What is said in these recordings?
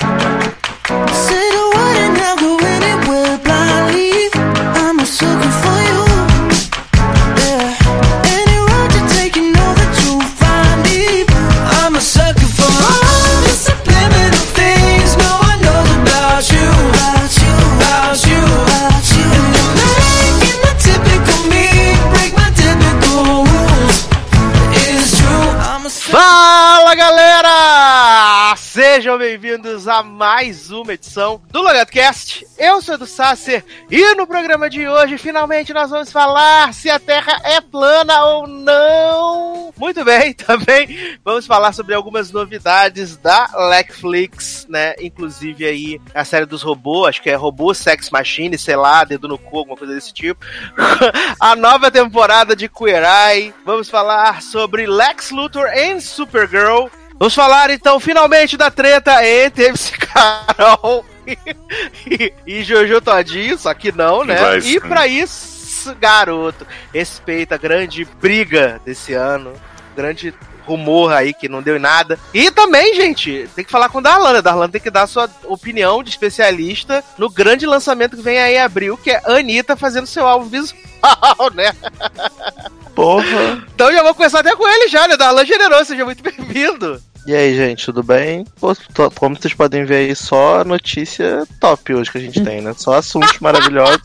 Said I wouldn't have go anywhere Sejam bem-vindos a mais uma edição do LogadoCast. Eu sou do Sasser e no programa de hoje finalmente nós vamos falar se a Terra é plana ou não. Muito bem, também vamos falar sobre algumas novidades da Netflix, né? Inclusive aí a série dos robôs, acho que é Robô Sex Machine, sei lá, dedo no cu, alguma coisa desse tipo. a nova temporada de Queer Eye. Vamos falar sobre Lex Luthor e Supergirl. Vamos falar então finalmente da treta entre MC Carol e, e, e Jojo Todinho, só que não, né? Vai e pra isso, garoto, respeita a grande briga desse ano, grande rumor aí que não deu em nada. E também, gente, tem que falar com o Darlan, né? Darlan tem que dar sua opinião de especialista no grande lançamento que vem aí em abril, que é Anitta fazendo seu álbum visual, né? Porra! Então já vou começar até com ele já, né? Darlan Generoso, seja muito bem-vindo. E aí, gente, tudo bem? Como vocês podem ver aí, só notícia top hoje que a gente tem, né? Só assuntos maravilhosos.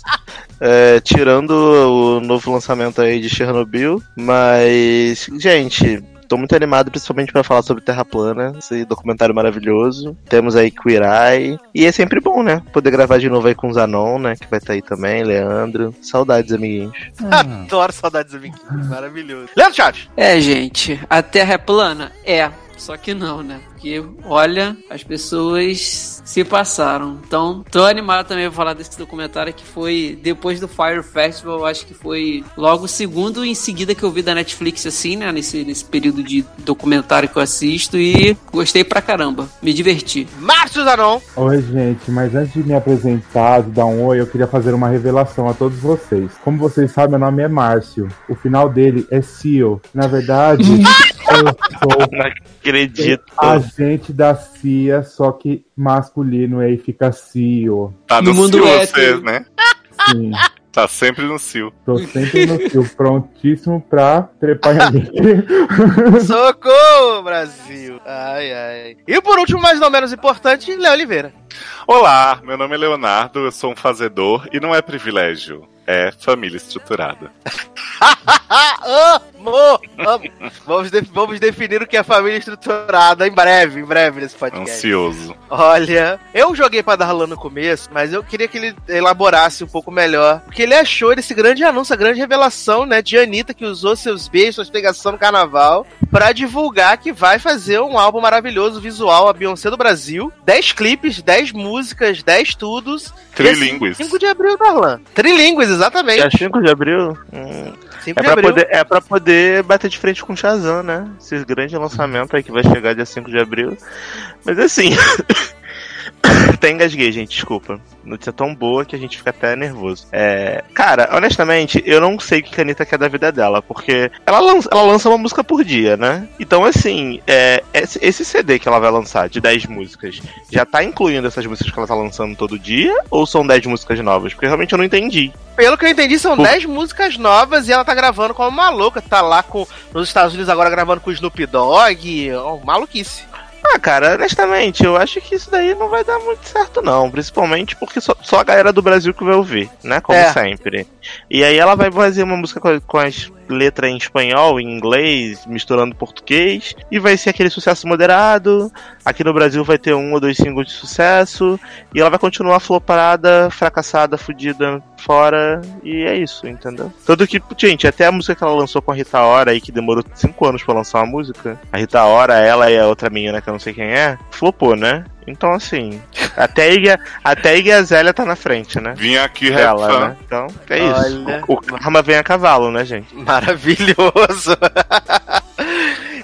É, tirando o novo lançamento aí de Chernobyl. Mas, gente, tô muito animado principalmente pra falar sobre Terra Plana, esse documentário maravilhoso. Temos aí Queer Eye. E é sempre bom, né? Poder gravar de novo aí com o Zanon, né? Que vai estar aí também, Leandro. Saudades, amiguinhos. Adoro saudades amiguinhos, maravilhoso. Leandro Chaves. É, gente, a Terra é plana? É. Só que não, né? Porque, olha, as pessoas se passaram. Então, tô animado também pra falar desse documentário que foi depois do Fire Festival. Acho que foi logo o segundo em seguida que eu vi da Netflix, assim, né? Nesse, nesse período de documentário que eu assisto. E gostei pra caramba. Me diverti. Márcio Zanon. Oi, gente, mas antes de me apresentar, de dar um oi, eu queria fazer uma revelação a todos vocês. Como vocês sabem, meu nome é Márcio. O final dele é Seal. Na verdade, eu sou Não acredito. agente da CIA, só que masculino, e aí fica CEO. Tá No no, mundo cio hétero. você, né? Sim, Tá sempre no cio. tô sempre no CEO, prontíssimo pra trepar em. Socorro, Brasil. Ai, ai. E por último, mas não menos importante, Léo Oliveira. Olá, meu nome é Leonardo, eu sou um fazedor e não é privilégio, é família estruturada. amo, amo. Vamos, de- vamos definir o que é família estruturada em breve, em breve nesse podcast. Ansioso. Olha, eu joguei pra Darlan no começo, mas eu queria que ele elaborasse um pouco melhor. Porque ele achou esse grande anúncio, a grande revelação, né, de Anitta, que usou seus beijos, suas pegação no carnaval, pra divulgar que vai fazer um álbum maravilhoso visual, a Beyoncé do Brasil. 10 clipes, 10 músicas, 10 tudos. Trilingues. 5 de abril, Darlan. Trilingues, exatamente. Dia 5 de abril? Hum, 5 É pra, abril. poder, é pra poder bater de frente com o Shazam, né? Esse grande lançamento aí que vai chegar dia 5 de abril. Mas assim. até engasguei, gente, desculpa. Notícia tão boa que a gente fica até nervoso. É, cara, honestamente, eu não sei o que a Anitta quer da vida dela, porque ela lança, ela lança uma música por dia, né? Então, assim, é, esse, CD que ela vai lançar, de 10 músicas, já tá incluindo essas músicas que ela tá lançando todo dia? Ou são 10 músicas novas? Porque realmente eu não entendi. Pelo que eu entendi, são Pô. 10 músicas novas e ela tá gravando como uma louca. Tá lá com, nos Estados Unidos agora gravando com o Snoop Dogg. ó, maluquice. Ah, cara, honestamente, eu acho que isso daí não vai dar muito certo, não. Principalmente porque só, só a galera do Brasil que vai ouvir, né? Como É. sempre. E aí ela vai fazer uma música com, com as letras em espanhol, em inglês, misturando português. E vai ser aquele sucesso moderado. Aqui no Brasil vai ter um ou dois singles de sucesso. E ela vai continuar flopada, fracassada, fudida fora. E é isso, entendeu? Tanto que, gente, até a música que ela lançou com a Rita Ora aí, que demorou cinco anos pra lançar uma música. A Rita Ora, ela e a outra menina que eu não sei quem é, flopou, né? Então, assim, até a Iggy, até a Iggy Azalea tá na frente, né? Vim aqui Dela, né? Então, é isso. Olha. O, o karma vem a cavalo, né, gente? Maravilhoso.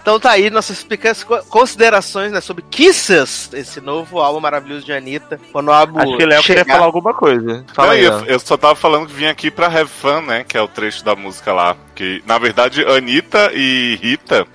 Então tá aí nossas pequenas co- considerações né, sobre Kisses, esse novo álbum maravilhoso de Anitta. Quando o álbum Acho que o Léo queria chegar- falar alguma coisa. Fala aí, eu, eu só tava falando que vim aqui pra Have Fun, né? Que é o trecho da música lá. Que, na verdade, Anitta e Rita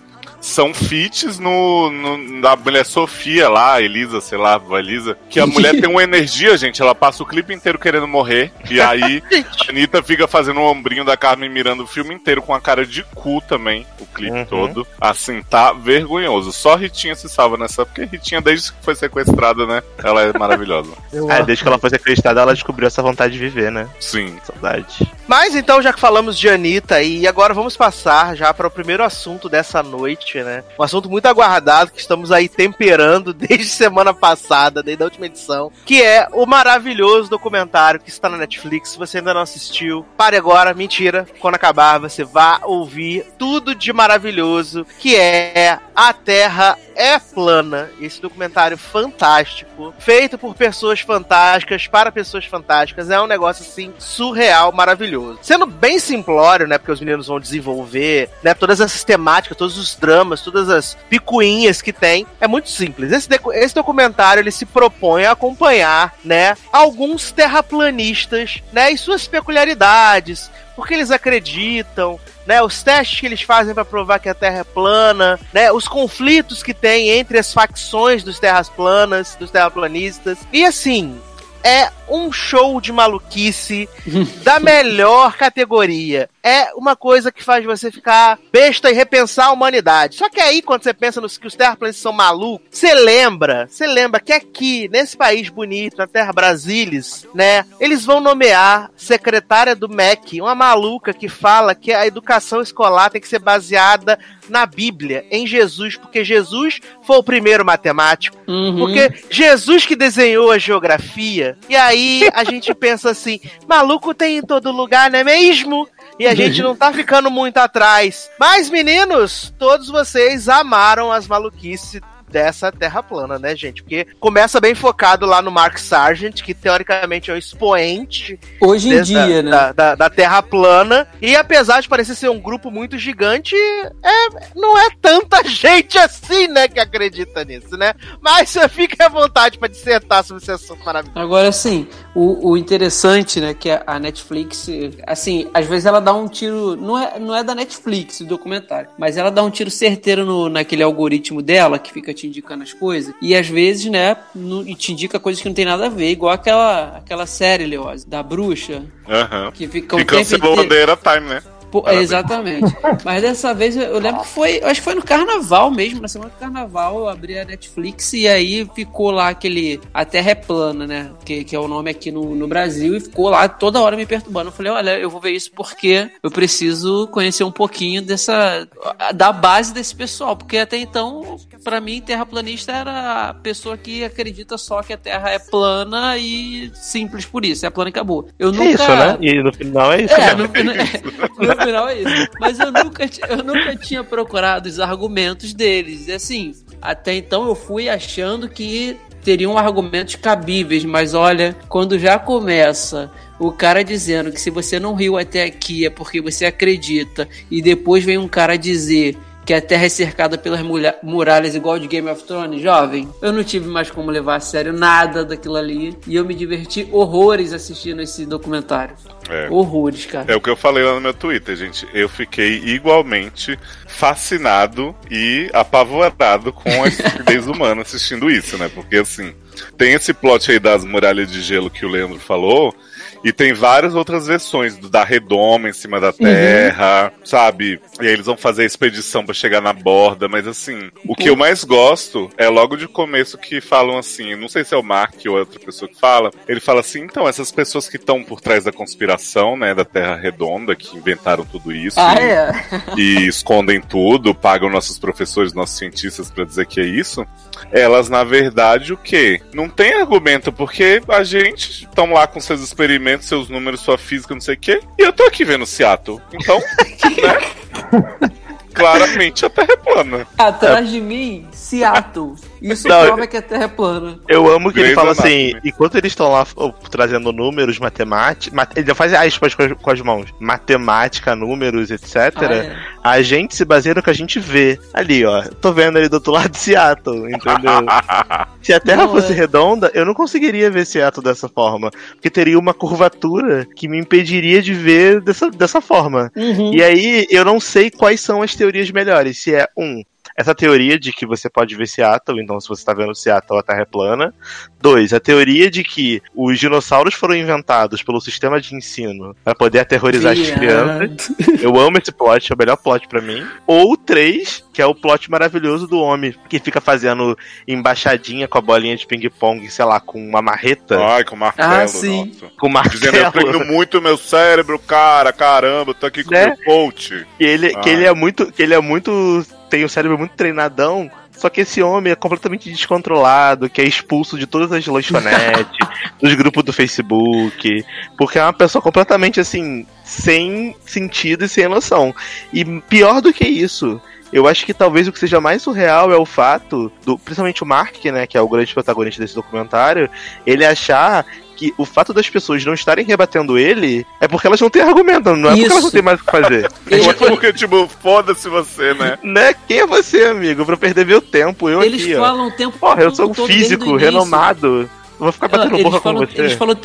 são feats no, no- da mulher Sofia lá, Elisa, sei lá, a Elisa. Que a mulher tem uma energia, gente. Ela passa o clipe inteiro querendo morrer. E aí, a Anitta fica fazendo o ombrinho da Carmen Miranda o filme inteiro com a cara de cu também. O clipe Uhum. todo. Assim, tá vergonhoso. Só Ritinha se salva nessa. Porque Ritinha, desde que foi sequestrada, né? Ela é maravilhosa. Acho- desde que ela foi acreditada, ela descobriu essa vontade de viver, né? Sim. Saudade. Mas então, já que falamos de Anitta, e agora vamos passar já para o primeiro assunto dessa noite, né? Um assunto muito aguardado que estamos aí temperando desde semana passada, desde a última edição, que é o maravilhoso documentário que está na Netflix. Se você ainda não assistiu, pare agora, mentira. Quando acabar, você vai ouvir tudo de maravilhoso, que é A Terra é Plana. Esse documentário fantástico, feito por pessoas fantásticas, para pessoas fantásticas. É um negócio assim surreal, maravilhoso. Sendo bem simplório, né? Porque os meninos vão desenvolver, né? Todas essas temáticas, todos os dramas, todas as picuinhas que tem. É muito simples. Esse, esse documentário ele se propõe a acompanhar, né? Alguns terraplanistas, né? E suas peculiaridades, porque eles acreditam, né, os testes que eles fazem para provar que a Terra é plana, né, os conflitos que tem entre as facções dos terras planas, dos terraplanistas. E assim, é um show de maluquice da melhor categoria. É uma coisa que faz você ficar besta e repensar a humanidade. Só que aí, quando você pensa nos que os terraplanistas são malucos, você lembra, você lembra que aqui, nesse país bonito, na Terra Brasilis, né, eles vão nomear secretária do MEC, uma maluca que fala que a educação escolar tem que ser baseada na Bíblia, em Jesus, porque Jesus foi o primeiro matemático. Uhum. Porque Jesus que desenhou a geografia. E aí a gente pensa assim: maluco tem em todo lugar, não é mesmo? E a gente não tá ficando muito atrás. Mas, meninos, todos vocês amaram as maluquices dessa terra plana, né, gente? Porque começa bem focado lá no Mark Sargent, que teoricamente é o expoente Hoje em dia, da, né? da, da- da Terra plana. E apesar de parecer ser um grupo muito gigante, é, não é tanta gente assim, né, que acredita nisso, né? Mas fique à vontade pra dissertar sobre esse assunto maravilhoso. Agora, assim, o, o interessante, né, que a a Netflix, assim, às vezes ela dá um tiro, não é, não é da Netflix o documentário, mas ela dá um tiro certeiro no, naquele algoritmo dela, que fica te indicando as coisas, e às vezes, né, e te indica coisas que não tem nada a ver, igual aquela, aquela série, Leose, da bruxa, Aham. que fica o Que tempo cancelou inteiro... Time, né? Pô, exatamente. Mas dessa vez eu, lembro que foi. Acho que foi no carnaval mesmo. Na semana do carnaval eu abri a Netflix e aí ficou lá aquele. A Terra é plana, né? Que, que é o nome aqui no, no Brasil. E ficou lá toda hora me perturbando. Eu falei, olha, eu vou ver isso porque eu preciso conhecer um pouquinho dessa. da base desse pessoal. Porque até então, pra mim, terraplanista era a pessoa que acredita só que a Terra é plana e simples por isso. É plana e acabou. Eu É nunca. isso, né? E no final é isso. É, né? no, final- final é isso. Mas eu nunca, eu nunca tinha procurado os argumentos deles. E assim, até então eu fui achando que teriam argumentos cabíveis, mas olha, quando já começa o cara dizendo que se você não riu até aqui é porque você acredita, e depois vem um cara dizer que a Terra é cercada pelas muralhas igual de Game of Thrones, jovem, eu não tive mais como levar a sério nada daquilo ali, e eu me diverti horrores assistindo esse documentário. É. Horrores, cara. É o que eu falei lá no meu Twitter, gente. Eu fiquei igualmente fascinado e apavorado com a estupidez humana assistindo isso, né? Porque assim, tem esse plot aí das muralhas de gelo que o Leandro falou. E tem várias outras versões do da redoma em cima da terra, sabe? E aí eles vão fazer a expedição pra chegar na borda, mas assim, o que eu mais gosto é logo de começo que falam assim, não sei se é o Mark ou outra pessoa que fala, ele fala assim, então, essas pessoas que estão por trás da conspiração, né, da Terra Redonda, que inventaram tudo isso Ah, e, é? e escondem tudo, pagam nossos professores, nossos cientistas pra dizer que é isso, elas, na verdade, o quê? Não tem argumento, porque a gente estão lá com seus experimentos, seus números, sua física, não sei o quê, e eu tô aqui vendo Seattle. Então, né? Claramente a Terra é plana. Atrás de mim, Seattle. Isso Não, prova que a Terra é plana. Eu amo que ele Grey's fala assim, enquanto eles estão lá ó, trazendo números, matemática. Ele já faz aspas com as, com as mãos. Matemática, números, etc. Ah, é. A gente se baseia no que a gente vê. Ali, ó. Tô vendo ali do outro lado de Seattle, entendeu? se a Terra Não, fosse é. redonda, eu não conseguiria ver Seattle dessa forma. Porque teria uma curvatura que me impediria de ver dessa, dessa forma. Uhum. E aí, eu não sei quais são as teorias melhores. Se é, um, essa teoria de que você pode ver Seattle, então se você está vendo Seattle, a Terra é plana. Dois, a teoria de que os dinossauros foram inventados pelo sistema de ensino para poder aterrorizar as Viado. crianças. Eu amo esse plot, é o melhor plot pra mim. Ou três, que é o plot maravilhoso do homem que fica fazendo embaixadinha com a bolinha de ping-pong, sei lá, com uma marreta, Ai, com martelo, Ah, sim. nossa. com Dizendo, eu martelo. treino muito meu cérebro, cara, caramba, eu tô aqui com Né? meu coach. Que ele, que ele é muito. Que ele é muito. Tem o cérebro muito treinadão. Só que esse homem é completamente descontrolado, que é expulso de todas as lanchonetes, dos grupos do Facebook, porque é uma pessoa completamente assim, sem sentido e sem noção. E pior do que isso, eu acho que talvez o que seja mais surreal é o fato, do, principalmente o Mark, né, que é o grande protagonista desse documentário, ele achar que o fato das pessoas não estarem rebatendo ele é porque elas não têm argumento, não é porque Isso. elas não têm mais o que fazer. Ele- É porque, tipo, foda-se você, né? Né? Quem é você, amigo? Pra perder meu tempo, eu Eles aqui, ó. falam o tempo Porra, eu sou um físico início. renomado. Vou ficar batendo Eles boca com falam, você. eles, falam,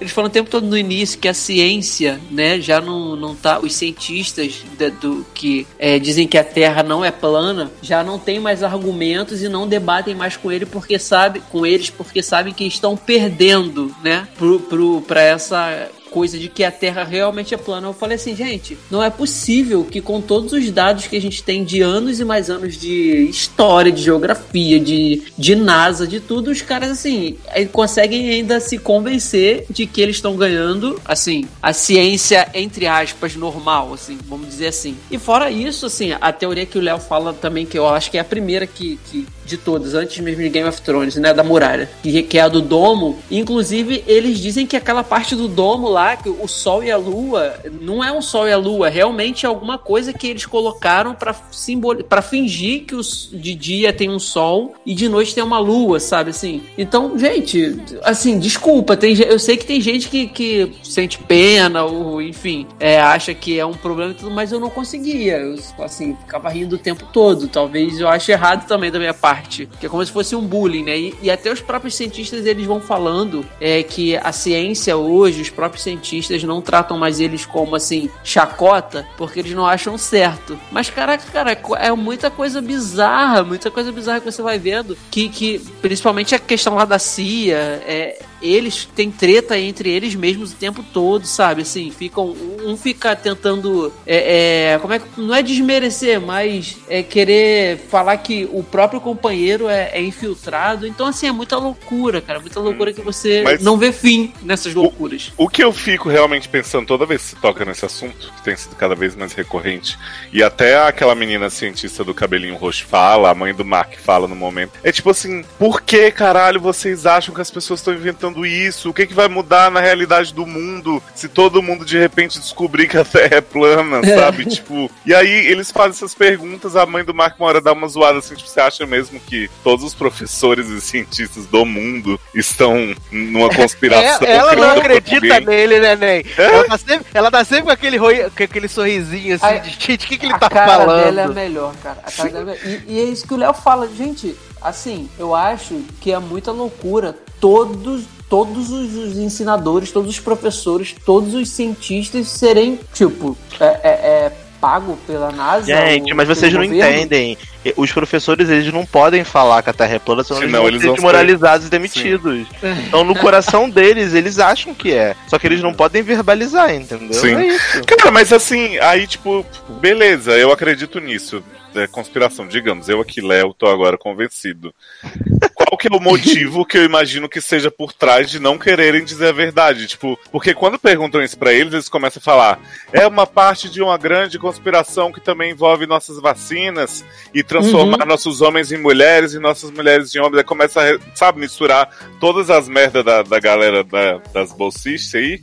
eles falam o tempo todo no início que a ciência, né, já não, não tá. Os cientistas da- do, que é, dizem que a Terra não é plana já não tem mais argumentos e não debatem mais com ele porque sabe, com eles porque sabem que estão perdendo, né, pro, pro, pra essa coisa de que a Terra realmente é plana. Eu falei assim, gente, não é possível que com todos os dados que a gente tem de anos e mais anos de história, de geografia, de, de NASA, de tudo, os caras, assim, eh, conseguem ainda se convencer de que eles estão ganhando, assim, a ciência, entre aspas, normal, assim, vamos dizer assim. E fora isso, assim, a teoria que o Léo fala também, que eu acho que é a primeira que, que de todas, antes mesmo de Game of Thrones, né, da muralha, que, que é a do domo. Inclusive, eles dizem que aquela parte do domo lá, que o sol e a lua, não é um sol e a lua, realmente é alguma coisa que eles colocaram para simbol... para fingir que os... de dia tem um sol e de noite tem uma lua, sabe assim? Então, gente, assim, desculpa, tem, eu sei que tem gente que, que sente pena ou, enfim, é, acha que é um problema e tudo, mas eu não conseguia. Eu, assim, ficava rindo o tempo todo. Talvez eu ache errado também da minha parte, que é como se fosse um bullying, né? E, e até os próprios cientistas eles vão falando é, que a ciência hoje, os próprios cientistas não tratam mais eles como assim chacota, porque eles não acham certo. Mas caraca, cara, é muita coisa bizarra, muita coisa bizarra que você vai vendo, que, que principalmente a questão lá da CIA, é, eles têm treta entre eles mesmos o tempo todo, sabe? Assim, ficam um fica tentando é, é, como é que não é desmerecer, mas é querer falar que o próprio companheiro é, é infiltrado. Então assim é muita loucura, cara, muita loucura que você Mas- não vê fim nessas loucuras. O que eu fico realmente pensando toda vez que se toca nesse assunto, que tem sido cada vez mais recorrente, e até aquela menina cientista do cabelinho roxo fala, a mãe do Mark fala no momento, é tipo assim, por que caralho vocês acham que as pessoas estão inventando isso? O que, que vai mudar na realidade do mundo se todo mundo de repente descobrir que a Terra é plana, sabe? tipo, e aí eles fazem essas perguntas, a mãe do Mark uma hora dá uma zoada assim, tipo, você acha mesmo que todos os professores e cientistas do mundo estão numa conspiração? É, ela não acredita nele, né, Ney? Ela, tá sempre, ela tá sempre com aquele, roi- com aquele sorrisinho assim, Ai, de gente, o que, que ele a tá cara falando? dela é a melhor, cara. A cara dela é... e, e é isso que o Léo fala, gente. Assim, eu acho que é muita loucura todos todos os, os ensinadores, todos os professores, todos os cientistas serem tipo é, é, é pago pela NASA. Gente, ou mas vocês não governo. entendem. Os professores, eles não podem falar que a Terra é plana, senão Senão eles eles vão ser desmoralizados e demitidos. Então, no coração deles, eles acham que é. Só que eles não podem verbalizar, entendeu? Sim. É isso. Cara, mas assim, aí, tipo, beleza, eu acredito nisso. É conspiração, digamos, eu aqui, Léo, tô agora convencido. Qual que é o motivo que eu imagino que seja por trás de não quererem dizer a verdade? Tipo, porque quando perguntam isso pra eles, eles começam a falar: é uma parte de uma grande conspiração que também envolve nossas vacinas e transformar nossos homens em mulheres e nossas mulheres em homens. Aí começa a, sabe, misturar todas as merdas da, da galera da- das bolsistas aí.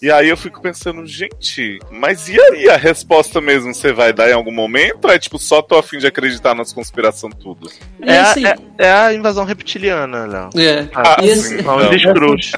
E aí eu fico pensando, gente, mas e aí a resposta mesmo você vai dar em algum momento? Ou é tipo, só tô afim de acreditar nas conspirações tudo? É, assim, a, é, é a invasão reptiliana, Léo. é. Ah, E sim, esse- então. São os escrotos.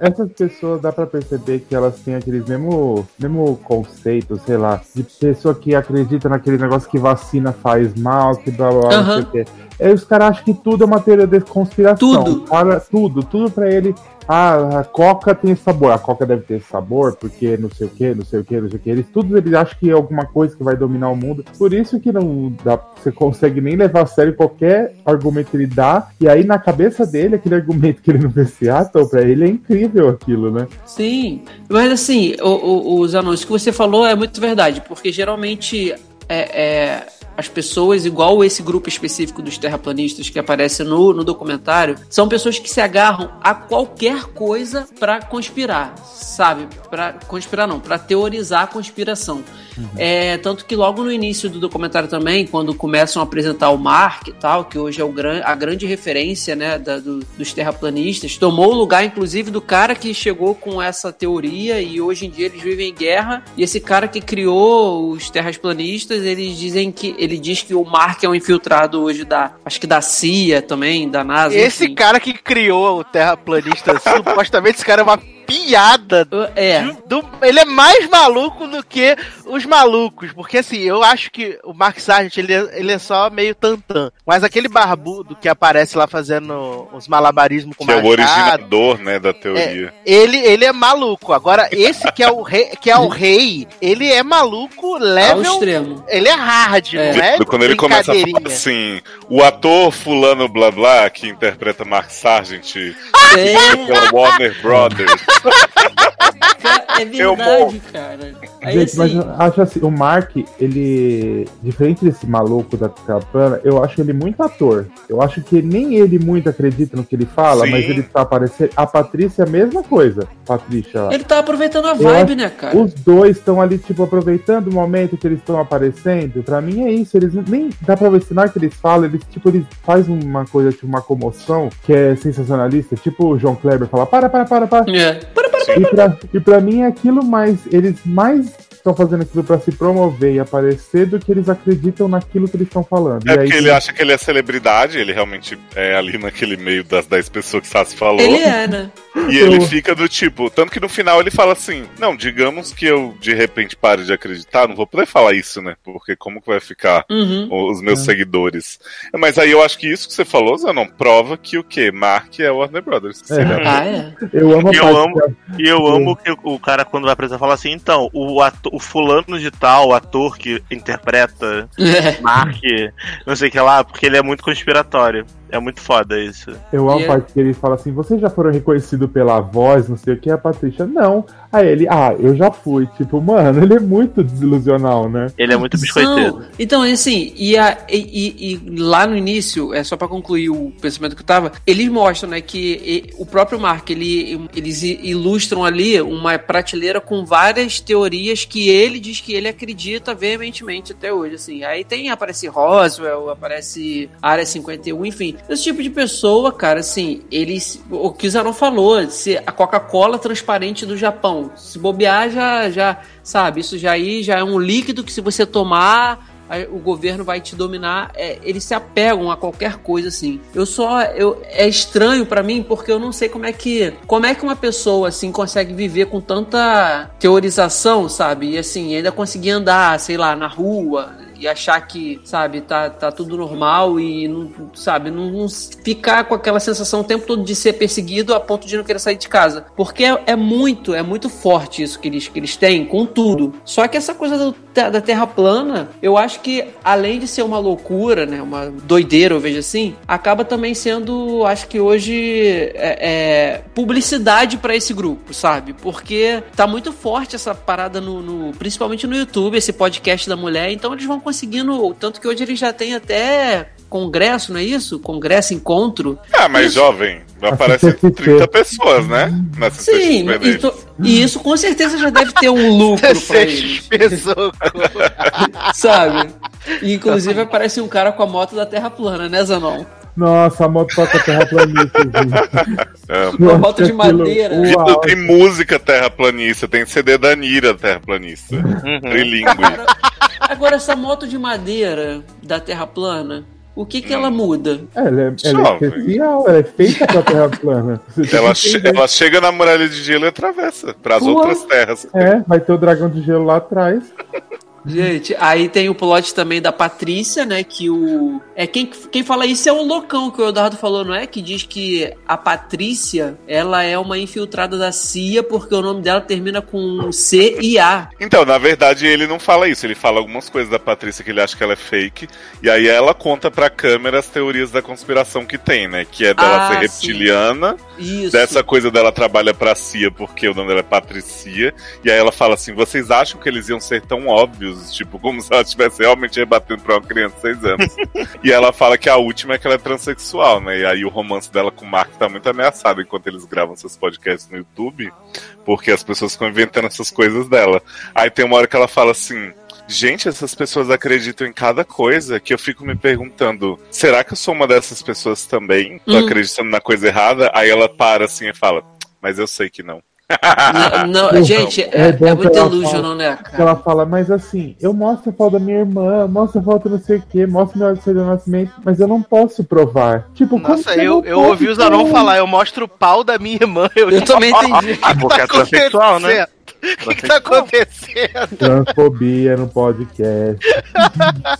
Essas pessoas dá pra perceber que elas têm aqueles mesmo, mesmo conceito, sei lá, de pessoa que acredita naquele negócio que vacina faz mal, que blá blá blá, não sei o quê. Aí os caras acham que tudo é uma teoria de conspiração. Tudo. O Cara, tudo, tudo pra ele. Ah, a coca tem sabor. A coca deve ter sabor, porque não sei o que, não sei o que, não sei o que. Eles tudo eles acham que é alguma coisa que vai dominar o mundo. Por isso que não dá, você consegue nem levar a sério qualquer argumento que ele dá. E aí na cabeça dele, aquele argumento que ele não vê Seattle, pra ele é incrível aquilo, né? Sim, mas assim, o, o, os anúncios que você falou é muito verdade, porque geralmente é, é, as pessoas, igual esse grupo específico dos terraplanistas que aparece no, no documentário, são pessoas que se agarram a qualquer coisa pra conspirar, sabe? Pra conspirar não, pra teorizar a conspiração. É, tanto que logo no início do documentário também, quando começam a apresentar o Mark e tal, que hoje é o gran, a grande referência né, da- do- dos terraplanistas, tomou o lugar, inclusive, do cara que chegou com essa teoria e hoje em dia eles vivem em guerra. E esse cara que criou os terraplanistas, eles dizem que ele diz que o Mark é um infiltrado hoje da, acho que da CIA também, da NASA. Esse enfim. cara que criou o terraplanista, supostamente esse cara é uma piada. É. do- do- ele é mais maluco do que os malucos. Porque assim, eu acho que o Mark Sargent ele, é- ele é só meio tantã. Mas aquele barbudo que aparece lá fazendo os malabarismos com Que é o machado, originador, né, da teoria. ele, ele é maluco. Agora, esse que é o rei, que é o rei ele é maluco Ao level. extremo. Ele é hard, É. não é? Quando ele começa a falar brincadeirinha. assim, o ator fulano blá blá, que interpreta Mark Sargent, É, pela Warner Brothers. 哈哈哈哈哈哈 é Eu verdade, cara. Aí, Gente, mas assim, eu acho assim, o Mark, ele. Diferente desse maluco da Capana, eu acho ele muito ator. Eu acho que nem ele muito acredita no que ele fala, Sim. mas ele tá aparecendo. A Patrícia é a mesma coisa. Patrícia ele tá aproveitando a vibe, acho- né, cara? Os dois estão ali, tipo, aproveitando o momento que eles estão aparecendo. Pra mim é isso. Eles não- nem dá pra ver se na hora que eles falam, eles, tipo, eles fazem uma coisa, tipo, uma comoção que é sensacionalista. Tipo o João Kleber fala: para, para, para, para. É. E pra, e pra mim é aquilo mais. Eles mais estão fazendo aquilo pra se promover e aparecer do que eles acreditam naquilo que eles estão falando. É e aí, porque ele acha que ele é celebridade, ele realmente é ali naquele meio das 10 pessoas que Sassi falou. Ele é, né? E ele fica do tipo, tanto que no final ele fala assim: Não, digamos que eu de repente pare de acreditar, não vou poder falar isso, né? Porque como que vai ficar Uhum. os meus É. seguidores? Mas aí eu acho que isso que você falou, Zanon, prova que o quê? Mark é Warner Brothers. É. Ah, é. eu amo a Eu amo- E eu amo que o cara, quando vai apresentar, fala assim: então, o, ato- o fulano de tal, ator que interpreta É. Mark, não sei o que lá, porque ele é muito conspiratório. É muito foda isso. Eu amo a é- parte que ele fala assim: vocês já foram reconhecidos pela voz, não sei o que, a Patrícia, não. Aí ele, ah, eu já fui. Tipo, mano, ele é muito desilusional, né? Ele é muito biscoiteiro. São- Então, assim, e, a- e- e- e lá no início, é só pra concluir o pensamento que eu tava, eles mostram, né, que e- o próprio Mark, ele, eles ilustram ali uma prateleira com várias teorias que ele diz que ele acredita veementemente até hoje, assim. Aí tem, aparece Roswell, aparece Área 51, enfim. Esse tipo de pessoa, cara, assim, eles, o que o Zanon falou, se a Coca-Cola transparente do Japão, se bobear já, já, sabe, isso já aí já é um líquido que se você tomar o governo vai te dominar. É, eles se apegam a qualquer coisa assim. Eu só eu é estranho pra mim porque eu não sei como é que como é que uma pessoa assim consegue viver com tanta teorização, sabe? E assim ainda conseguir andar, sei lá, na rua e achar que, sabe, tá, tá tudo normal e não, sabe, não, não ficar com aquela sensação o tempo todo de ser perseguido a ponto de não querer sair de casa. Porque é, é muito, é muito forte isso que eles, que eles têm com tudo. Só que essa coisa do- da, da Terra plana, eu acho que além de ser uma loucura, né, uma doideira, eu vejo assim, acaba também sendo, acho que hoje, é, é, publicidade pra esse grupo, sabe? Porque tá muito forte essa parada no, no- principalmente no YouTube, esse podcast da mulher, então eles vão conseguindo, tanto que hoje eles já têm até congresso, não é isso? Congresso, encontro. Ah, mas Isso. jovem, aparece CCXP. 30 pessoas, né? Na Sim, então- e isso com certeza já deve ter um lucro pra eles, pessoas. sabe? E, inclusive aparece um cara com a moto da Terra plana, né, Zanon? Nossa, a motoca terraplanista, gente. Amo. Uma moto de aquilo madeira. auge. tem música terraplanista, tem CD da Nira terraplanista. Uhum. Trilingue. Agora, essa moto de madeira da Terra plana, o que que ela muda? Ela é, ela é especial, ela é feita pra terra plana. Ela, che- ela chega na muralha de gelo e atravessa para as Uau. outras terras. É, vai ter o dragão de gelo lá atrás. Gente, aí tem o plot também da Patrícia, né? Que o. É quem, quem fala isso é o loucão que o Eduardo falou, não é? Que diz que a Patrícia ela é uma infiltrada da CIA porque o nome dela termina com C e A. Então, na verdade, ele não fala isso. Ele fala algumas coisas da Patrícia que ele acha que ela é fake. E aí ela conta pra câmera as teorias da conspiração que tem, né? Que é dela Ah, ser reptiliana, Isso. dessa coisa dela trabalha pra CIA porque o nome dela é Patricia. E aí ela fala assim: vocês acham que eles iam ser tão óbvios? Tipo, como se ela estivesse realmente rebatendo pra uma criança de 6 anos. e ela fala que a última é que ela é transexual, né? E aí o romance dela com o Mark tá muito ameaçado enquanto eles gravam seus podcasts no YouTube. Porque as pessoas ficam inventando essas coisas dela. Aí tem uma hora que ela fala assim. Gente, essas pessoas acreditam em cada coisa que eu fico me perguntando: será que eu sou uma dessas pessoas também? Tô Hum. acreditando na coisa errada? Aí ela para assim e fala: Mas eu sei que não. Não, não, gente, é, É é muito delusional, né, cara? ela fala, mas assim, eu mostro a foto da minha irmã, mostro a foto não sei o que, mostro meu certidão de nascimento, mas eu não posso provar. Tipo, Nossa, eu, não eu ouvi o Zanon falar, eu mostro o pau da minha irmã. Eu, Eu também entendi. Ah, porque é transexual, né? O que, que tá acontecendo? Transfobia no podcast.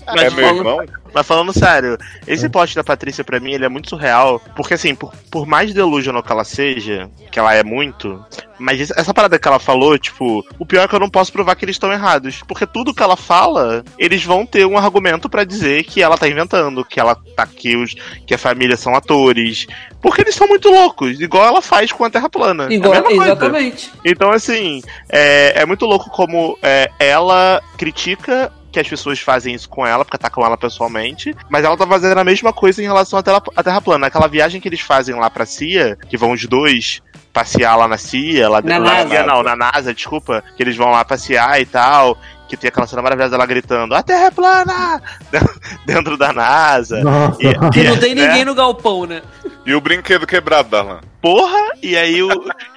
Mas é meu irmão? Mas falando sério, esse plot da Patrícia pra mim ele é muito surreal, porque assim, por, por mais delusional que ela seja, que ela é muito, mas essa parada que ela falou, tipo, o pior é que eu não posso provar que eles estão errados, porque tudo que ela fala, eles vão ter um argumento pra dizer que ela tá inventando, que ela tá que os que a família são atores, porque eles são muito loucos, igual ela faz com a Terra plana. É a Igual, mesma coisa. exatamente. Então, assim, é, é muito louco como é, ela critica que as pessoas fazem isso com ela, porque atacam ela pessoalmente, mas ela tá fazendo a mesma coisa em relação à Terra, à terra plana. Aquela viagem que eles fazem lá pra CIA, que vão os dois passear lá na CIA, lá, Na lá NASA. não, na NASA, desculpa, que eles vão lá passear e tal, que tem aquela cena maravilhosa dela gritando, a Terra é plana! Dentro da NASA. Nossa, E- Que não tem né? ninguém no galpão, né? E o brinquedo quebrado, Darlan? Porra! E aí o.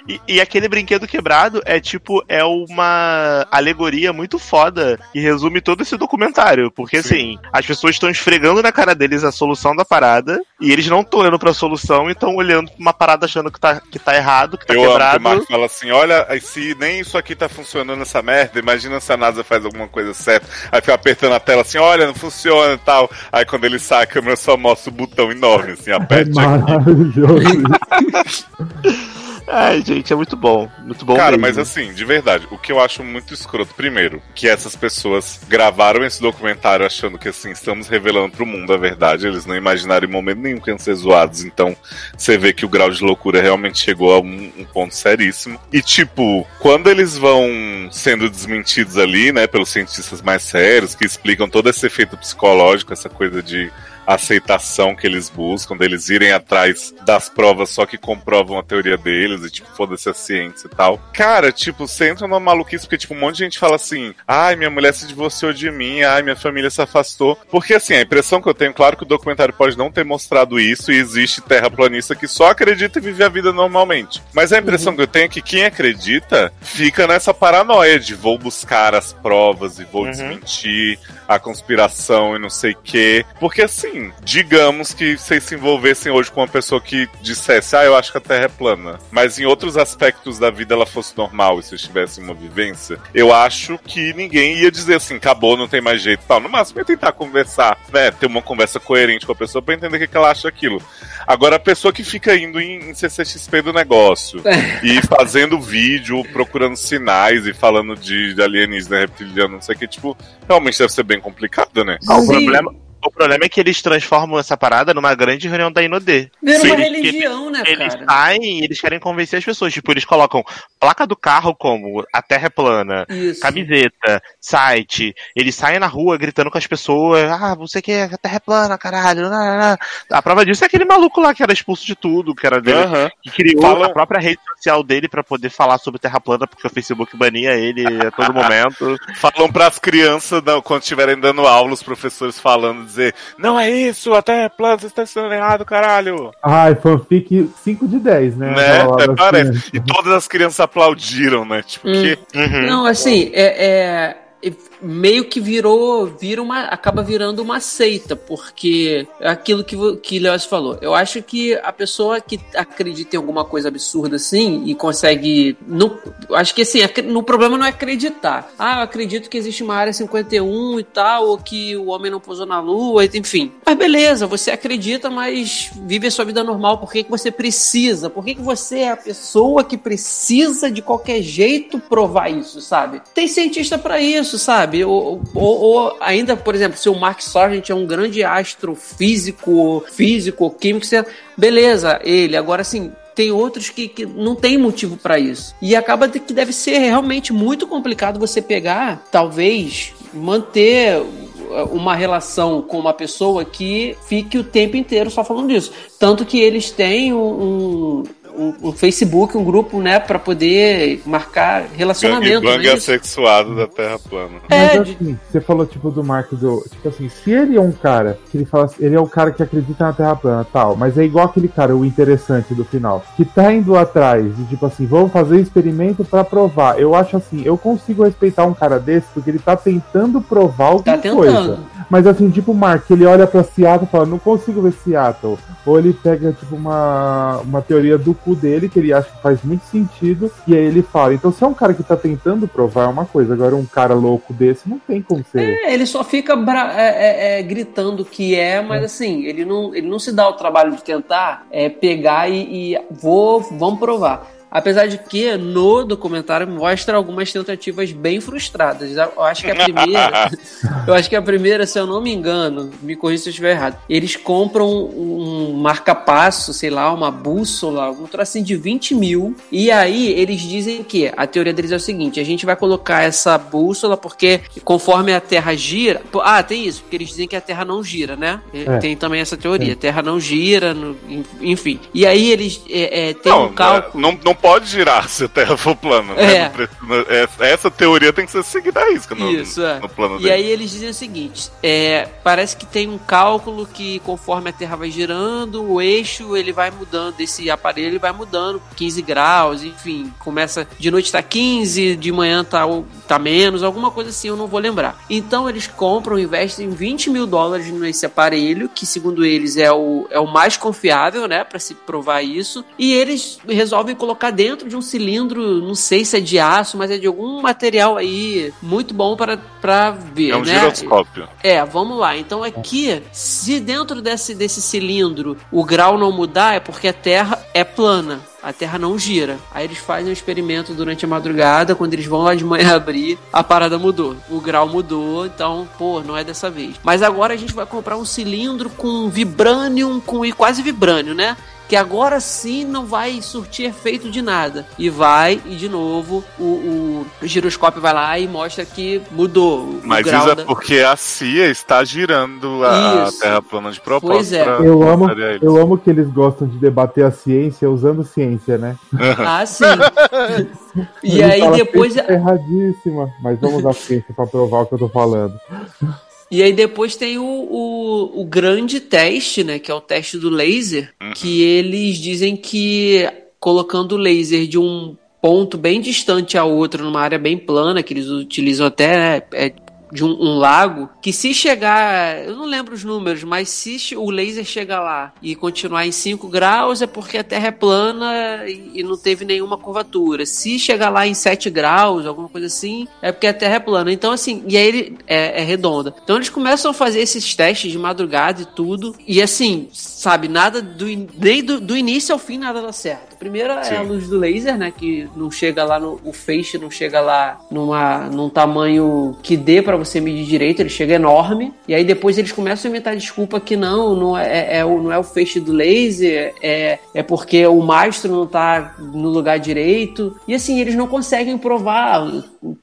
e, e aquele brinquedo quebrado é tipo, é uma alegoria muito foda e resume todo esse documentário. Porque assim, as pessoas estão esfregando na cara deles a solução da parada e eles não estão olhando pra solução e estão olhando pra uma parada achando que tá, que tá errado, que tá Eu amo que o quebrado. Marco fala assim: olha, se nem isso aqui tá funcionando essa merda, imagina se a NASA faz alguma coisa certa. Aí fica apertando a tela assim: olha, não funciona e tal. Aí quando ele sai, a câmera só mostra o botão enorme, assim, é aperte aqui. maravilhoso. Ai, gente, é muito bom. Muito bom Cara, mesmo. mas assim, de verdade, o que eu acho muito escroto, primeiro, que essas pessoas gravaram esse documentário achando que assim, estamos revelando pro mundo a verdade. Eles não imaginaram em momento nenhum que iam ser zoados. Então, você vê que o grau de loucura realmente chegou a um, um ponto seríssimo. E, tipo, quando eles vão sendo desmentidos ali, né, pelos cientistas mais sérios, que explicam todo esse efeito psicológico, essa coisa de aceitação que eles buscam, deles irem atrás das provas só que comprovam a teoria deles e, tipo, foda-se a ciência e tal. Cara, tipo, você entra numa maluquice porque, tipo, um monte de gente fala assim: ai, minha mulher se divorciou de mim, ai, minha família se afastou. Porque, assim, a impressão que eu tenho, claro que o documentário pode não ter mostrado isso e existe terraplanista que só acredita e vive a vida normalmente. Mas a impressão que eu tenho é que quem acredita fica nessa paranoia de vou buscar as provas e vou Uhum. desmentir a conspiração e não sei o quê. Porque assim, digamos que vocês se envolvessem hoje com uma pessoa que dissesse, ah, eu acho que a Terra é plana, mas em outros aspectos da vida ela fosse normal e vocês tivessem uma vivência, eu acho que ninguém ia dizer assim, acabou, não tem mais jeito e tal. No máximo ia tentar conversar, né? Ter uma conversa coerente com a pessoa pra entender o que, que ela acha aquilo. Agora, a pessoa que fica indo em, em CCXP do negócio e fazendo vídeo, procurando sinais e falando de, de alienígena reptiliano, não sei o que, tipo, realmente deve ser bem complicado, né? Ah, o, problema, o problema é que eles transformam essa parada numa grande reunião da Inodê. Vira uma eles- religião, né, Eles cara? saem e eles querem convencer as pessoas. Tipo, eles colocam placa do carro como a Terra é plana, Isso. camiseta, site, ele sai na rua gritando com as pessoas, ah, você quer a Terra é plana, caralho. Não, não, não. A prova disso é aquele maluco lá que era expulso de tudo, que era dele, Aham. que criou Fala- a própria rede social dele pra poder falar sobre Terra plana, porque o Facebook bania ele a todo momento. Falam pras crianças, não, quando estiverem dando aula, os professores falando, dizer, não é isso, até plano, você está ensinando errado, caralho. Ai, fanfic 5 de 10, né? Né? Até das parece. crianças. E todas as crianças aplaudiram, né? Tipo, Hum. que... Uhum. Não, assim, é, é- é- meio que virou, vira uma, acaba virando uma seita, porque é aquilo que que Leoz falou. Eu acho que a pessoa que acredita em alguma coisa absurda assim e consegue, não, acho que assim, no problema não é acreditar. Ah, eu acredito que existe uma área 51 e tal, ou que o homem não pousou na lua, enfim. Mas beleza, você acredita, mas vive a sua vida normal. Por que, que você precisa? Por que, que você é a pessoa que precisa de qualquer jeito provar isso, sabe? Tem cientista pra isso, sabe? Ou, ou- ou ainda, por exemplo, se o Mark Sargent é um grande astrofísico, físico, químico, você... beleza, ele. Agora, assim, tem outros que, que não tem motivo pra isso. E acaba que deve ser realmente muito complicado você pegar, talvez, manter uma relação com uma pessoa que fique o tempo inteiro só falando disso. Tanto que eles têm um, um, um Facebook, um grupo, né, pra poder marcar relacionamento. Gangbang não é assexuado da Terra plana. É, Mas assim, você falou tipo do Mark do. Tipo assim, se ele é um cara que ele fala assim, ele é o cara que acredita na Terra plana tal, mas é igual aquele cara, o interessante do final, que tá indo atrás de tipo assim, vamos fazer experimento pra provar. Eu acho assim, eu consigo respeitar um cara desse porque ele tá tentando provar alguma Tá tentando. coisa. Mas assim, tipo o Mark, ele olha pra Seattle e fala, não consigo ver Seattle. Ou ele pega, tipo, uma, uma teoria do cu dele, que ele acha que faz muito sentido, e aí ele fala. Então, se é um cara que tá tentando provar é uma coisa, agora um cara louco desse não tem como ser. É, ele só fica é, é, é, gritando que é, mas assim, ele não, ele não se dá o trabalho de tentar é, pegar e, e vou, vamos provar. Apesar de que no documentário mostra algumas tentativas bem frustradas. Eu acho que a primeira, eu acho que a primeira, se eu não me engano, me corrija se eu estiver errado. Eles compram um marca-passo, sei lá, uma bússola, um trocinho de 20 mil. E aí eles dizem que a teoria deles é o seguinte: a gente vai colocar essa bússola porque conforme a Terra gira. Ah, tem isso, porque eles dizem que a Terra não gira, né? É. Tem também essa teoria: a Terra não gira, enfim. E aí eles é, é, tem Não, um cálculo. não, não pode girar se a Terra for plana. né? É. Precisa- essa, teoria tem que ser seguida à risca no, Isso, é. no plano E dele. aí eles dizem o seguinte: é, parece que tem um cálculo que conforme a Terra vai girando, o eixo ele vai mudando, esse aparelho ele vai mudando 15 graus, enfim, começa de noite tá 15, de manhã tá, tá menos, alguma coisa assim, eu não vou lembrar. Então eles compram, investem 20 mil dólares nesse aparelho, que segundo eles é o, é o mais confiável, né, para se provar isso, e eles resolvem colocar dentro de um cilindro, não sei se é de aço, mas é de algum material aí muito bom para para ver, É um né? giroscópio. É, vamos lá. Então aqui, se dentro desse, desse cilindro o grau não mudar, é porque a Terra é plana. A Terra não gira. Aí eles fazem um experimento durante a madrugada, quando eles vão lá de manhã abrir, a parada mudou. O grau mudou, então, pô, não é dessa vez. Mas agora a gente vai comprar um cilindro com vibranium, com e quase vibrânio, né? Que agora sim não vai surtir efeito de nada. E vai, e de novo, o, o giroscópio vai lá e mostra que mudou o Mas grau isso é da... porque a CIA está girando a, Isso. Terra plana de propósito. Pois é. pra Eu amo, eu amo que eles gostam de debater a ciência usando ciência, né? Ah, sim. e Ele aí fala, depois... "Ciência é erradíssima, mas vamos usar a ciência pra provar o que eu tô falando. E aí depois tem o, o, o grande teste, né? Que é o teste do laser. Que eles dizem que colocando o laser de um ponto bem distante ao outro, numa área bem plana, que eles utilizam até, né, é, de um, um lago, que se chegar, eu não lembro os números, mas se o laser chegar lá e continuar em 5 graus, é porque a Terra é plana e, e não teve nenhuma curvatura. Se chegar lá em 7 graus, alguma coisa assim, é porque a Terra é plana. Então, assim, e aí ele é, é redonda. Então eles começam a fazer esses testes de madrugada e tudo, e assim, sabe, nada do, in- nem do, do início ao fim nada dá certo. Primeiro é Sim. a luz do laser, né? Que não chega lá no. O feixe não chega lá numa, num tamanho que dê pra você medir direito, ele chega enorme. E aí depois eles começam a inventar desculpa que não, não é, é o, não é o feixe do laser, é, é porque o mastro não tá no lugar direito. E assim, eles não conseguem provar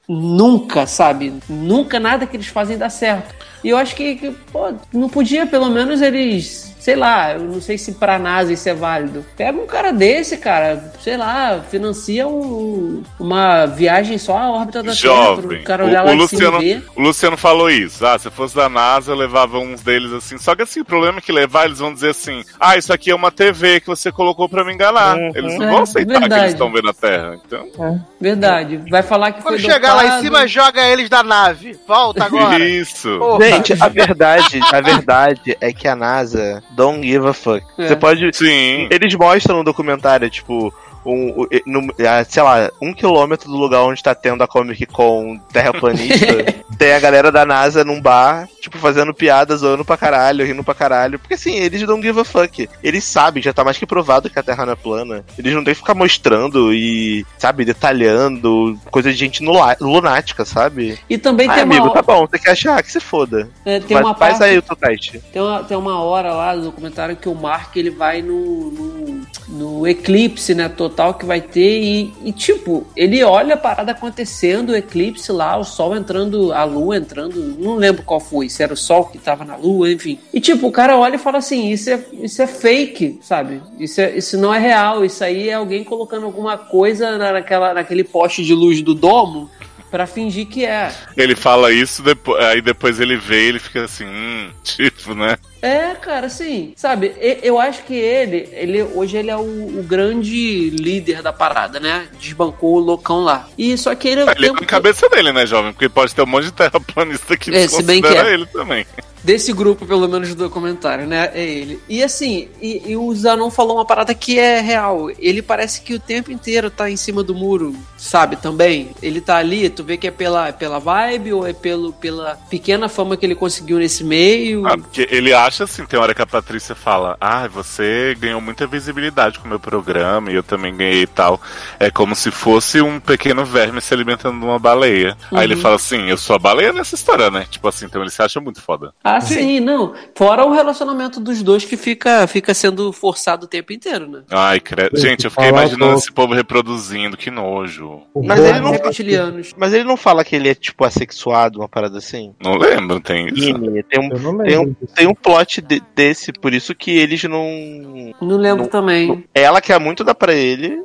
nunca, sabe? Nunca nada que eles fazem dá certo. E eu acho que, que, pô, não podia pelo menos eles, sei lá, eu não sei se pra NASA isso é válido. Pega um cara desse, cara, sei lá, financia um- uma viagem só à órbita da Terra Jovem. pro cara O, olhar o lá cima Luciano, o Luciano falou isso. Ah, se fosse da NASA, eu levava uns deles assim. Só que assim, o problema é que levar, eles vão dizer assim: ah, isso aqui é uma TV que você colocou pra me enganar. Uhum. Eles não É, vão aceitar que verdade. eles estão vendo a Terra. Então, Verdade. Vai falar que Quando foi chegar lá em cima, joga eles da nave. Volta agora. isso. Porra. Gente, a verdade, a verdade é que a NASA don't give a fuck. É. Você pode. Sim. Eles mostram no documentário, tipo, um, um- ah, sei lá, um quilômetro do lugar onde tá tendo a Comic Con terraplanista, tem a galera da NASA num bar, tipo, fazendo piadas, zoando pra caralho, rindo pra caralho. Porque assim, eles não give a fuck. Eles sabem, já tá mais que provado que a Terra não é plana. Eles não tem que ficar mostrando e, sabe, detalhando coisa de gente lunática, sabe? E também Ah, tem amigo, uma, tá bom, você quer achar que se foda. é, tem uma faz parte aí o teu teste. Tem uma, tem uma hora lá no documentário que o Mark ele vai no, no, no eclipse, né, total que vai ter e, e, tipo, ele olha a parada acontecendo, o eclipse lá, o sol entrando, a lua entrando, não lembro qual foi, se era o sol que tava na lua, enfim. E tipo, o cara olha e fala assim, isso é, isso é fake, sabe? Isso, é, isso não é real, isso aí é alguém colocando alguma coisa na- naquela, naquele poste de luz do domo pra fingir que é. Ele fala isso, depo- aí depois ele vê e ele fica assim, hum, tipo, né? É, cara, assim, sabe, eu acho que ele, ele hoje ele é o, o grande líder da parada, né? Desbancou o loucão lá. E só que ele Ele tem é na cabeça dele, né, jovem? Porque pode ter um monte de terraplanista que É, se bem que é. ele também. Desse grupo, pelo menos do documentário, né? É ele. E assim, e, e o Zanon falou uma parada que é real. Ele parece que o tempo inteiro tá em cima do muro, sabe? Também. Ele tá ali, tu vê que é pela, pela vibe ou é pelo, pela pequena fama que ele conseguiu nesse meio. Ah, porque ele acha assim, tem hora que a Patrícia fala, ah, você ganhou muita visibilidade com o meu programa e eu também ganhei e tal. É como se fosse um pequeno verme se alimentando de uma baleia. Aí ele Uhum. fala assim, eu sou a baleia nessa história, né? Tipo assim, então ele se acha muito foda. Ah, sim, não. Fora o relacionamento dos dois que fica, fica sendo forçado o tempo inteiro, né? Ai, credo. Gente, eu fiquei imaginando esse povo reproduzindo, que nojo. Mas ele não- Reptilianos. Mas ele não fala que ele é, tipo, assexuado, uma parada assim? Não lembro, tem isso. Tem um, Eu não tem um, tem um plot de- desse, por isso que eles não. Não lembro Não- também. Ela quer muito dar pra ele.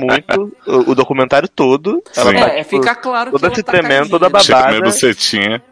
Muito. o, o documentário todo. Sim. tá, É, tipo, fica claro toda que se ela tá tremendo, toda caidinha. babada.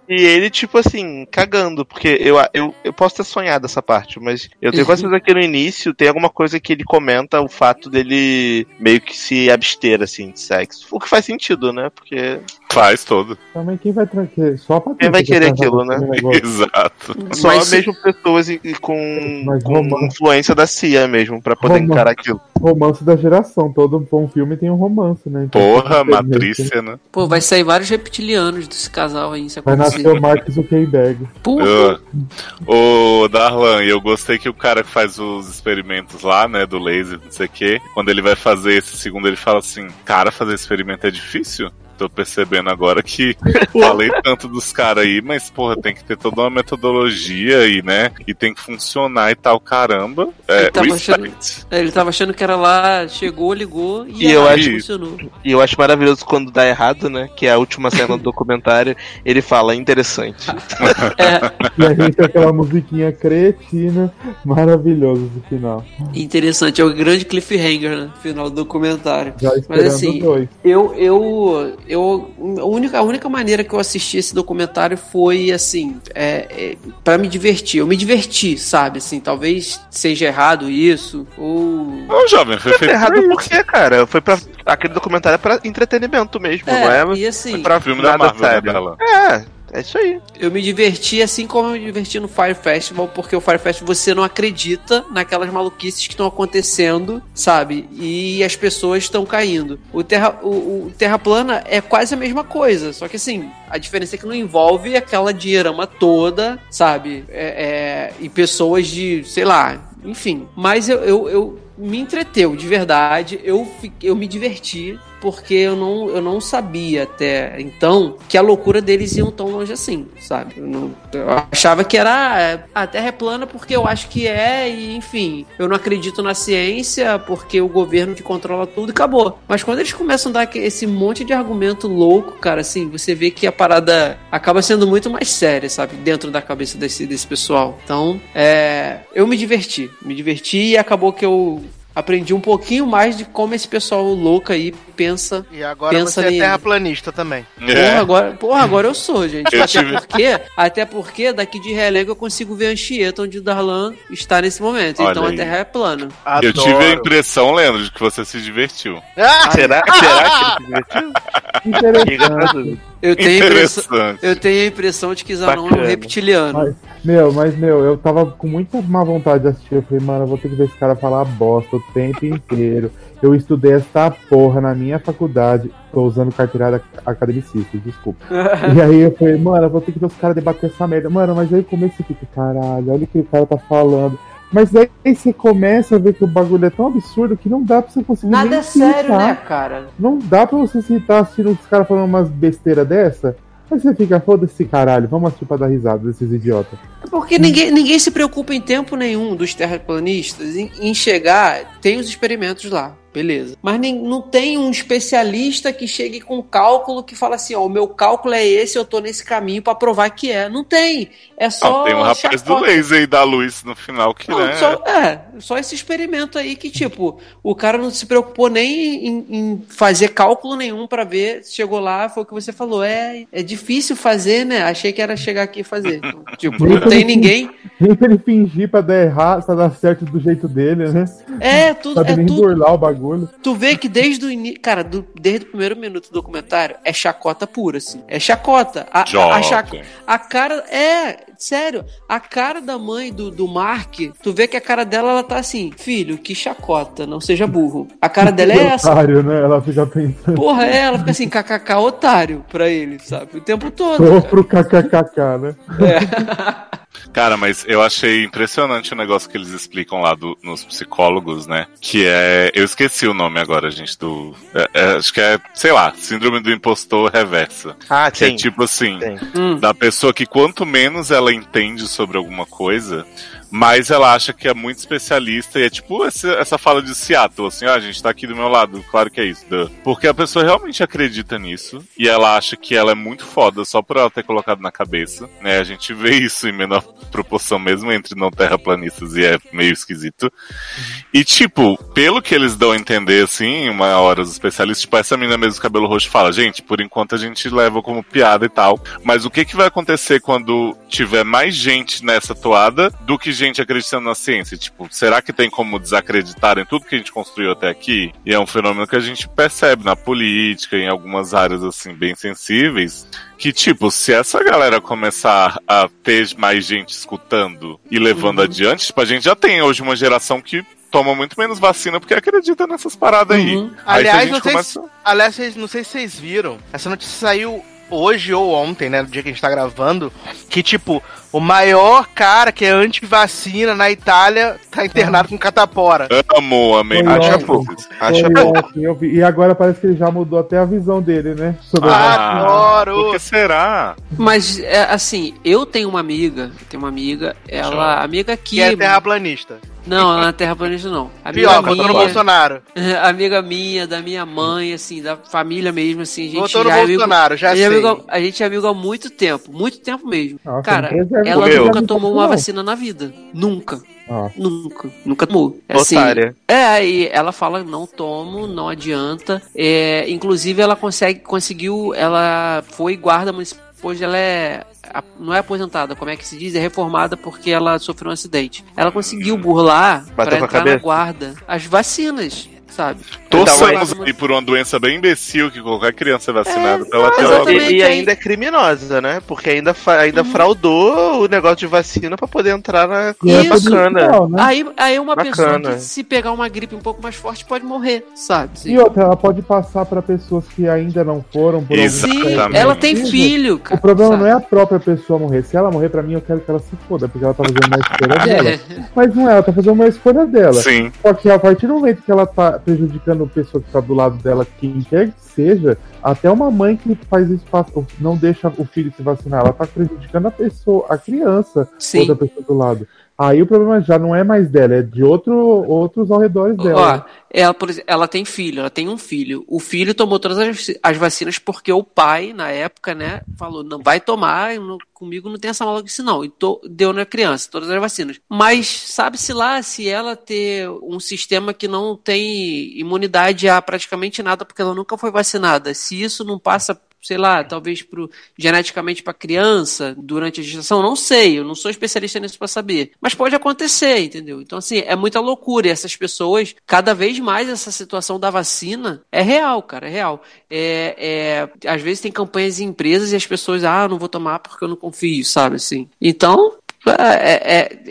E ele, tipo assim, cagando. Porque eu, eu, eu posso ter sonhado essa parte, mas eu tenho quase certeza que no início tem alguma coisa que ele comenta o fato dele meio que se abster, assim, de sexo. O que faz sentido, né? Porque. Faz todo. Também quem vai tranquear? Só pra Quem vai querer aquilo, né? Exato. Só Mas- mesmo pessoas e- e com, Mas com romance- influência da CIA mesmo, pra poder Romance. encarar aquilo. Romance da geração. Todo bom filme tem um romance, né? Então, Porra. Matrícia, né? Pô, vai sair vários reptilianos desse casal aí, se Vai nascer o Mark Zuckerberg. Porra. Ô, Darlan, e eu gostei que o cara que faz os experimentos lá, né, do laser, não sei o quê, quando ele vai fazer esse segundo, ele fala assim: Cara, fazer experimento é difícil? Tô percebendo agora que falei tanto dos caras aí, mas, porra, tem que ter toda uma metodologia e, né, e tem que funcionar e tal, caramba. É, Ele tava. É, Ele tava achando que era lá, chegou, ligou e, E eu aí acho- funcionou. E eu acho maravilhoso quando dá errado, né? Que é a última cena do documentário, ele fala interessante. É, E a gente tem aquela musiquinha cretina, maravilhoso no final. interessante, é o grande cliffhanger, né? Final do documentário. Já esperando assim, dois. Eu, eu, eu, a única, a única maneira que eu assisti esse documentário foi assim, é, é, para me divertir. Eu me diverti, sabe? Assim, talvez seja errado isso ou Ô, jovem, foi Foi errado por quê, cara? Foi pra. Aquele documentário é pra entretenimento mesmo, não é? é, e assim, Foi pra Filme da Marvel, né? É, é isso aí. eu me diverti assim como eu me diverti no Fire Festival, porque o Fire Festival você não acredita naquelas maluquices que estão acontecendo, sabe? E as pessoas estão caindo. O Terra, o, o Terra Plana é quase a mesma coisa, só que assim, a diferença é que não envolve aquela dinheirama toda, sabe? É, é, e pessoas de, sei lá, enfim. Mas eu, eu, eu, me entreteu, de verdade. Eu, eu me diverti, porque eu não, eu não sabia até então que a loucura deles iam tão longe assim, sabe? Eu, não- eu achava que era é, a Terra é plana porque eu acho que é, e enfim, eu não acredito na ciência porque o governo que controla tudo acabou. Mas quando eles começam a dar esse monte de argumento louco, cara, assim, você vê que a parada acaba sendo muito mais séria, sabe? Dentro da cabeça desse, desse pessoal. Então, é, eu me diverti. Me diverti e acabou que eu aprendi um pouquinho mais de como esse pessoal louco aí pensa. E agora Pensa você é terraplanista também. É. Porra, agora, porra, agora eu sou, gente. Eu até tive- porque, até porque daqui de Relego eu consigo ver a Anchieta onde o Darlan está nesse momento. Olha então aí. a Terra é plana. Eu tive a Adoro. impressão, Leandro, de que você se divertiu. Ah, Será, será que ele se divertiu? Interessante. Eu tenho, a impressão, Interessante. eu tenho a impressão de que Zanon é um reptiliano. Mas, meu, mas, meu, eu tava com muita má vontade de assistir. Eu falei, mano, eu vou ter que ver esse cara falar bosta o tempo inteiro. Eu estudei essa porra na minha faculdade. Tô usando carteirada academicista, desculpa. e aí eu falei, mano, eu vou ter que ver os caras debater essa merda. Mano, mas aí começa e fica, caralho, olha o que o cara tá falando. Mas daí você começa a ver que o bagulho é tão absurdo que não dá pra você conseguir Nada é sério, citar. né, cara? Não dá pra você citar assistindo os caras falando umas besteiras dessa. Aí você fica, foda-se caralho, vamos assistir pra dar risada desses idiotas. É porque ninguém, ninguém se preocupa em tempo nenhum dos terraplanistas em, em chegar. Tem os experimentos lá, beleza. Mas nem, não tem um especialista que chegue com cálculo que fala assim: ó, o meu cálculo é esse, eu tô nesse caminho pra provar que é. Não tem. É só. Não, tem um rapaz do chacota. laser e da luz no final que, Não, né? só, é, só esse experimento aí que, tipo, o cara não se preocupou nem em, em fazer cálculo nenhum pra ver. Chegou lá, foi o que você falou. É, é difícil fazer, né? Achei que era chegar aqui e fazer. Então, tipo, não tem ninguém. Nem pra ele fingir pra dar errado, pra dar certo do jeito dele, né? É, tudo, Sabe é nem tudo. burlar o bagulho. Tu vê que desde o início. Cara, do- desde o primeiro minuto do documentário, é chacota pura, assim. É chacota. A, a, a, chaco- a cara. É, sério. A cara da mãe do, do Mark, tu vê que a cara dela, ela tá assim: Filho, que chacota, não seja burro. A cara dela é essa. Otário, né? Ela fica pensando. Porra, é, ela fica assim, kkk otário pra ele, sabe? O tempo todo. Sofro kkkk, né? Cara, mas eu achei impressionante o negócio que eles explicam lá do- nos psicólogos, né? Que é. Eu esqueci o nome agora, gente, do. é- é, acho que é, sei lá, Síndrome do Impostor Reversa. Ah, Que é sim. tipo assim. Tem. Hum. Da pessoa que quanto menos ela entende sobre alguma coisa, mais ela acha que é muito especialista. E é tipo essa, essa fala de Seattle, assim, ah, a gente tá aqui do meu lado, claro que é isso. duh. Porque a pessoa realmente acredita nisso e ela acha que ela é muito foda só por ela ter colocado na cabeça. Né? A gente vê isso em menor proporção mesmo entre não terraplanistas e é meio esquisito. E, tipo, pelo que eles dão a entender, assim, uma hora os especialistas, tipo, essa menina mesmo, cabelo roxo, fala, gente, por enquanto a gente leva como piada e tal, mas o que que vai acontecer quando tiver mais gente nessa toada do que gente acreditando na ciência? Tipo, será que tem como desacreditar em tudo que a gente construiu até aqui? E é um fenômeno que a gente percebe na política, em algumas áreas, assim, bem sensíveis, que, tipo, se essa galera começar a ter mais gente escutando e levando Uhum. adiante, tipo, a gente já tem hoje uma geração que toma muito menos vacina porque acredita nessas paradas aí. Uhum. Aí Aliás, gente não sei, começa... se, aliás, vocês- não sei se vocês viram. Essa notícia saiu hoje ou ontem, né? No dia que a gente tá gravando. Que, tipo, o maior cara que é anti-vacina na Itália tá internado com catapora. Amo, amei Foi ótimo. pouco. Acha Foi pouco. ótimo, vi. E agora parece que ele já mudou até a visão dele, né? Sobre Ah, Adoro! Por que será? Mas, é, assim, eu tenho uma amiga, eu tenho uma amiga, ela, amiga que. Que é terraplanista. Não, ela não é terraplanista, não. Amiga Pior, votou no minha, Bolsonaro. amiga minha, da minha mãe, assim, da família mesmo, assim, a gente Votou no já é amigo, Bolsonaro, já a, é sei. amigo, a gente é amigo há muito tempo, muito tempo mesmo. Nossa, Cara, ela meu. nunca tomou uma vacina na vida. Nunca. Ah. Nunca. Nunca tomou. Assim, Otária. é, aí ela fala, não tomo, não adianta. É, inclusive, ela consegue, conseguiu, ela foi guarda municipal. Hoje ela é. Não é aposentada, como é que se diz? É reformada porque ela sofreu um acidente. Ela conseguiu burlar Bateu para entrar na guarda as vacinas. Sabe? Torçamos Então, aí por uma doença bem imbecil que qualquer criança é vacinada É, pela. E, e ainda é criminosa, né? Porque ainda, ainda fraudou o negócio de vacina pra poder entrar na é Isso. bacana. legal, né? Aí, aí uma pessoa Bacana. que se pegar uma gripe um pouco mais forte pode morrer, sabe? E outra, ela pode passar pra pessoas que ainda não foram por algum Sim, Exatamente. ela tem filho, cara. O problema sabe? não é a própria pessoa morrer. Se ela morrer, pra mim, eu quero que ela se foda, porque ela tá fazendo uma escolha dela. É. Mas não é, ela tá fazendo uma escolha dela. Sim. Só que a partir do momento que ela tá prejudicando a pessoa que tá do lado dela, quem quer que seja, até uma mãe que faz isso, passa- não deixa o filho se vacinar, ela tá prejudicando a pessoa, a criança, Sim. outra pessoa do lado. Aí o problema já não é mais dela, é de outro, outros ao redor dela. Ó, ela, por exemplo, ela tem filho, ela tem um filho. O filho tomou todas as, as vacinas porque o pai, na época, né, falou: não vai tomar, não- comigo não tem essa maluquice, não. E to- deu na criança todas as vacinas. Mas sabe-se lá se ela ter um sistema que não tem imunidade a praticamente nada, porque ela nunca foi vacinada. Se isso não passa sei lá, talvez pro, geneticamente para criança durante a gestação, não sei, eu não sou especialista nisso para saber, mas pode acontecer, entendeu? Então assim, é muita loucura e essas pessoas, cada vez mais essa situação da vacina é real, cara, é real. É, é, às vezes tem campanhas em empresas e as pessoas, ah, não vou tomar porque eu não confio, sabe assim. Então, é,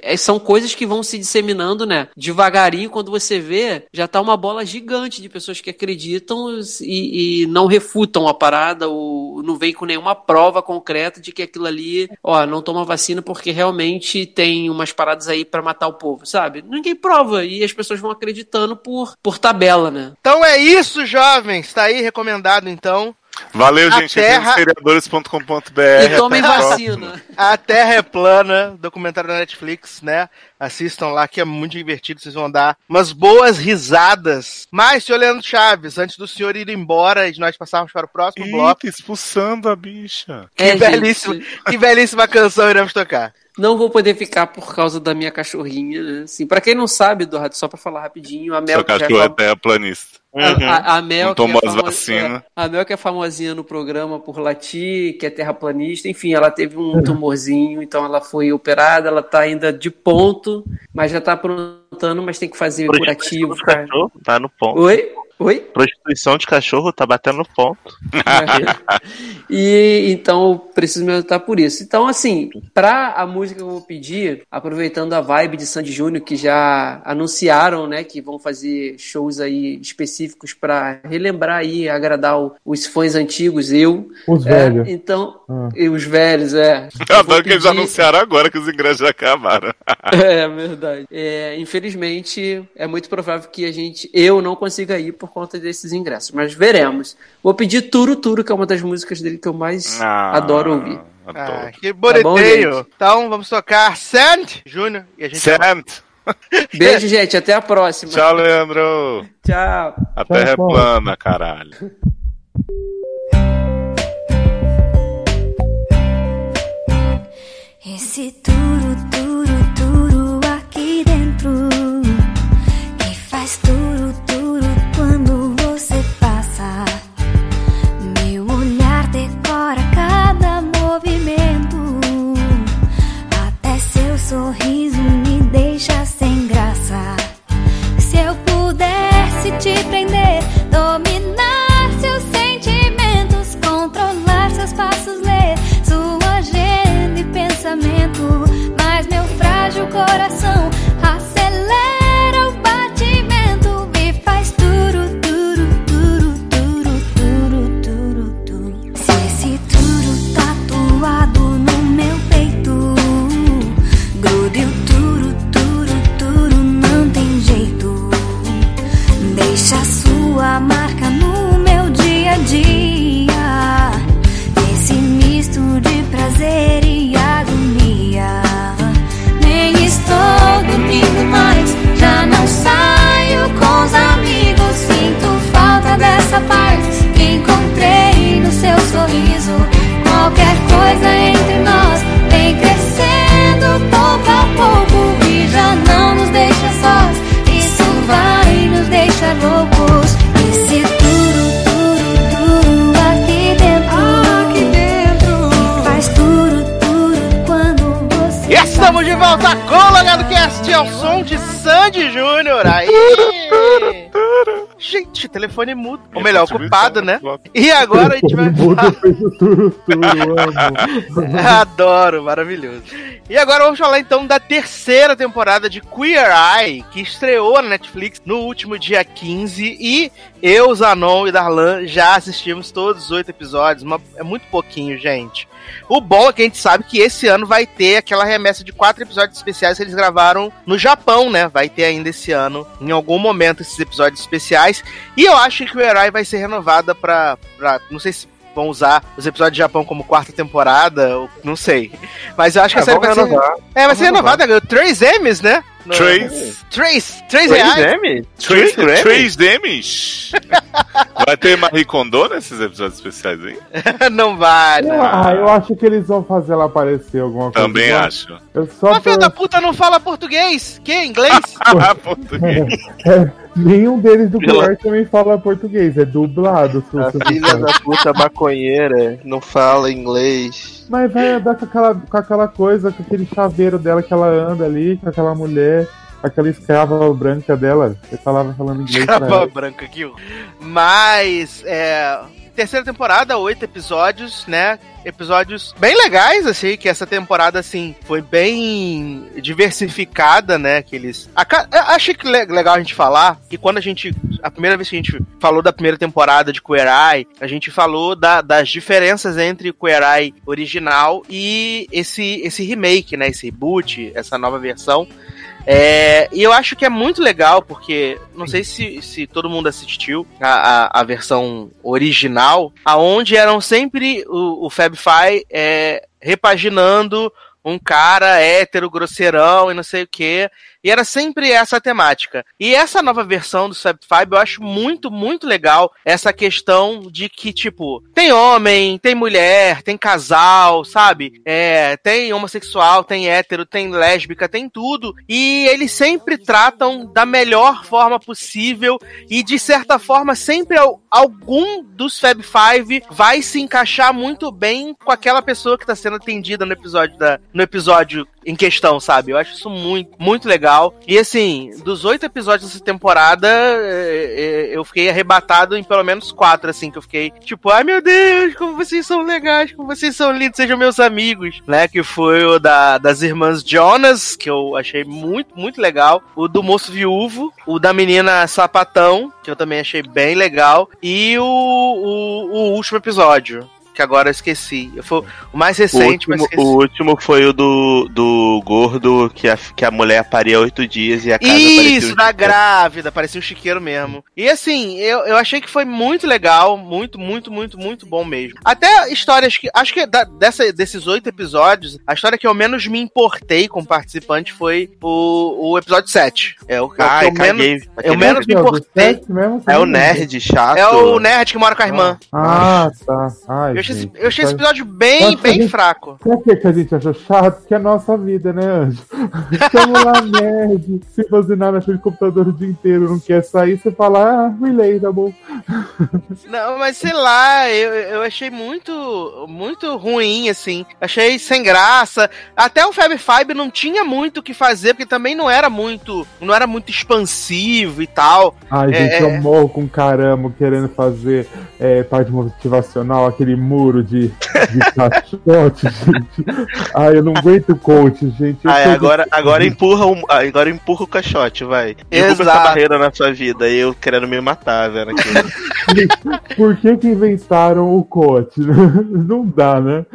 é, é, são coisas que vão se disseminando, né? Devagarinho, quando você vê, já tá uma bola gigante de pessoas que acreditam e, e não refutam a parada ou não vem com nenhuma prova concreta de que aquilo ali, ó, não toma vacina porque realmente tem umas paradas aí para matar o povo, sabe? Ninguém prova e as pessoas vão acreditando por, por tabela, né? Então é isso, jovens. Tá aí recomendado, então. Valeu, A gente. Terra- Seriadores.com.br. E tomem vacina. A Terra é plana, documentário da Netflix, né? Assistam lá que é muito divertido, vocês vão dar umas boas risadas. Mas, senhor Leandro Chaves, antes do senhor ir embora e de nós passarmos para o próximo bloco, Eita, expulsando a bicha. que, É, belíssima, que belíssima canção iremos tocar. Não vou poder ficar por causa da minha cachorrinha, né? Assim, pra quem não sabe, Eduardo, só pra falar rapidinho, a Mel Seu que já é cachorro terraplanista. a, a- Mel Não que é tomou as vacinas. a Mel que é famosinha no programa por latir, que é terraplanista, enfim, ela teve um tumorzinho, então ela foi operada, ela tá ainda de ponto, mas já tá aprontando, mas tem que fazer Prostituição curativo. tá no ponto. Oi? Oi? Prostituição de cachorro tá batendo no ponto. e então eu preciso me adiantar por isso. Então, assim, pra a música que eu vou pedir, aproveitando a vibe de Sandy Júnior, que já anunciaram, né, que vão fazer shows aí específicos pra relembrar aí, agradar o- os fãs antigos, eu. Os É, velhos. então, Ah. e os velhos, é. Eu adoro que eles pedir- anunciaram agora que os ingressos já acabaram. É verdade. É, infelizmente, é muito provável que a gente, eu não consiga ir por conta desses ingressos, mas veremos. Vou pedir Turo Turo, que é uma das músicas dele que eu mais Ah, adoro ouvir. Adoro. Ah, que bonitinho. gente? então vamos tocar Sand Júnior e a gente Certo. Beijo, gente. Até a próxima. Tchau, Leandro. Tchau. A terra é plana, caralho. Esse aprender. Som de Sandy Júnior. Aí! Gente, telefone mudo. Ou melhor, ocupado, né? E agora a gente vai. Adoro, maravilhoso. E agora vamos falar então da terceira temporada de Queer Eye, que estreou na Netflix no último dia 15. E eu, Zanon e Darlan já assistimos todos os oito episódios. uma- é muito pouquinho, gente. O bom é que a gente sabe que esse ano vai ter aquela remessa de quatro episódios especiais que eles gravaram no Japão, né? Vai ter ainda esse ano, em algum momento, esses episódios especiais. E eu acho que o Herói vai ser renovada pra, pra. Não sei se vão usar os episódios de Japão como quarta temporada, não sei. Mas eu acho que Ah, essa vamos vai ser. renovar. É, vai ser renovada, ganhou três M's, né? No-. Três. Três Três reais. Grammy? três Demis? Vai ter Marie Kondo nesses episódios especiais aí? não vai, não. Ah, eu acho que eles vão fazer ela aparecer alguma coisa. Também Eu- acho. Eu só Mas filho da puta não fala português. Que? Inglês? Português. É, nenhum deles do Queer também fala português, é dublado. se A filha da puta maconheira não fala inglês. Mas vai andar com aquela, com aquela coisa, com aquele chaveiro dela que ela anda ali, com aquela mulher, aquela escrava branca dela. Você falava falando inglês ela. branca aqui. Mas, é. Terceira temporada, oito episódios, né? Episódios bem legais, assim, que essa temporada, assim, foi bem diversificada, né? Que eles. Eu Achei que le- legal a gente falar que quando a gente. A primeira vez que a gente falou da primeira temporada de Queer Eye, a gente falou da- das diferenças entre o Queer Eye original e esse, esse remake, né? Esse reboot, essa nova versão. É, e eu acho que é muito legal, porque não sei se, se todo mundo assistiu a, a, a versão original, aonde eram sempre o, o Fab Five é, repaginando um cara hétero, grosseirão e não sei o que. E era sempre essa a temática. E essa nova versão do Fab Five eu acho muito, muito legal essa questão de que, tipo, tem homem, tem mulher, tem casal, sabe? É, tem homossexual, tem hétero, tem lésbica, tem tudo. E eles sempre tratam da melhor forma possível. E de certa forma, sempre al- algum dos Fab Five vai se encaixar muito bem com aquela pessoa que tá sendo atendida no episódio da, no episódio em questão, sabe? Eu acho isso muito, muito legal. E assim, dos oito episódios dessa temporada, é, é, eu fiquei arrebatado em pelo menos quatro, assim, que eu fiquei tipo, ai meu Deus, como vocês são legais, como vocês são lindos, sejam meus amigos, né? Que foi o da, das irmãs Jonas, que eu achei muito, muito legal. O do moço viúvo, o da menina sapatão, que eu também achei bem legal. E o, o, o último episódio. Que agora eu esqueci. Foi o mais O recente, mas último, esqueci. o último foi o do, do gordo que a, que a mulher paria oito dias e a casa parecia Isso, um da chiqueiro. grávida, parecia um chiqueiro mesmo. E assim, eu, eu achei que foi muito legal, muito, muito, muito, muito bom mesmo. Até histórias que. Acho que da- dessa, desses oito episódios, a história que eu menos me importei com participante foi o, o episódio 7. É o, o que Ai, eu menos. caguei. Eu menos me importei. É o nerd chato. É o nerd que mora com a irmã. Ah, tá. Ai, Eu achei, esse- eu achei esse episódio bem, bem gente- fraco. O que, que a gente achou chato? Que é a nossa vida, né, Anjo? Estamos lá, nerd, se buzinar na frente do computador o dia inteiro, não quer sair, você fala, ah, relay, tá bom. Não, mas sei lá, eu, eu achei muito, muito ruim, assim. Achei sem graça. Até o Fab Five não tinha muito o que fazer, porque também não era muito, não era muito expansivo e tal. Ai, É, gente, é. eu morro com caramba querendo fazer é, parte motivacional, aquele muro de, de caixote, gente. Ai, eu não aguento coach, gente. Eu Ai, agora, agora, empurra um, ah, agora empurra o caixote, vai. Derruba essa barreira na sua vida. E eu querendo me matar, vendo aquilo. Por que que inventaram o coach? Não dá, né?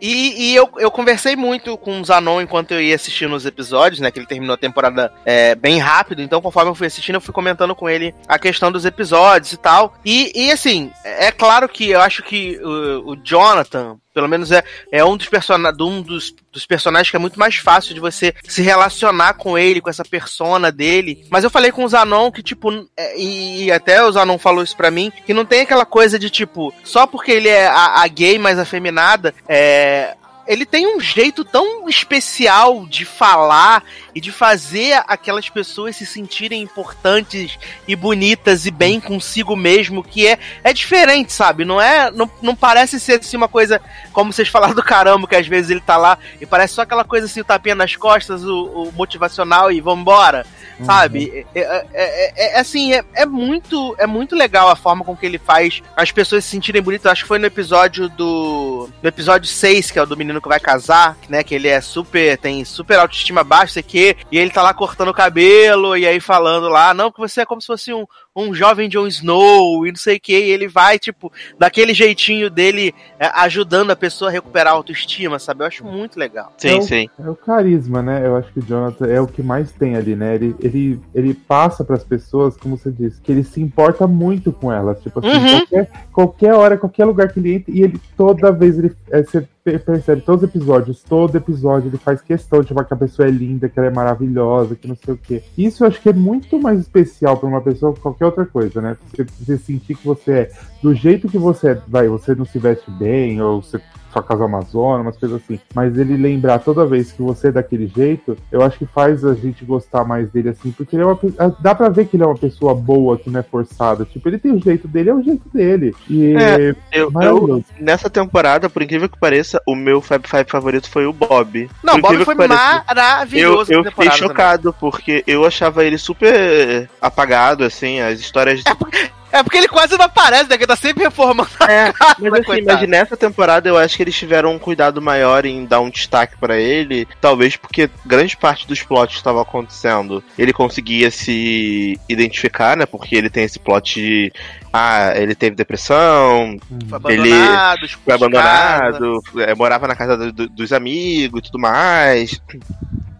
E, e eu, eu conversei muito com o Zanon enquanto eu ia assistindo os episódios, né? Que ele terminou a temporada é, bem rápido. Então, conforme eu fui assistindo, eu fui comentando com ele a questão dos episódios e tal. E, e assim, é claro que eu acho que o, o Jonathan, pelo menos é, é um, dos, persona um dos, dos personagens que é muito mais fácil de você se relacionar com ele, com essa persona dele. Mas eu falei com o Zanon que, tipo, é, e, e até o Zanon falou isso pra mim, que não tem aquela coisa de, tipo, só porque ele é a, a gay mais afeminada, é, ele tem um jeito tão especial de falar e de fazer aquelas pessoas se sentirem importantes e bonitas e bem consigo mesmo, que é, é diferente, sabe? Não é, não, não parece ser assim uma coisa como vocês falaram do caramba, que às vezes ele tá lá e parece só aquela coisa assim, o tapinha nas costas, o, o motivacional e vambora. Sabe? É, é- é- é- assim, é, é muito é muito legal a forma com que ele faz as pessoas se sentirem bonitas. Acho que foi no episódio do. No episódio 6, que é o do menino que vai casar, né? Que ele é super. tem super autoestima baixa, sei que, e ele tá lá cortando o cabelo, e aí falando lá, não, que você é como se fosse um, um jovem Jon Snow, e não sei o que, e ele vai, tipo, daquele jeitinho dele é, ajudando a pessoa a recuperar a autoestima, sabe? Eu acho muito legal. Sim, Então- sim. É o carisma, né? Eu acho que o Jonathan é o que mais tem ali, né? Ele, ele, ele passa pras pessoas, como você disse, que ele se importa muito com elas. Tipo assim, Uhum. qualquer, qualquer hora, qualquer lugar que ele entra, e ele toda vez ele. é, você percebe, todos os episódios, todo episódio, ele faz questão de falar que a pessoa é linda, que ela é maravilhosa, que não sei o quê. Isso eu acho que é muito mais especial pra uma pessoa que qualquer outra coisa, né? Você, você sentir que você é do jeito que você vai, você não se veste bem, ou você sua casa amazônica, umas coisas assim. Mas ele lembrar toda vez que você é daquele jeito, eu acho que faz a gente gostar mais dele assim, porque ele é uma ah, dá pra ver que ele é uma pessoa boa, que não é forçado. Tipo, ele tem o jeito dele, é o jeito dele. E É, Eu, eu, nessa temporada, por incrível que pareça, o meu Fab Five favorito foi o Bob. Não, Por Bob foi. Eu, maravilhoso eu na fiquei também. chocado, porque eu achava ele super apagado, assim, as histórias. É porque ele quase não aparece, né? Que ele tá sempre reformando. É, mas assim, coitado. mas nessa temporada eu acho que eles tiveram um cuidado maior em dar um destaque pra ele, talvez porque grande parte dos plots que estavam acontecendo, ele conseguia se identificar, né? Porque ele tem esse plot de ah, ele teve depressão, Foi Ele abandonado, foi expulso de casa. abandonado, é, morava na casa do- do- dos amigos e tudo mais.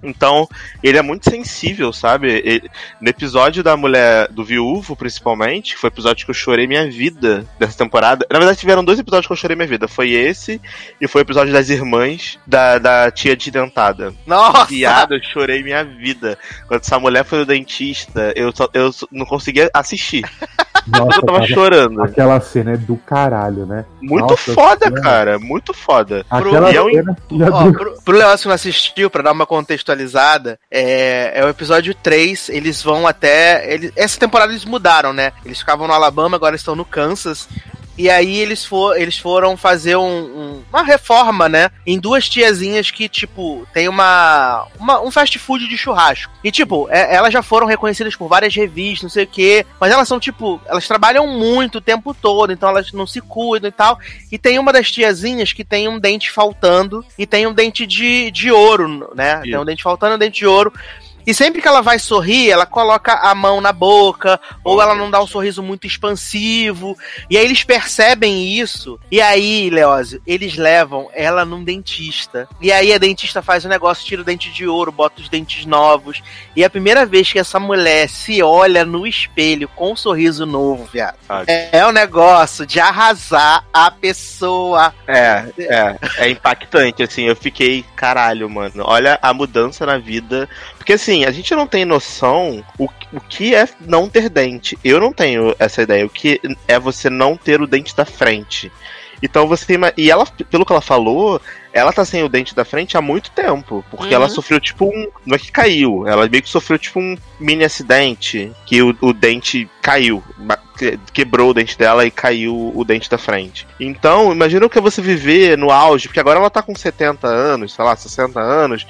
Então, ele é muito sensível, sabe? Ele- no episódio da mulher do viúvo, principalmente, que foi o episódio que eu chorei minha vida dessa temporada. Na verdade, tiveram dois episódios que eu chorei minha vida. Foi esse e foi o episódio das irmãs da, da tia desdentada. Nossa! Viado, eu chorei minha vida. Quando essa mulher foi no dentista, eu, só- eu não conseguia assistir. Nossa, Eu tava cara, chorando. aquela cena é do caralho, né? Muito Nossa foda, Senhora. cara. Muito foda. Aquela e é um- cena. e Ó, do- pro, pro Leócio que não assistiu, pra dar uma contextualizada, é, é o episódio 3, eles vão até. Eles, essa temporada eles mudaram, né? Eles ficavam no Alabama, agora estão no Kansas. E aí eles, for, eles foram fazer um- um- uma reforma, né? Em duas tiazinhas que, tipo, tem uma, uma- um fast food de churrasco. E, tipo, é- elas já foram reconhecidas por várias revistas, não sei o quê. Mas elas são, tipo, elas trabalham muito o tempo todo, então elas não se cuidam e tal. E tem uma das tiazinhas que tem um dente faltando e tem um dente de, de ouro, né? Tem um dente faltando e um dente de ouro. E sempre que ela vai sorrir, ela coloca a mão na boca, ou ela não dá um sorriso muito expansivo. E aí eles percebem isso. E aí, Leózio, eles levam ela num dentista. E aí a dentista faz o negócio, tira o dente de ouro, bota os dentes novos. E é a primeira vez que essa mulher se olha no espelho com um sorriso novo, viado. É, é um negócio de arrasar a pessoa. É, é, é impactante, assim, eu fiquei, caralho, mano, olha a mudança na vida, porque assim, a gente não tem noção o, o que é não ter dente, eu não tenho essa ideia, o que é você não ter o dente da frente, então você, ima- e ela, pelo que ela falou, ela tá sem o dente da frente há muito tempo, porque Uhum. ela sofreu tipo um, não é que caiu, ela meio que sofreu tipo um mini acidente, que o, o dente caiu, quebrou o dente dela e caiu o dente da frente. Então, imagina o que é você viver no auge, porque agora ela tá com 70 anos, sei lá, 60 anos,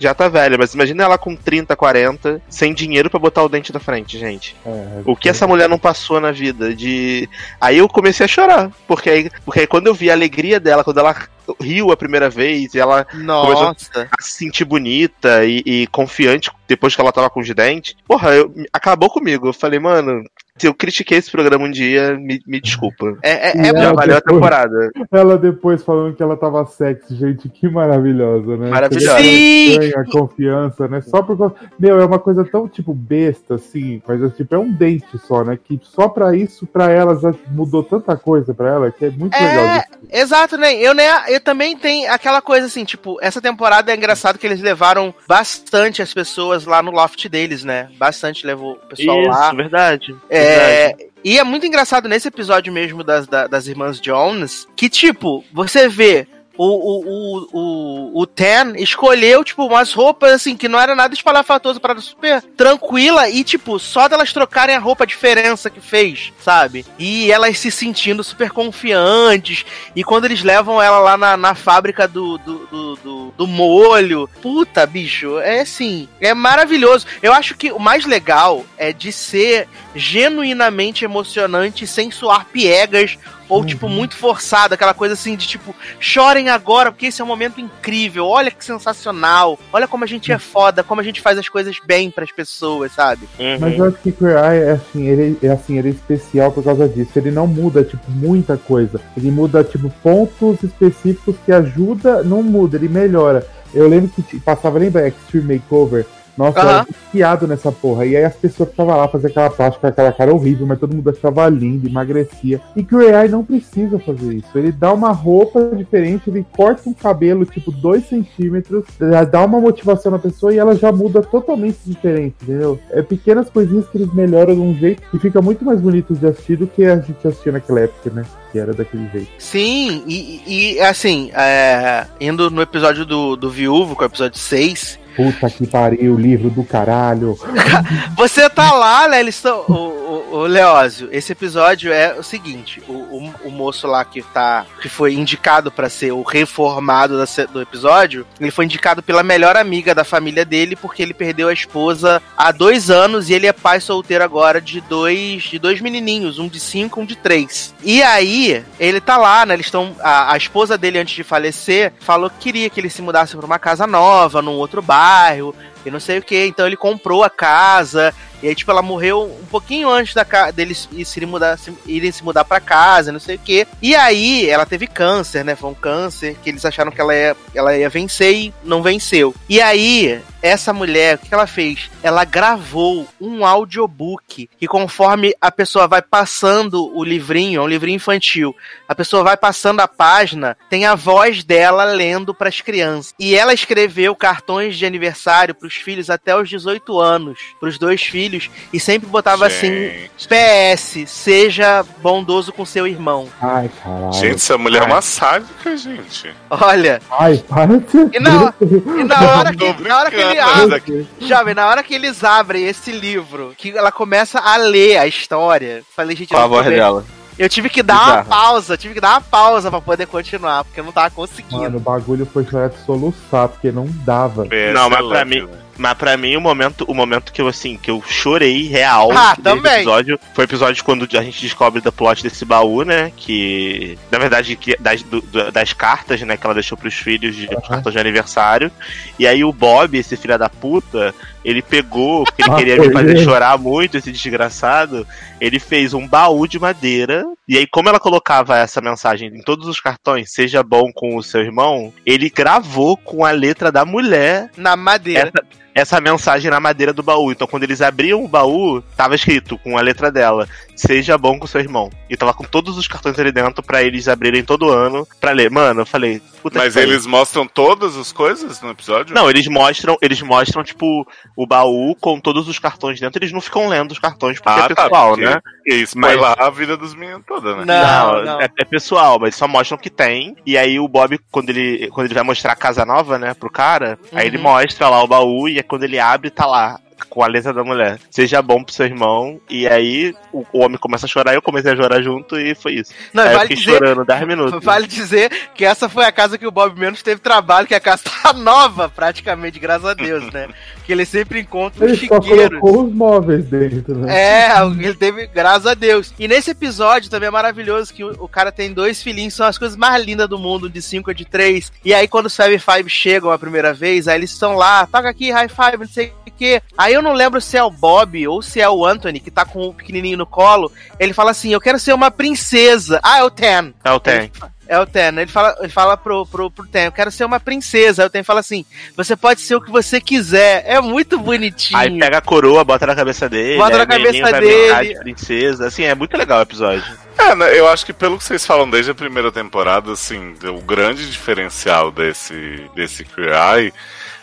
já tá velha, mas imagina ela com 30, 40, sem dinheiro pra botar o dente da frente, gente. é, O que essa mulher não passou na vida de. Aí eu comecei a chorar. Porque aí, porque aí quando eu vi a alegria dela, quando ela riu a primeira vez e ela Nossa. a se sentir bonita e, e confiante depois que ela tava com os dentes, porra, eu, acabou comigo. Eu falei, mano, se eu critiquei esse programa um dia, me, me desculpa. É, é, é ela valeu a temporada. Ela depois falando que ela tava sexy, gente, que maravilhosa, né? Maravilhosa. Sim! ganha confiança, né? Só por causa- Meu, é uma coisa tão, tipo, besta, assim, mas é, tipo, é um dente só, né? Que só pra isso, pra ela, já mudou tanta coisa pra ela, que é muito É, legal. disso. Exato, né? Eu, né? eu também tenho aquela coisa assim, tipo, essa temporada é engraçado que eles levaram bastante as pessoas lá no loft deles, né? Bastante levou o pessoal lá. Isso, verdade. É, verdade. e é muito engraçado nesse episódio mesmo das, da- das irmãs Jones, que, tipo, você vê o, o, o, o, Ten escolheu, tipo, umas roupas, assim, que não era nada espalhafatoso, para super tranquila e, tipo, só delas trocarem a roupa, a diferença que fez, sabe? E elas se sentindo super confiantes. E quando eles levam ela lá na, na fábrica do, do, do, do, molho, puta, bicho, é assim, é maravilhoso. Eu acho que o mais legal é de ser genuinamente emocionante sem suar piegas ou, tipo, muito forçado, aquela coisa assim de tipo, chorem agora, porque esse é um momento incrível, olha que sensacional, olha como a gente é foda, como a gente faz as coisas bem pras pessoas, sabe? Mas eu acho que Queer Eye é assim, ele é assim, ele é especial por causa disso. Ele não muda, tipo, muita coisa. Ele muda, tipo, pontos específicos que ajuda, não muda, ele melhora. Eu lembro que passava, lembra Extreme Makeover? Nossa, eu Aham. era viciado nessa porra. E aí as pessoas que estavam lá faziam aquela plástica, aquela cara horrível, mas todo mundo achava lindo, emagrecia. E que o AI não precisa fazer isso. Ele dá uma roupa diferente, ele corta um cabelo, tipo, 2 centímetros, dá uma motivação na pessoa e ela já muda totalmente diferente, entendeu? É pequenas coisinhas que eles melhoram de um jeito que fica muito mais bonito de assistir do que a gente assistia naquela época, né? Que era daquele jeito. Sim, e, e- e, assim, é, indo no episódio do, do Viúvo, que é o episódio 6, Puta que pariu, livro do caralho. Você tá lá, né? Eles estão. O, o, o Leózio, esse episódio é o seguinte: o, o, o moço lá que tá. que foi indicado pra ser o reformado da do episódio, ele foi indicado pela melhor amiga da família dele, porque ele perdeu a esposa há dois anos e ele é pai solteiro agora de dois, de dois menininhos, um de cinco, um de três. E aí, ele tá lá, né? Eles estão. A, a esposa dele, antes de falecer, falou que queria que ele se mudasse pra uma casa nova, num outro bairro e não sei o que. Então ele comprou a casa. E aí, tipo, ela morreu um pouquinho antes da deles ir se mudar, se- irem se mudar pra casa, não sei o que. E aí, ela teve câncer, né? Foi um câncer que eles acharam que ela ia, ela ia vencer e não venceu. E aí, essa mulher, o que ela fez? Ela gravou um audiobook que conforme a pessoa vai passando o livrinho, é um livrinho infantil, a pessoa vai passando a página, tem a voz dela lendo pras crianças. E ela escreveu cartões de aniversário pros filhos até os 18 anos, pros dois filhos, e sempre botava assim: Gente. PS, seja bondoso com seu irmão. Ai, caralho. Gente, essa mulher é uma sádica, gente. Olha, Ai, para de ser E na- e na hora que, na hora que ele abre, Jovem, na hora que eles abrem esse livro, que ela começa a ler a história, falei, gente, Com a voz dela. eu tive que dar uma Bizarro. pausa, tive que dar uma pausa pra poder continuar, porque eu não tava conseguindo. Mano, o bagulho foi chorar de soluçar, porque não dava. É Não, mas pra mim- né? Mas pra mim, o momento, o momento que eu, assim, que eu chorei real Ah, também. episódio foi o episódio quando a gente descobre da plot desse baú, né? Que, na verdade, que das, do- das cartas, né, que ela deixou pros filhos de Aham. cartas de aniversário. E aí o Bob, esse filho da puta, ele pegou, porque ele Ah, queria me fazer ele. chorar muito, esse desgraçado. Ele fez um baú de madeira. E aí, como ela colocava essa mensagem em todos os cartões, seja bom com o seu irmão, ele gravou com a letra da mulher Na madeira. essa, essa mensagem na madeira do baú. Então, quando eles abriam o baú, tava escrito com a letra dela: Seja bom com seu irmão. E tava com todos os cartões ali dentro pra eles abrirem todo ano pra ler. Mano, eu falei, puta Mas que pariu. eles mostram todas as coisas no episódio? Não, eles mostram, eles mostram, tipo, o baú com todos os cartões dentro. Eles não ficam lendo os cartões porque Ah, é tá, pessoal, porque- né? E spoiler a vida dos meninos toda, né? Não, não. É, é pessoal, mas só mostram que tem. E aí o Bob, quando ele, quando ele vai mostrar a casa nova, né, pro cara, aí ele Uhum. mostra lá o baú e é quando ele abre, tá lá. Com a letra da mulher. Seja bom pro seu irmão. E aí o, o homem começa a chorar e eu comecei a chorar junto e foi isso. Não, aí eu vale fiquei dizer, chorando 10 minutos. vale dizer que essa foi a casa que o Bob menos teve trabalho, que a casa tá nova, praticamente, graças a Deus, né? Que ele sempre encontra os Ele só chiqueiros. colocou os móveis dentro, né? É, ele teve, graças a Deus. E nesse episódio também é maravilhoso que o, o cara tem dois filhinhos, são as coisas mais lindas do mundo, de 5 ou de 3. E aí, quando os Fab Five chegam a primeira vez, aí eles estão lá, toca aqui, high five, não sei o quê. Aí eu não lembro se é o Bob ou se é o Anthony, que tá com o pequenininho no colo. Ele fala assim: Eu quero ser uma princesa. Ah, é o Ten. É o tem. É o Ten. Ele fala, ele fala pro, pro, pro Ten: Eu quero ser uma princesa. Aí o Ten fala assim: Você pode ser o que você quiser. É muito bonitinho. Aí pega a coroa, bota na cabeça dele. Bota na cabeça dele. de princesa. Assim, é muito legal o episódio. É, né, eu acho que pelo que vocês falam desde a primeira temporada, assim, o grande diferencial desse, desse Queer Eye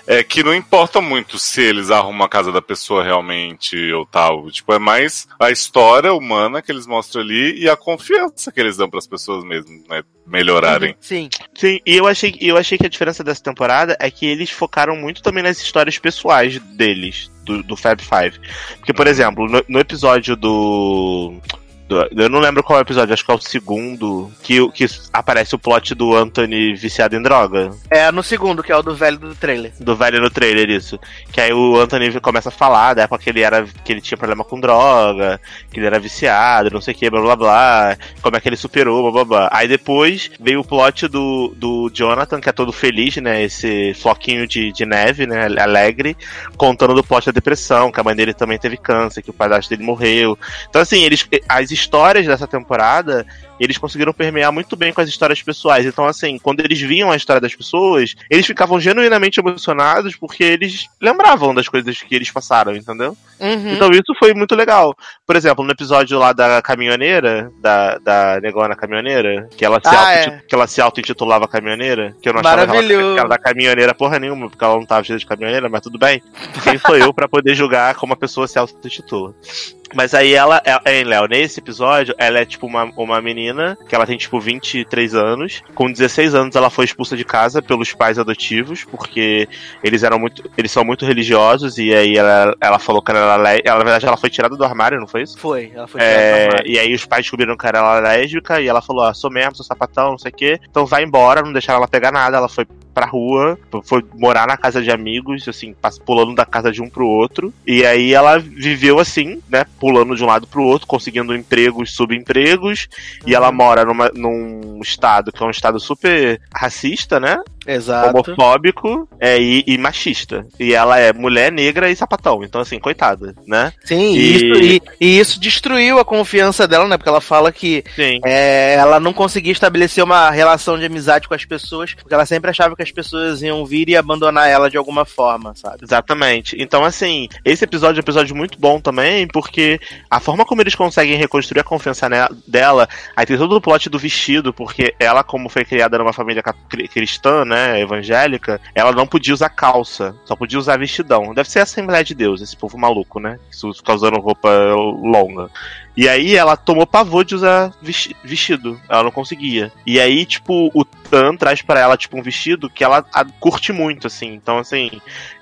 é que não importa muito se eles arrumam a casa da pessoa realmente ou tal. Tipo, é mais a história humana que eles mostram ali e a confiança que eles dão para as pessoas mesmo, né? Melhorarem. Sim. Sim, e eu achei, eu achei que a diferença dessa temporada é que eles focaram muito também nas histórias pessoais deles, do, do Fab Five. Porque, por exemplo, no, no episódio do. Eu não lembro qual é o episódio, acho que é o segundo, que, que aparece o plot do Anthony viciado em droga. É no segundo, que é o do velho do trailer. Do velho no trailer, isso. Que aí o Anthony começa a falar da época que ele era. que ele tinha problema com droga, que ele era viciado, não sei o que, blá blá blá. Como é que ele superou, blá blá blá. Aí depois veio o plot do, do Jonathan, que é todo feliz, né? Esse floquinho de, de neve, né? Alegre, contando do plot da depressão, que a mãe dele também teve câncer, que o padrasto dele morreu. Então, assim, eles, as histórias dessa temporada. Eles conseguiram permear muito bem com as histórias pessoais. Então, assim, quando eles viam a história das pessoas, eles ficavam genuinamente emocionados porque eles lembravam das coisas que eles passaram, entendeu? Uhum. Então isso foi muito legal. Por exemplo, no episódio lá da caminhoneira, da, da negona caminhoneira, que ela se, Ah, é. que ela se auto-intitulava caminhoneira, que eu não achava que ela, Maravilhoso. que ela da caminhoneira porra nenhuma, porque ela não tava vestida de caminhoneira, mas tudo bem. Quem sou eu pra poder julgar como a pessoa se auto-intitula? Mas aí ela, é, Léo, nesse episódio, ela é tipo uma, uma menina que ela tem tipo 23 anos. Com 16 anos ela foi expulsa de casa pelos pais adotivos, porque eles eram muito. Eles são muito religiosos, e aí ela, ela falou que ela era ela, Na verdade, ela foi tirada do armário, não foi isso? Foi, ela foi tirada do É, armário. e aí os pais descobriram que ela era lésbica e ela falou, ah, sou mesmo, sou sapatão, não sei o quê. Então vai embora, não deixaram ela pegar nada. Ela foi pra rua, foi morar na casa de amigos, assim, pulando da casa de um pro outro. E aí ela viveu assim, né, pulando de um lado pro outro, conseguindo empregos, subempregos. E ela mora numa, num estado que é um estado super racista, né? Exato. Homofóbico é, e, e machista. E ela é mulher negra e sapatão. Então, assim, coitada, né? Sim, E-. Isso, e, e isso destruiu a confiança dela, né? Porque ela fala que é, ela não conseguia estabelecer uma relação de amizade com as pessoas, porque ela sempre achava que as pessoas iam vir e abandonar ela de alguma forma, sabe? Exatamente. Então, assim, esse episódio é um episódio muito bom também, porque a forma como eles conseguem reconstruir a confiança dela, aí tem todo o plot do vestido, porque ela, como foi criada numa família cristã, né, evangélica, ela não podia usar calça, só podia usar vestidão. Deve ser a Assembleia de Deus, esse povo maluco, né, que usando roupa longa. E aí ela tomou pavor de usar vesti- vestido. Ela não conseguia. E aí, tipo, o Tan traz pra ela, tipo, um vestido que ela curte muito, assim. Então, assim,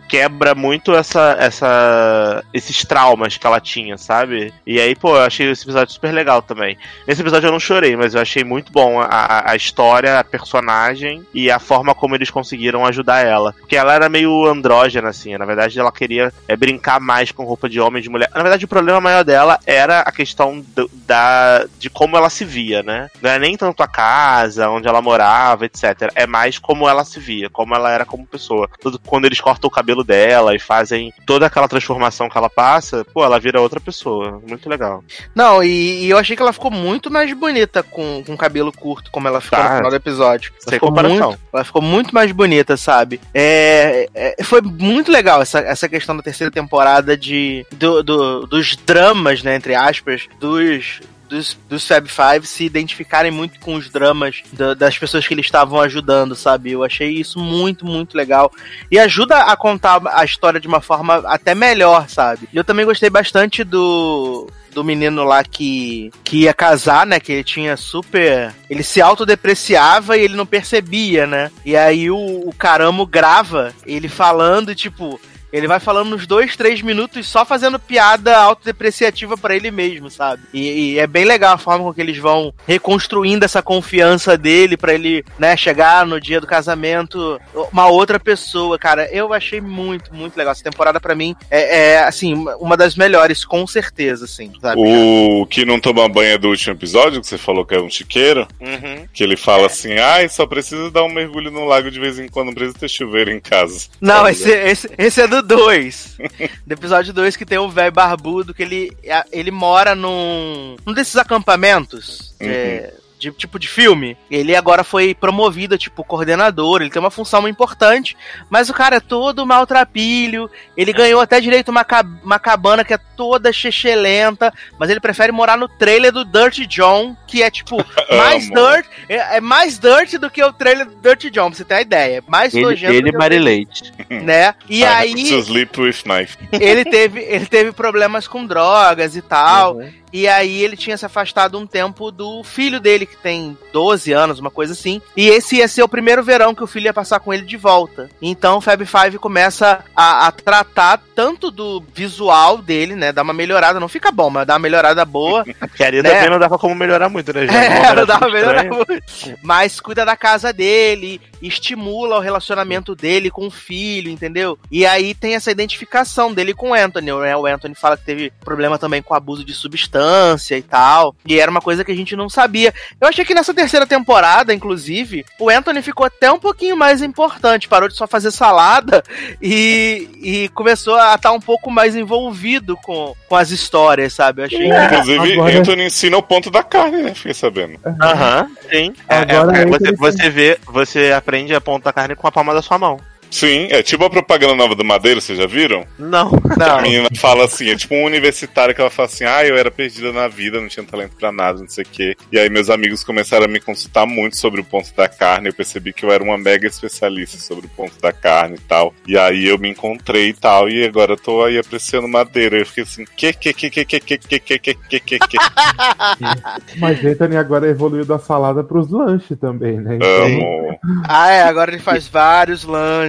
quebra muito essa, essa, esses traumas que ela tinha, sabe? E aí, pô, eu achei esse episódio super legal também. Nesse episódio eu não chorei, mas eu achei muito bom a- a, história, a personagem e a forma como eles conseguiram ajudar ela. Porque ela era meio andrógena, assim. Na verdade, ela queria é, brincar mais com roupa de homem e de mulher. Na verdade, o problema maior dela era a questão do- da, de como ela se via, né? Não é nem tanto a casa, onde ela morava, etc. É mais como ela se via, como ela era como pessoa. Quando eles cortam o cabelo dela e fazem toda aquela transformação que ela passa, pô, ela vira outra pessoa. Muito legal. Não, e, e eu achei que ela ficou muito mais bonita com, com cabelo curto, como ela ficou Tá. no final do episódio. Ela Sem ficou comparação. muito, ela ficou muito mais bonita, sabe? É, é, foi muito legal essa, essa questão da terceira temporada de do, do- dos dramas, né, entre aspas, dos dos, dos Fab Five se identificarem muito com os dramas da- das pessoas que eles estavam ajudando, sabe? Eu achei isso muito, muito legal. E ajuda a contar a história de uma forma até melhor, sabe? Eu também gostei bastante do, do menino lá que, que ia casar, né? Que ele tinha super. Ele se autodepreciava e ele não percebia, né? E aí o, o caramo grava ele falando, tipo. Ele vai falando uns dois, três minutos só fazendo piada autodepreciativa pra ele mesmo, sabe? E, e é bem legal a forma com que eles vão reconstruindo essa confiança dele pra ele, né, chegar no dia do casamento uma outra pessoa, cara. Eu achei muito, muito legal. Essa temporada pra mim é, é, assim, uma das melhores, com certeza, assim, sabe? O que não toma banho é do último episódio, que você falou que é um chiqueiro, Uhum. que ele fala assim, ai, só precisa dar um mergulho no lago de vez em quando, não precisa ter chuveiro em casa. Não, esse, esse, esse é do 2. do episódio 2 que tem o velho barbudo que ele, ele mora num, num desses acampamentos. Uhum. é, de tipo de filme, ele agora foi promovido, tipo, coordenador, ele tem uma função importante, mas o cara é todo maltrapilho, ele ganhou até direito uma, uma cabana que é toda chechelenta, mas ele prefere morar no trailer do Dirty John, que é, tipo, mais dirt, é, é mais dirt do que o trailer do Dirty John, pra você ter uma ideia. É mais Ele, nojento ele e do que o Mari Leite. né? E I have aí to sleep with knife. ele teve, ele teve problemas com drogas e tal. Uhum. E aí ele tinha se afastado um tempo do filho dele, que tem 12 anos, uma coisa assim. E esse ia ser o primeiro verão que o filho ia passar com ele de volta. Então o Fab Five começa a, a tratar tanto do visual dele, né? Dar uma melhorada, não fica bom, mas dá uma melhorada boa. Ali Né? também não dava como melhorar muito, né? Já É, não dá tudo melhorar muito. Mas cuida da casa dele, estimula o relacionamento dele com o filho, entendeu? E aí tem essa identificação dele com o Anthony. né? O Anthony fala que teve problema também com abuso de substância e tal. E era uma coisa que a gente não sabia. Eu achei que nessa terceira temporada, inclusive, o Anthony ficou até um pouquinho mais importante. Parou de só fazer salada e, e começou a estar um pouco mais envolvido com, com as histórias, sabe? Eu achei que Inclusive, agora- Anthony ensina o ponto da carne, né? Fiquei sabendo. Aham, sim. É, Agora é, é você, você vê, você aprende a ponta da carne com a palma da sua mão. Sim, é tipo a propaganda nova do Madeiro, vocês já viram? Não. A menina fala assim, é tipo um universitário que ela fala assim, ah, eu era perdida na vida, não tinha talento pra nada, não sei o quê. E aí meus amigos começaram a me consultar muito sobre o ponto da carne, eu percebi que eu era uma mega especialista sobre o ponto da carne e tal. E aí eu me encontrei e tal, e agora eu tô aí apreciando madeira. Eu fiquei assim, que, que, que, que, que, que, que, que, que, que, que, que. Mas Anthony agora evoluiu da salada pros lanches também, né? Então, Amo. Ah, é, agora ele faz vários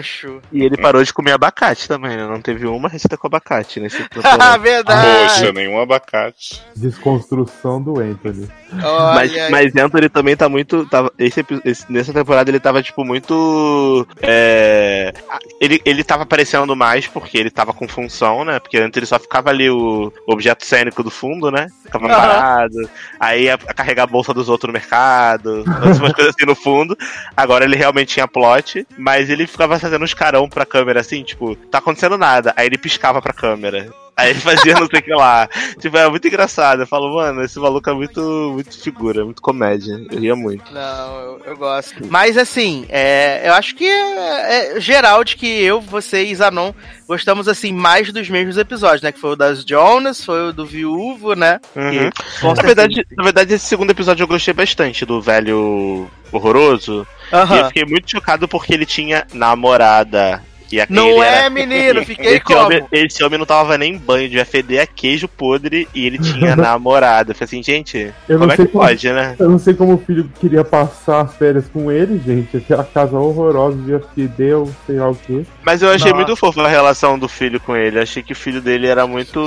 lanchos. E ele parou de comer abacate também, né? Não teve uma receita com abacate nesse Ah, temporada. verdade. Poxa, nenhum abacate. desconstrução do Anthony. Olha Mas, aí. mas Anthony também tá muito. Tava, esse, esse- nessa temporada ele tava, tipo, muito. é, ele, ele tava aparecendo mais porque ele tava com função, né? Porque antes ele só ficava ali o objeto cênico do fundo, né? Ficava Aham. parado. Aí ia carregar a bolsa dos outros no mercado. Umas coisas assim no fundo. Agora ele realmente tinha plot, mas ele ficava fazendo uns carão pra câmera assim, tipo, tá acontecendo nada. Aí ele piscava pra câmera. Aí ele fazia não sei o que lá. Tipo, era muito engraçado. Eu falo, mano, esse maluco é muito, muito figura, muito comédia. Eu ria muito. Não, eu, eu gosto. Mas assim, é, eu acho que é, é geral de que eu, você e Zanon gostamos assim mais dos mesmos episódios, né? Que foi o das Jonas, foi o do Viúvo, né? Uhum. Que, Na verdade, na verdade, esse segundo episódio eu gostei bastante do velho horroroso. E eu fiquei muito chocado porque ele tinha namorada. E aquele Não é, era- menino, fiquei esse como? homem, esse homem não tava nem em banho, devia feder a queijo podre e ele tinha namorada. Eu falei assim, gente, Eu como não é sei que como, pode, né? eu não sei como o filho queria passar as férias com ele, gente. Aquela casa horrorosa de fideu, sei lá o quê. Mas eu achei Nossa. muito fofo a relação do filho com ele. Achei que o filho dele era muito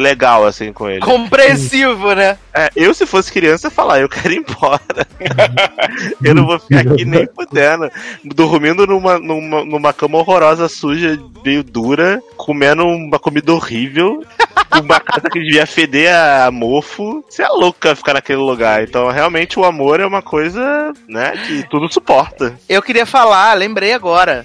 legal, assim, com ele. Compreensivo, né? É, eu, se fosse criança, ia falar, eu quero ir embora. eu não vou ficar aqui nem fudendo. Dormindo numa, numa, numa cama horrorosa, suja, meio dura, comendo uma comida horrível. Uma casa que devia feder a mofo. Você é louca ficar naquele lugar. Então, realmente, o amor é uma coisa, né, que tudo suporta. Eu queria falar, lembrei agora.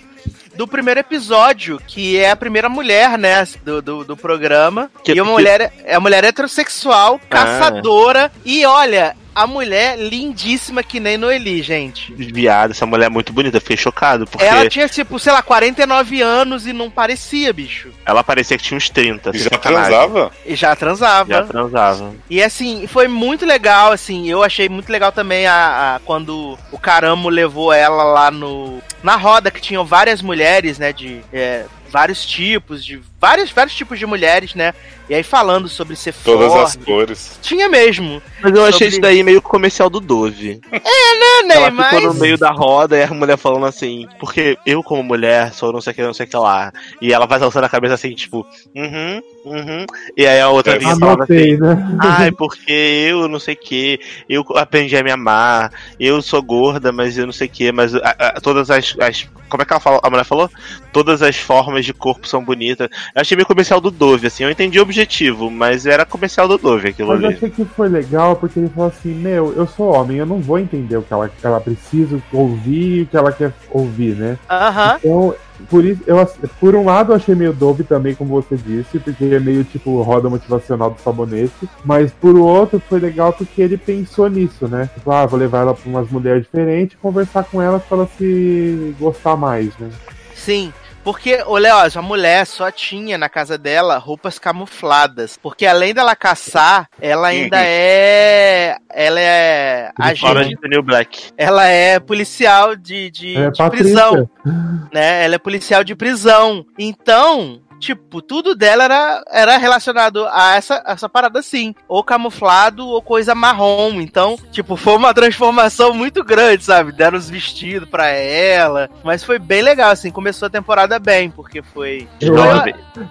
Do primeiro episódio, que é a primeira mulher, né, do, do, do programa. Que- e uma que- mulher, é uma mulher heterossexual, caçadora. E olha, a mulher lindíssima que nem Noeli, gente. Viado, essa mulher é muito bonita. Eu fiquei chocado, porque Ela ela, tinha, tipo, sei lá, 49 anos e não parecia, bicho. parecia que tinha uns 30. E sem já sacanagem. transava? E já transava. Já transava. E assim, foi muito legal, assim, eu achei muito legal também a, a- quando o Caramo levou ela lá no na roda que tinham várias mulheres, né, de é, vários tipos, de vários vários tipos de mulheres, né? E aí falando sobre ser Todas as forte. cores. Tinha mesmo. Mas eu achei Sobre- isso daí meio comercial do Dove. Né, Ela Ney? ficou Mas no meio da roda e a mulher falando assim, porque eu como mulher sou não sei o que, não sei o que lá. E ela vai alçando a cabeça assim, tipo, uhum, uhum. E aí a outra É, vinha falando assim, né? ai, porque eu não sei o que, eu aprendi a me amar, eu sou gorda, mas eu não sei o que, mas a- a- todas as, as- Como é que ela falou? A mulher falou? Todas as formas de corpo são bonitas. Eu achei meio comercial do Dove, assim, eu entendi o objetivo, mas era comercial do Dove aquilo Mas eu ali. achei que foi legal porque ele falou assim: Meu, eu sou homem, eu não vou entender o que ela, ela precisa ouvir e o que ela quer ouvir, né? aham. Então, por isso, eu, por um lado eu achei meio Dove também, como você disse, porque é meio tipo roda motivacional do sabonete. Mas por outro foi legal porque ele pensou nisso, né? Tipo, ah, vou levar ela pra umas mulheres diferentes, conversar com elas pra ela se gostar mais, né? Sim, Porque, ô Leózio, a mulher só tinha na casa dela roupas camufladas. Porque além dela caçar, ela ainda Uhum. é. Ela é Fora agente. de New Black. Ela é policial de, de, É de prisão. Né? Ela é policial de prisão. Então. Tipo, tudo dela era, era relacionado a essa, essa parada assim. Ou camuflado ou coisa marrom. Então, tipo, foi uma transformação muito grande, sabe? Deram os vestidos pra ela. Mas foi bem legal, assim. Começou a temporada bem, porque foi. Eu Foi- amo,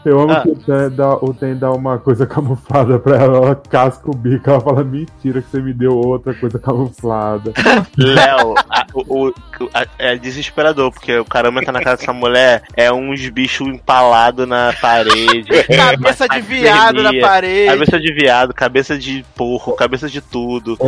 eu amo Ah. que o Ten dá, o Ten dá uma coisa camuflada pra ela, ela casca o bico, ela fala, mentira que você me deu outra coisa camuflada. Léo, o, o- a- é desesperador, porque o caramba entra na casa dessa mulher, é uns bichos empalados na parede. Cabeça de viado na parede. Cabeça de viado, cabeça de porro, cabeça de tudo.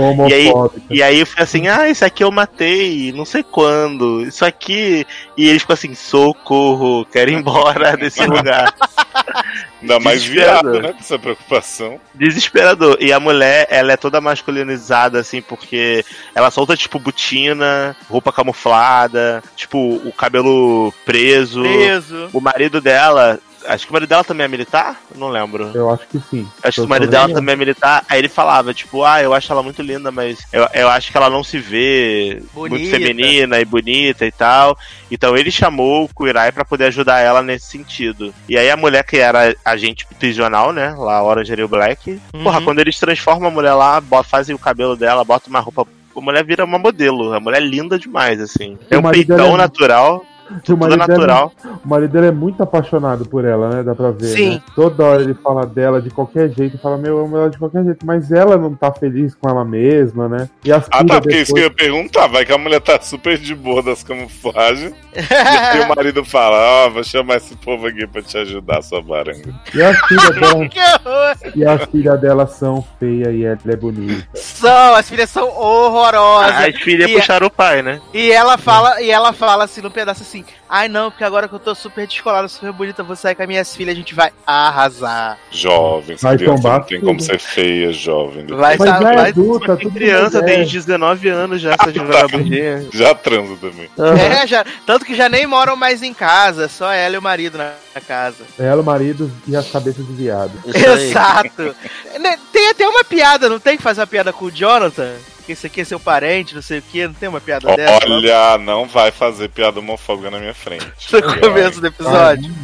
E aí eu fui assim, ah, isso aqui eu matei, não sei quando, isso aqui. E eles ficam assim, socorro, quero ir embora desse lugar. Ainda mais viado, né? Com essa preocupação. Desesperador. E a mulher, ela é toda masculinizada, assim, porque ela solta, tipo, botina, roupa camuflada, tipo, o cabelo preso. Preso. O marido dela. Acho que o marido dela também é militar? Não lembro. Eu acho que sim. Acho que o marido dela também é militar. Aí ele falava, tipo, ah, eu acho ela muito linda, mas eu, eu acho que ela não se vê muito Bonita. feminina e bonita e tal. Então ele chamou o Kuirai pra poder ajudar ela nesse sentido. E aí a mulher que era agente prisional, né? Lá, Orange New Black. Porra, Uhum. quando eles transformam a mulher lá, fazem o cabelo dela, botam uma roupa. A mulher vira uma modelo. A mulher é linda demais, assim. É um peitão é- natural. O Tudo marido, dela, natural. o marido dela é muito apaixonado por ela, né? Dá pra ver. Sim. né? Toda hora ele fala dela de qualquer jeito, fala, meu, eu amo ela de qualquer jeito, mas ela não tá feliz com ela mesma, né? E as Ah, tá, porque isso que eu depois- ia perguntar. Vai que a mulher tá super de boa das camuflagens. e aí o marido fala: Ó, vou chamar esse povo aqui pra te ajudar, sua baranga. E as filhas dela, que e as filhas dela são feias e ela é bonita. São, as filhas são horrorosas. As filhas E- puxaram o pai, né? E ela fala, e ela fala assim no pedaço assim: Ai não, porque agora que eu tô super descolada, super bonita, vou sair com as minhas filhas, a gente vai arrasar. Jovens, Vai criança tombar não tem tudo. como ser feia, jovem. Vai, Mas já é vai- adulta, Tem tudo criança mulher. desde 19 anos já, essa de vagabundinha. Já transa também. É, já, tanto que já nem moram mais em casa, só ela e o marido na, na casa. Ela, o marido e as cabeças de viado. Exato. Né, Tem até uma piada, não tem que fazer uma piada com o Jonathan? Que esse aqui é seu parente, não sei o que, não tem uma piada dessa? não? Olha, não vai fazer piada homofóbica na minha frente. No começo do episódio.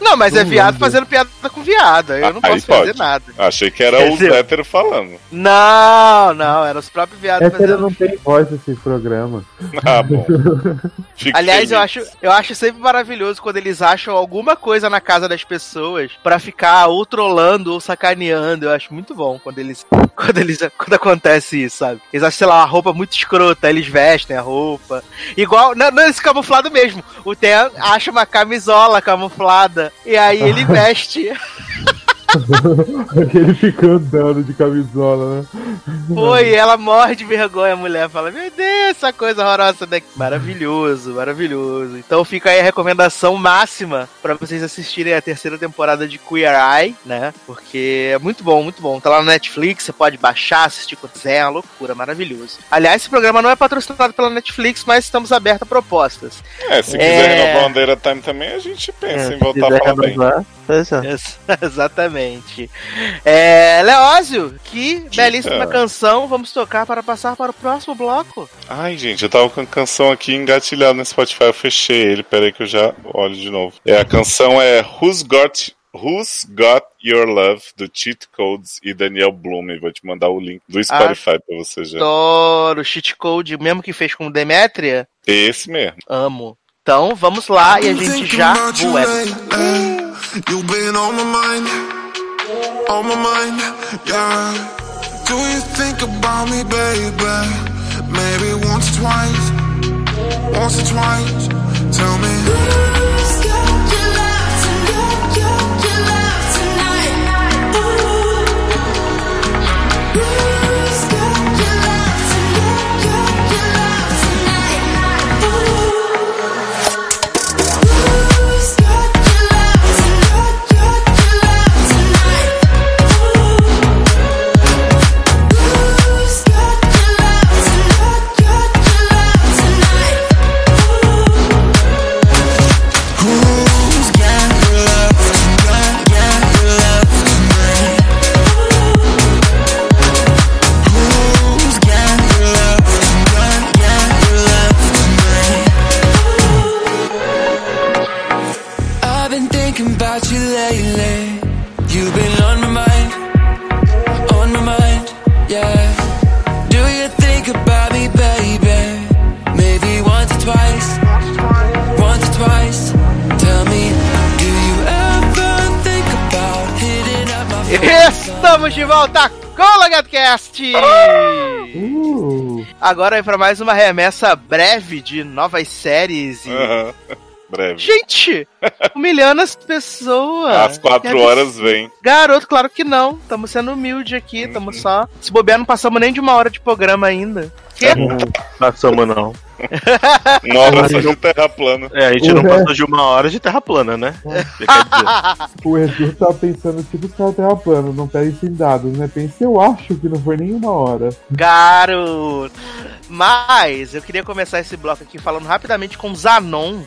Não, mas é Não viado fazendo piada com viado. aí Eu não Aí posso fazer pode. nada. Achei que era os dizer- héteros falando. Não, não, era os próprios viados Hétero fazendo. não tem voz nesse programa. Ah, bom. Aliás, eu acho, eu acho sempre maravilhoso quando eles acham alguma coisa na casa das pessoas pra ficar ou trolando ou sacaneando. Eu acho muito bom quando eles, quando eles, quando acontece isso, sabe? Eles acham, sei lá, uma roupa muito escrota, eles vestem a roupa. Igual, não, não esse camuflado mesmo. O Theo acha uma camisola camuflada e aí ele veste. Ele fica andando de camisola, né? Foi, ela morre de vergonha, a mulher fala: Meu Deus, essa coisa horrorosa daqui. Maravilhoso, maravilhoso. Então fica aí a recomendação máxima pra vocês assistirem a terceira temporada de Queer Eye, né? Porque é muito bom, muito bom. Tá lá no Netflix, você pode baixar, assistir quando quiser, é uma loucura, maravilhoso. Aliás, esse programa não é patrocinado pela Netflix, mas estamos abertos a propostas. É, se É. quiser renovar o Bandeira Time também, a gente pensa em voltar a falar bem. É. Ex- Exatamente. É, Leózio, que belíssima canção vamos tocar para passar para o próximo bloco. Ai, gente, eu tava com a canção aqui engatilhada no Spotify, eu fechei ele, peraí que eu já olho de novo. É, a canção é Who's Got, Who's Got Your Love, do Cheat Codes e Daniel Bloom. Vou te mandar o link do Spotify pra você já. Adoro cheat code, mesmo que fez com Demetria. Esse mesmo. Amo. Então vamos lá e a gente já. You've been on my mind, on my mind, yeah. Do you think about me, baby? Maybe once or twice, once or twice. Tell me de volta com o LogadoCast! Uh, Agora é para mais uma remessa breve de novas séries e... Aham. Breve. Gente, humilhando as pessoas. Às quatro horas vem. Garoto, claro que não. Estamos sendo humilde aqui, estamos só. Se bobear, não passamos nem de uma hora de programa ainda. Que? Não passamos, não. Uma hora só de terra plana. É, a gente não passou de uma hora de terra plana, né? Dizer, o Edu tá pensando tipo os caras terra plano, não pedem sem dados, né? Pensa, eu acho que não foi nenhuma hora. Garoto. Mas eu queria começar esse bloco aqui falando rapidamente com o Zanon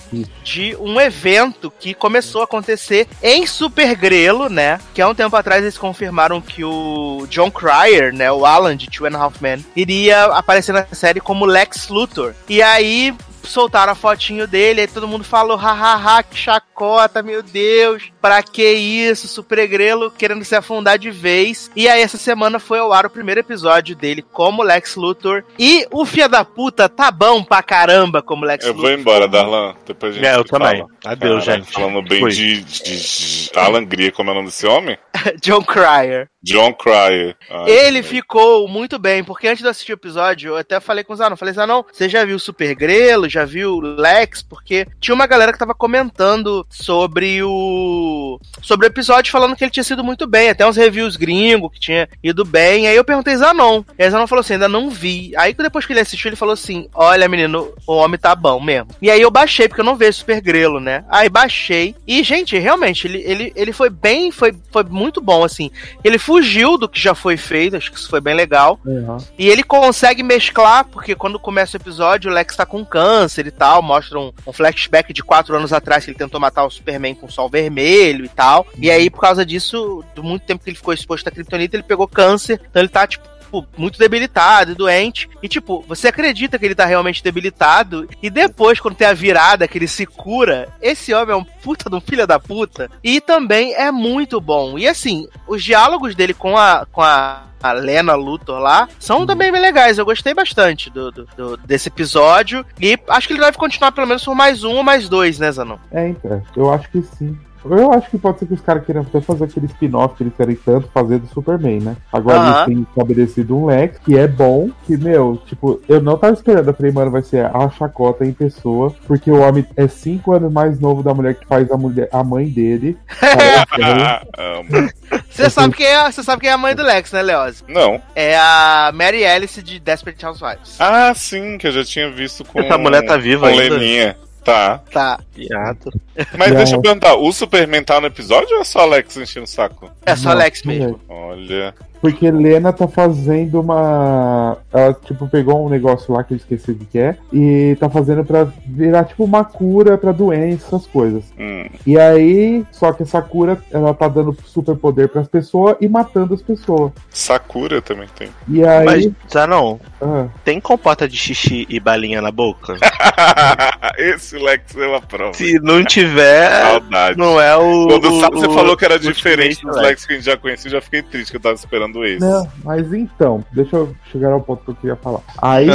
de um evento que começou a acontecer em Super Grelo, né? Que há um tempo atrás eles confirmaram que o John Cryer, né? O Alan de Two and a Half Men, iria aparecer na série como Lex Luthor. E aí soltaram a fotinho dele, aí todo mundo falou, hahaha, que chacota, meu Deus, pra que isso, Super Grelo querendo se afundar de vez. E aí essa semana foi ao ar o primeiro episódio dele como Lex Luthor, e o filho da puta tá bom pra caramba como Lex Eu Luthor. vou embora, Darlan. Depois a gente É, eu fala. também. Adeus, Caralho, gente. Falando bem de, de, de como é o nome desse homem? John Cryer. John Cryer. Ai, Ele que- ficou muito bem, porque antes de assistir o episódio, eu até falei com o Zanon, falei, Zanon, você já viu o Super Grelo, já viu o Lex? Porque tinha uma galera que tava comentando sobre o sobre o episódio, falando que ele tinha sido muito bem, até uns reviews gringos que tinha ido bem, aí eu perguntei Zanon, e aí Zanon falou assim, ainda não vi. Aí depois que ele assistiu, ele falou assim, olha menino, o homem tá bom mesmo. E aí eu baixei, porque eu não vejo Super Grelo, né? Aí baixei, e gente, realmente, ele, ele, ele foi bem, foi, foi muito bom, assim. Ele fugiu do que já foi feito, acho que isso foi bem legal. Uhum. E ele consegue mesclar, porque quando começa o episódio, o Lex tá com câncer e tal, mostra um, um flashback de quatro anos atrás que ele tentou matar o Superman com o sol vermelho e tal. E aí, por causa disso, do muito tempo que ele ficou exposto à kryptonita, ele pegou câncer, então ele tá, tipo, tipo, muito debilitado e doente. E, tipo, você acredita que ele tá realmente debilitado. E depois, quando tem a virada, que ele se cura, esse homem é um puta de um filho da puta. E também é muito bom. E assim, os diálogos dele com a. Com a a Lena Luthor lá, são também bem legais. Eu gostei bastante do, do- do- desse episódio. E acho que ele deve continuar pelo menos por mais um ou mais dois, né, Zanon? É, então, eu acho que sim. Eu acho que pode ser que os caras queiram até fazer aquele spin-off que eles querem tanto fazer do Superman, né? Agora Aham. eles têm estabelecido um Lex que é bom, que, meu, tipo, eu não tava esperando. Eu falei, mano, vai ser a chacota em pessoa, porque o homem é cinco anos mais novo da mulher que faz a mulher, a mãe dele. Você sabe quem é, você sabe quem é a mãe do Lex, né, Leoz? Não. É a Mary Alice de Desperate Housewives. Ah, sim, que eu já tinha visto com. Essa mulher tá viva com ainda? Leninha. Tá. Tá. Piado. Mas E deixa eu perguntar, o Superman tá no episódio ou é só Alex enchendo o saco? É só Não, Lex não é. mesmo. Olha. Porque Helena tá fazendo uma. Ela, tipo, pegou um negócio lá que eu esqueci o que é. E tá fazendo pra virar, tipo, uma cura pra doença, essas coisas. Hum. E aí, só que essa cura, ela tá dando super poder pras pessoas e matando as pessoas. Sakura também tem. E aí. Mas, já não. ah, Tem compota de xixi e balinha na boca? Esse Lex é uma prova. Se não tiver, Saudade. não é o. Quando sabe, você o- falou que era o diferente dos Lex. Lex que a gente já conhecia, eu já fiquei triste que eu tava esperando esse. não, mas então, deixa eu chegar ao ponto que eu queria falar. Aí,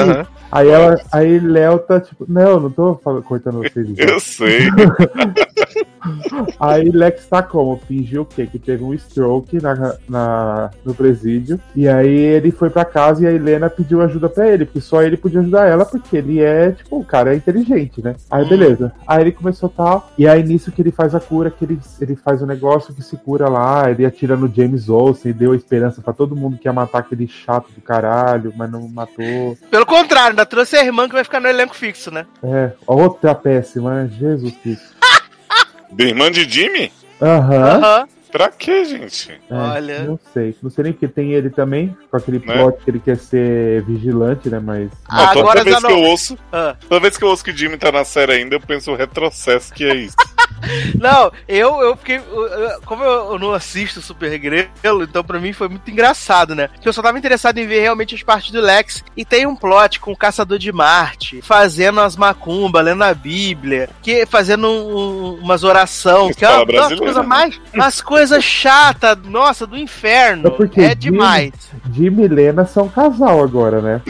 aí ela. Aí Léo tá tipo. Não, não tô cortando vocês. Eu sei. Aí Lex tá como? Fingiu o quê? Que teve um stroke na, na- no presídio. E aí ele foi pra casa e a Helena pediu ajuda pra ele, porque só ele podia ajudar ela, porque ele é, tipo, o cara é inteligente, né? Aí beleza. Aí ele começou tal. E aí nisso que ele faz a cura, que ele, ele faz o negócio que se cura lá, ele atira no James Olsen e deu a esperança pra todo mundo que ia matar aquele chato do caralho, mas não matou. Pelo contrário, ainda trouxe a irmã que vai ficar no elenco fixo, né? É, outra péssima, né? Jesus Cristo. Irmã de Jimmy? Aham. Aham. Pra quê, gente? É, Olha. Não sei. Não sei nem porque tem ele também, com aquele Né? plot que ele quer ser vigilante, né? Mas. Não, toda Agora vez já que eu não. ouço, Ah. toda vez que eu ouço que Jimmy tá na série ainda, eu penso o retrocesso que é isso. Não, eu, eu fiquei. eu- eu- Como eu, eu não assisto Super Grelo, então pra mim foi muito engraçado, né? Porque eu só tava interessado em ver realmente as partes do Lex. E tem um plot com o Caçador de Marte, fazendo as macumba, lendo a Bíblia, que fazendo um- um- umas oração, que é uma, uma coisa né? mais. Umas coisas chatas, nossa, do inferno. É porque É demais. Jimmy e Lena são casal agora, né?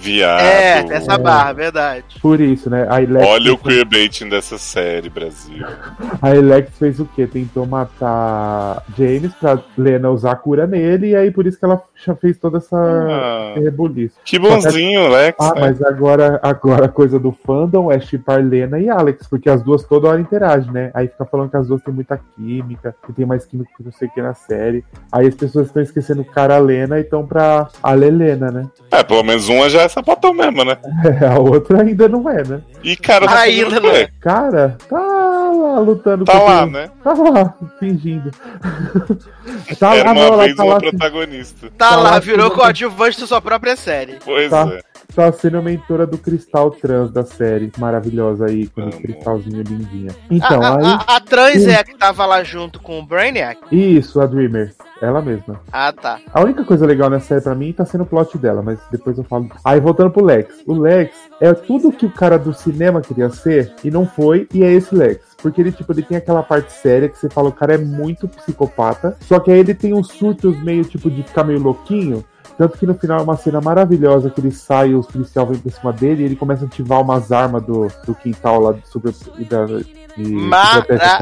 Viado. É, tem essa barra, verdade. Por isso, né? A Lex Olha o fez- queerbaiting dessa série, Brasil. A Lex fez o quê? Tentou matar James pra Lena usar a cura nele, e aí por isso que ela já fez toda essa Ah, rebuliço. que bonzinho, Lex. Ah, né? mas agora, agora a coisa do fandom é chipar Lena e Alex, porque as duas toda hora interagem, né? Aí fica falando que as duas têm muita química, que tem mais química que não sei o que na série. Aí as pessoas estão esquecendo o cara Lena e estão pra Alelena, né? É, pelo menos uma já sapatão mesmo, né? a outra ainda não é, né? E cara, tá Ainda não quê? é. Cara, tá lá lutando Tá lá, o- né? Tá lá, fingindo. tá Era lá, uma não, ela vez tá uma lá, protagonista. Tá Tá lá, lá, virou coadjuvante da sua própria série. Pois Tá. é. tá sendo mentora do cristal trans da série. Maravilhosa aí, com o cristalzinho lindinha. A, Então, a- aí. a- a trans é a que tava lá junto com o Brainiac? Isso, a Dreamer. Ela mesma. Ah, tá. A única coisa legal nessa série pra mim tá sendo o plot dela, mas depois eu falo. Aí voltando pro Lex. O Lex é tudo que o cara do cinema queria ser e não foi, e é esse Lex. Porque ele, tipo, ele tem aquela parte séria que você fala, o cara é muito psicopata. Só que aí ele tem uns surtos meio, tipo, de ficar meio louquinho. Tanto que no final é uma cena maravilhosa que ele sai, os policiais vêm pra cima dele e ele começa a ativar umas armas do, do quintal lá de super. Da, e conta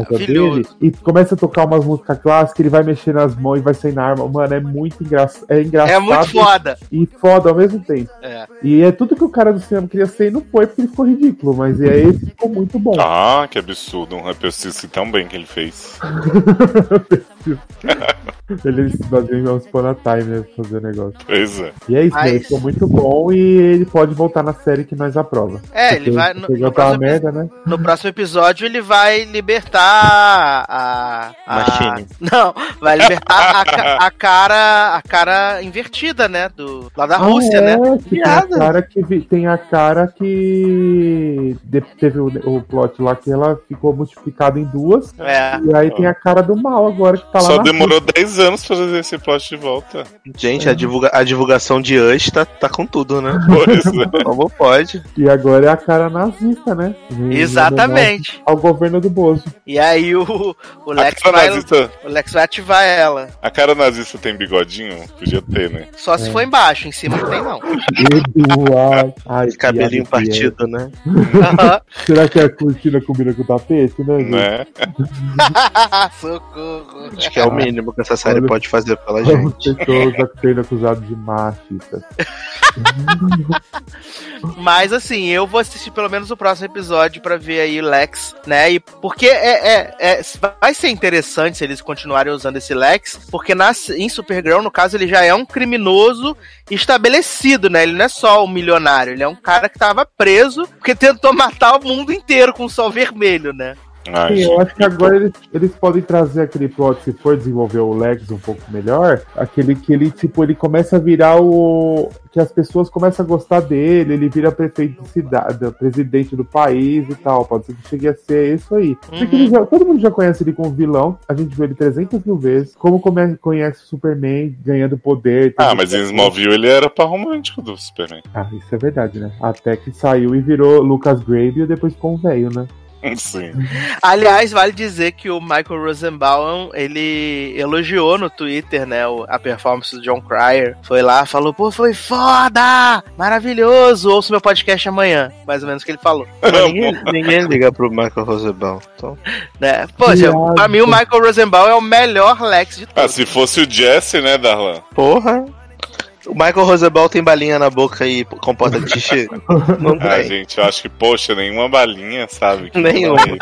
Maravilhoso. dele, e começa a tocar umas músicas clássicas, ele vai mexer nas mãos e vai sair na arma. Mano, é muito engraçado. É engraçado É muito foda. e foda ao mesmo tempo. É. E é tudo que o cara do cinema queria ser e não foi porque ele ficou ridículo, mas e aí ficou muito bom. Ah, que absurdo. Um Repelsice tão bem que ele fez. Ele nós vamos pôr na time né, fazer o negócio. Pois é. E é isso, Mas- né? Ele ficou muito bom e ele pode voltar na série que nós aprova. É, ele vai. No, no próximo, merda, né? no próximo episódio ele vai libertar a. a Machine. Não, vai libertar a, a cara. A cara invertida, né? Do, lá da Rússia, ah, né? é, que tem a cara que vi- tem a cara que de- teve o, o plot lá que ela ficou multiplicada em duas. É. E aí tem a cara do mal agora que tá Só demorou 10 anos pra fazer esse plot de volta. Gente, a, divulga- a divulgação de Us tá, tá com tudo, né? Pois é. Como pode? E agora é a cara nazista, né? Exatamente. Ao governo do Bozo. E aí o, o Lex vai. nazista, O Lex vai ativar ela. a cara nazista tem bigodinho? Podia ter, né? Só se for embaixo, em cima não tem, não. Eduardo. Ai, Esse cabelinho é. partido, né? Aham. Será que a cortina combina com o tapete, né? gente? Né? Socorro. Acho que é o mínimo que essa série Olha- pode fazer pela gente. pessoas sendo acusados de machistas. Mas assim, eu vou assistir pelo menos o próximo episódio pra ver aí o Lex, né? E porque é, é, é- vai ser interessante se eles continuarem usando esse Lex, porque na, em Supergirl, no caso, ele já é um criminoso estabelecido, né? Ele não é só um milionário, ele é um cara que tava preso porque tentou matar o mundo inteiro com o sol vermelho, né? Ai, Sim, eu acho que agora eles, eles podem trazer aquele plot, se for desenvolver o Lex um pouco melhor, aquele que ele, tipo, ele começa a virar o. que as pessoas começam a gostar dele, ele vira prefeito de cidade, presidente do país e tal. Pode ser que chegue a ser isso aí. Uhum. já- todo mundo já conhece ele como vilão, a gente viu ele 300 mil vezes, como come- conhece o Superman ganhando poder. Ah, mas em. Smallville ele era par romântico do Superman. Ah, isso é verdade, né? Até que saiu e virou Lucas Grave e depois ficou um velho, né? Sim. Aliás, vale dizer que o Michael Rosenbaum, ele elogiou no Twitter, né, o- a performance do John Cryer. Foi lá, falou, pô, foi foda! Maravilhoso! Ouço meu podcast amanhã. Mais ou menos o que ele falou, ninguém, ninguém liga pro Michael Rosenbaum. Então, né? Poxa, Viado. pra mim o Michael Rosenbaum é o melhor Lex de Ah, todos. se fosse o Jesse, né, Darlan? porra. O Michael Rosenbaum tem balinha na boca e comporta de xixi? Não Ah, gente, eu acho que, poxa, nenhuma balinha, sabe? Que Nenhuma. é.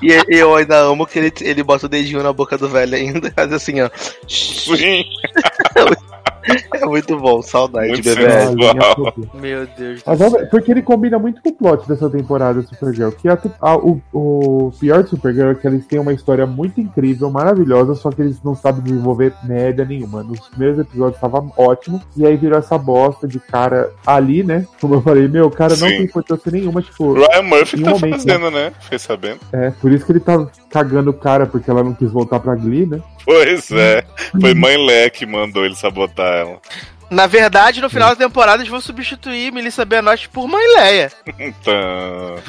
E e eu ainda amo que ele, ele bota o dedinho na boca do velho ainda, faz assim, ó. Sim, É muito bom, saudade, Muito linha poder. Meu Deus do Mas vamos ver, porque ele combina muito com o plot dessa temporada do Supergirl. Que a- a- o, o pior de Supergirl é que eles têm uma história muito incrível, maravilhosa, só que eles não sabem desenvolver merda nenhuma. Nos primeiros episódios tava ótimo, e aí virou essa bosta de cara ali, né? Como eu falei, meu, o cara não Sim. tem importância nenhuma, tipo. Ryan Murphy tá momento, fazendo, né? Fiquei sabendo. É, por isso que ele tá cagando o cara, porque ela não quis voltar pra Glee, né? Pois é. Foi mãe Lé que mandou ele sabotar ela. Na verdade, no final da temporada, eles vão substituir Melissa Benoist por Mãe Leia. Então,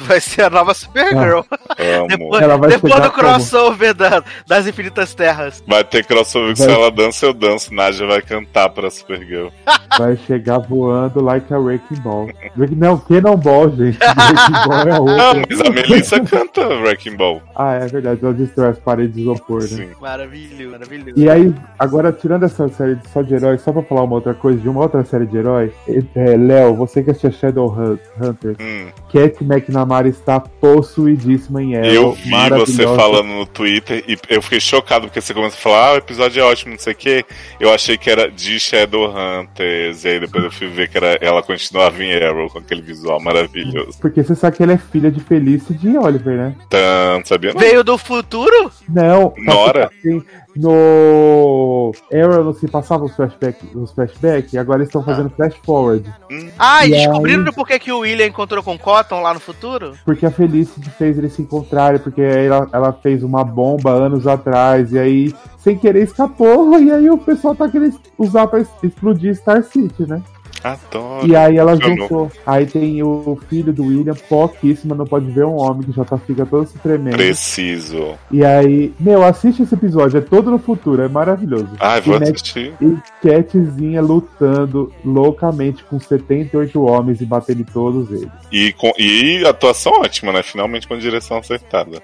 Vai ser a nova Supergirl. amo. Depois, Ela vai depois do crossover da- das Infinitas Terras. Vai ter crossover que se Vai. ela dança, eu danço. Nádia vai cantar pra Supergirl. Vai chegar voando like a Wrecking Ball. Não, Cannonball, gente. Wrecking Ball é a Não, outra. mas a Melissa canta Wrecking Ball. Ah, é verdade. Ela destrói as paredes de isopor, né? Sim. Maravilhoso, maravilhoso. E aí, agora tirando essa série só de herói, só pra falar uma outra coisa, de uma outra série de herói, é, Léo, você que assistia Shadowhunter, Hum. Cat McNamara está possuidíssima em Arrow. Eu vi você falando no Twitter e eu fiquei chocado porque você começou a falar, ah, o episódio é ótimo, não sei o quê. Eu achei que era de Shadowhunters, e aí depois eu fui ver que era, ela continuava em Arrow com aquele visual maravilhoso. Porque você sabe que ela é filha de Felice e de Oliver, né? Tanto, sabia não? Veio do futuro? Não, tá- Nora? assim, no Arrow não se passava os flashbacks, os flashbacks, e agora eles estão fazendo flash forward. Ah, e E aí- descobriram por que, que o William encontrou com o Cotton lá no futuro? Porque a Felicity fez eles se encontrarem, porque aí ela, ela fez uma bomba anos atrás, e aí, sem querer, escapou, e aí o pessoal tá querendo usar pra explodir Star City, né? Adoro. E aí ela juntou. Aí tem o filho do William, pouquíssimo, não pode ver um homem que já tá, fica todo se tremendo. Preciso. E aí, meu, assiste esse episódio, é todo no futuro, é maravilhoso. Ai, vou E assistir. E Catzinha lutando loucamente com 78 homens e batendo em todos eles. E, com, e atuação ótima, né? Finalmente com direção acertada.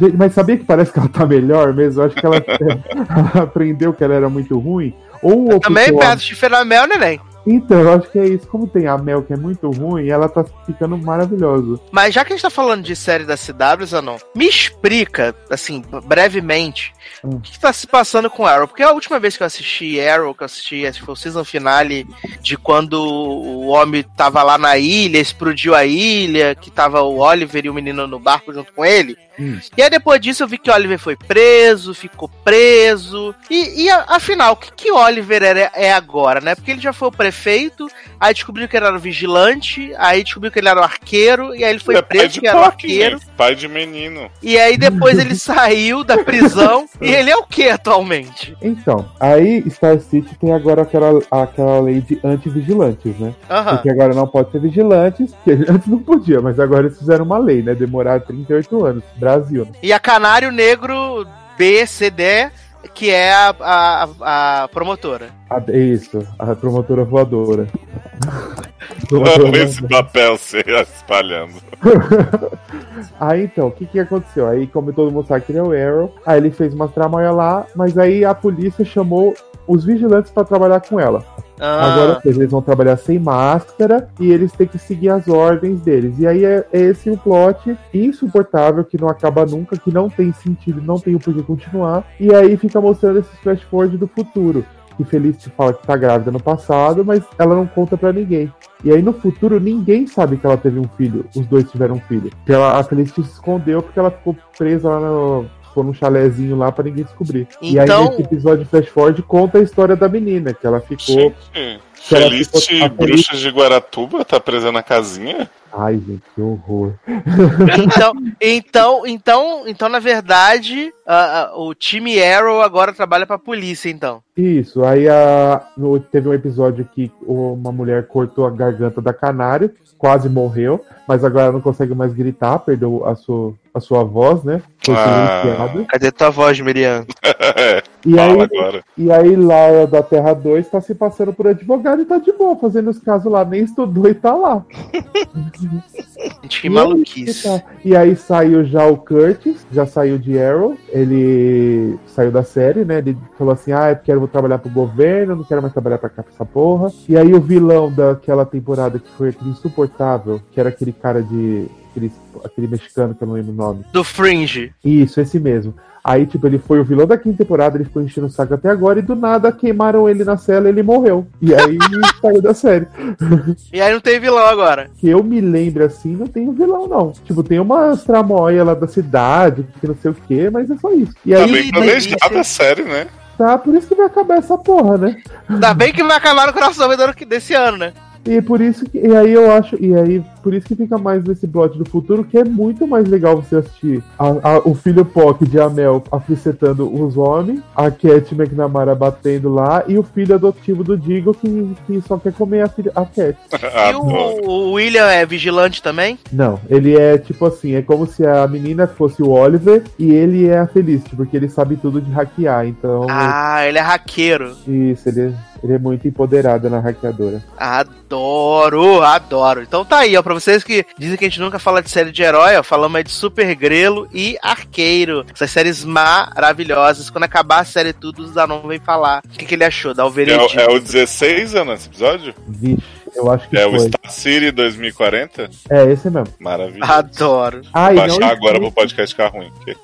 Gente, mas sabia que parece que ela tá melhor mesmo? Eu acho que ela, ela aprendeu que ela era muito ruim. Ou Também optou a- perto de Feramel, neném. Então, eu acho que é isso. Como tem a Mel que é muito ruim, ela tá ficando maravilhosa. Mas já que a gente tá falando de série da CW, Zanon, me explica, assim, brevemente, Hum. o que, que tá se passando com Arrow? Porque a última vez que eu assisti Arrow, que eu assisti, foi o season finale de quando o homem tava lá na ilha, explodiu a ilha, que tava o Oliver e o menino no barco junto com ele. Hum. E aí depois disso eu vi que o Oliver foi preso, ficou preso. E, e afinal, o que, que Oliver é, é agora, né? Porque ele já foi o prefeito, aí descobriu que ele era o vigilante, aí descobriu que ele era o arqueiro, e aí ele foi é pai preso de que era o arqueiro. gente. Pai de menino. E aí depois ele saiu da prisão e ele é o que atualmente? Então, aí Star City tem agora aquela, aquela lei de anti-vigilantes, né? Aham. Porque agora não pode ser vigilantes, que antes não podia, mas agora eles fizeram uma lei, né? Demoraram 38 anos. Brasil, né? E a Canário Negro BCD, que é a, a, a promotora. A- é isso, a promotora voadora. Amo esse papel se espalhando. Aí então, o que que aconteceu? Aí, como todo mundo sabe que ele é o Arrow, aí ele fez uma tramóia lá, mas aí a polícia chamou os vigilantes pra trabalhar com ela. Ah, Agora eles vão trabalhar sem máscara e eles têm que seguir as ordens deles. E aí é, é esse o plot insuportável que não acaba nunca, que não tem sentido, não tem o porquê continuar. E aí fica mostrando esses flash forward do futuro. Que Felicity fala que tá grávida no passado, mas ela não conta pra ninguém. E aí no futuro ninguém sabe que ela teve um filho, os dois tiveram um filho. Porque ela, a Felicity se escondeu porque ela ficou presa lá no. Ficou num chalézinho lá pra ninguém descobrir. E aí Então- nesse episódio de Flash Forward conta a história da menina, que ela ficou. Gente, Que ela Felicity ficou- Bruxa de Guaratuba tá presa na casinha? Ai, gente, que horror. então, então, então, então, na verdade, a- a- o time Arrow agora trabalha pra polícia, então. Isso, aí a, no- teve um episódio que uma mulher cortou a garganta da canário, quase morreu, mas agora ela não consegue mais gritar, perdeu a sua, a sua voz, né? Foi Ah. Cadê tua voz, Miriam? E aí, agora. e aí lá da Terra 2 tá se passando por advogado e tá de boa, fazendo os casos lá, nem estudou e tá lá. Gente, que E maluquice. aí, tá. E aí saiu já o Curtis, já saiu de Arrow, ele saiu da série, né? Ele falou assim: ah, é porque eu vou trabalhar pro governo, não quero mais trabalhar pra cá pra essa porra. E aí o vilão daquela temporada que foi aquele insuportável, que era aquele cara de. Aquele, aquele mexicano que eu não lembro o nome. Do Fringe. Isso, esse mesmo. Aí, tipo, ele foi o vilão da quinta temporada, ele ficou enchendo o saco até agora, e do nada queimaram ele na cela e ele morreu. E aí saiu da série. E aí não tem vilão agora. Que eu me lembro assim, não tem vilão, não. Tipo, tem umas tramóia lá da cidade, que não sei o que, mas é só isso. E Tá aí, bem planejada a série, né? tá, por isso que vai acabar essa porra, né? Ainda bem que vai acabar no crossover desse ano, né? E por isso que. E aí eu acho. E aí por isso que fica mais nesse plot do futuro, que é muito mais legal você assistir a- a- o filho POC de Amel aflicetando os homens, a Cat McNamara batendo lá, e o filho adotivo do Digo que, que só quer comer a, filha, a Cat. E o, o William é vigilante também? Não, ele é tipo assim, é como se a menina fosse o Oliver e ele é a Felicity, porque ele sabe tudo de hackear, então Ah, ele é haqueiro. isso, ele, ele é muito empoderado na hackeadora. Adoro, adoro. Então tá aí, ó, pra vocês que dizem que a gente nunca fala de série de herói, ó, falamos aí de Super Grelo e Arqueiro. Essas séries maravilhosas. Quando acabar a série tudo, o Zanon vem falar o que, que ele achou da É, Alveredinho. o- é o 16 anos esse episódio? Vixe, eu acho que É o foi. Star City 2040? É, esse mesmo. Maravilhoso. Adoro. Ah, Vou baixar agora pro podcast ficar ruim. porque-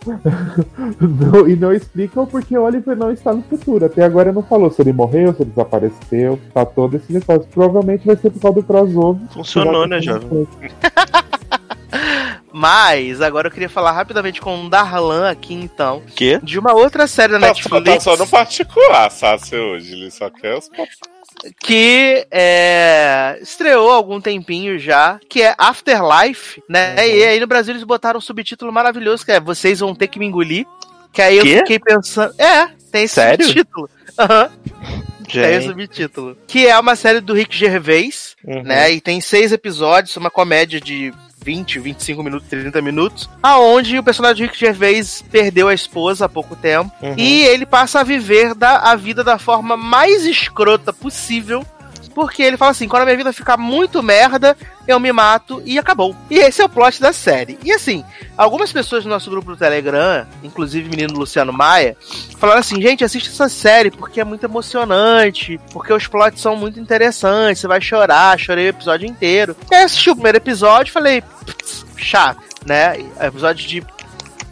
não- e não explicam porque o Oliver não está no futuro. Até agora não falou se ele morreu, se ele desapareceu. Tá todo esse negócio. Provavelmente vai ser por causa do crossover. Funcionou, né, jovem? Mas, agora eu queria falar rapidamente com o Darlan aqui, então, Que? de uma outra série da Tá, só- tá Netflix só no particular, Sácio, hoje. Ele só quer os que é, estreou há algum tempinho já, que é Afterlife, né? E aí no Brasil eles botaram um subtítulo maravilhoso, que é Vocês Vão Ter Que Me Engolir. Que aí eu fiquei pensando... É, tem esse Sério? subtítulo. Aham. Tem esse Gente. subtítulo. Que é uma série do Rick Gervais, Uhum. né? E tem seis episódios, uma comédia de 20, 25 minutos, 30 minutos, aonde o personagem de Rick Gervais perdeu a esposa há pouco tempo Uhum. e ele passa a viver da, a vida da forma mais escrota possível. Porque ele fala assim: quando a minha vida ficar muito merda, eu me mato e acabou. E esse é o plot da série. E assim, algumas pessoas do nosso grupo do Telegram, inclusive o menino Luciano Maia, falaram assim: gente, assiste essa série porque é muito emocionante, porque os plots são muito interessantes, você vai chorar, chorei o episódio inteiro. E aí eu assisti o primeiro episódio e falei: "Putz, chato, né? Episódio de.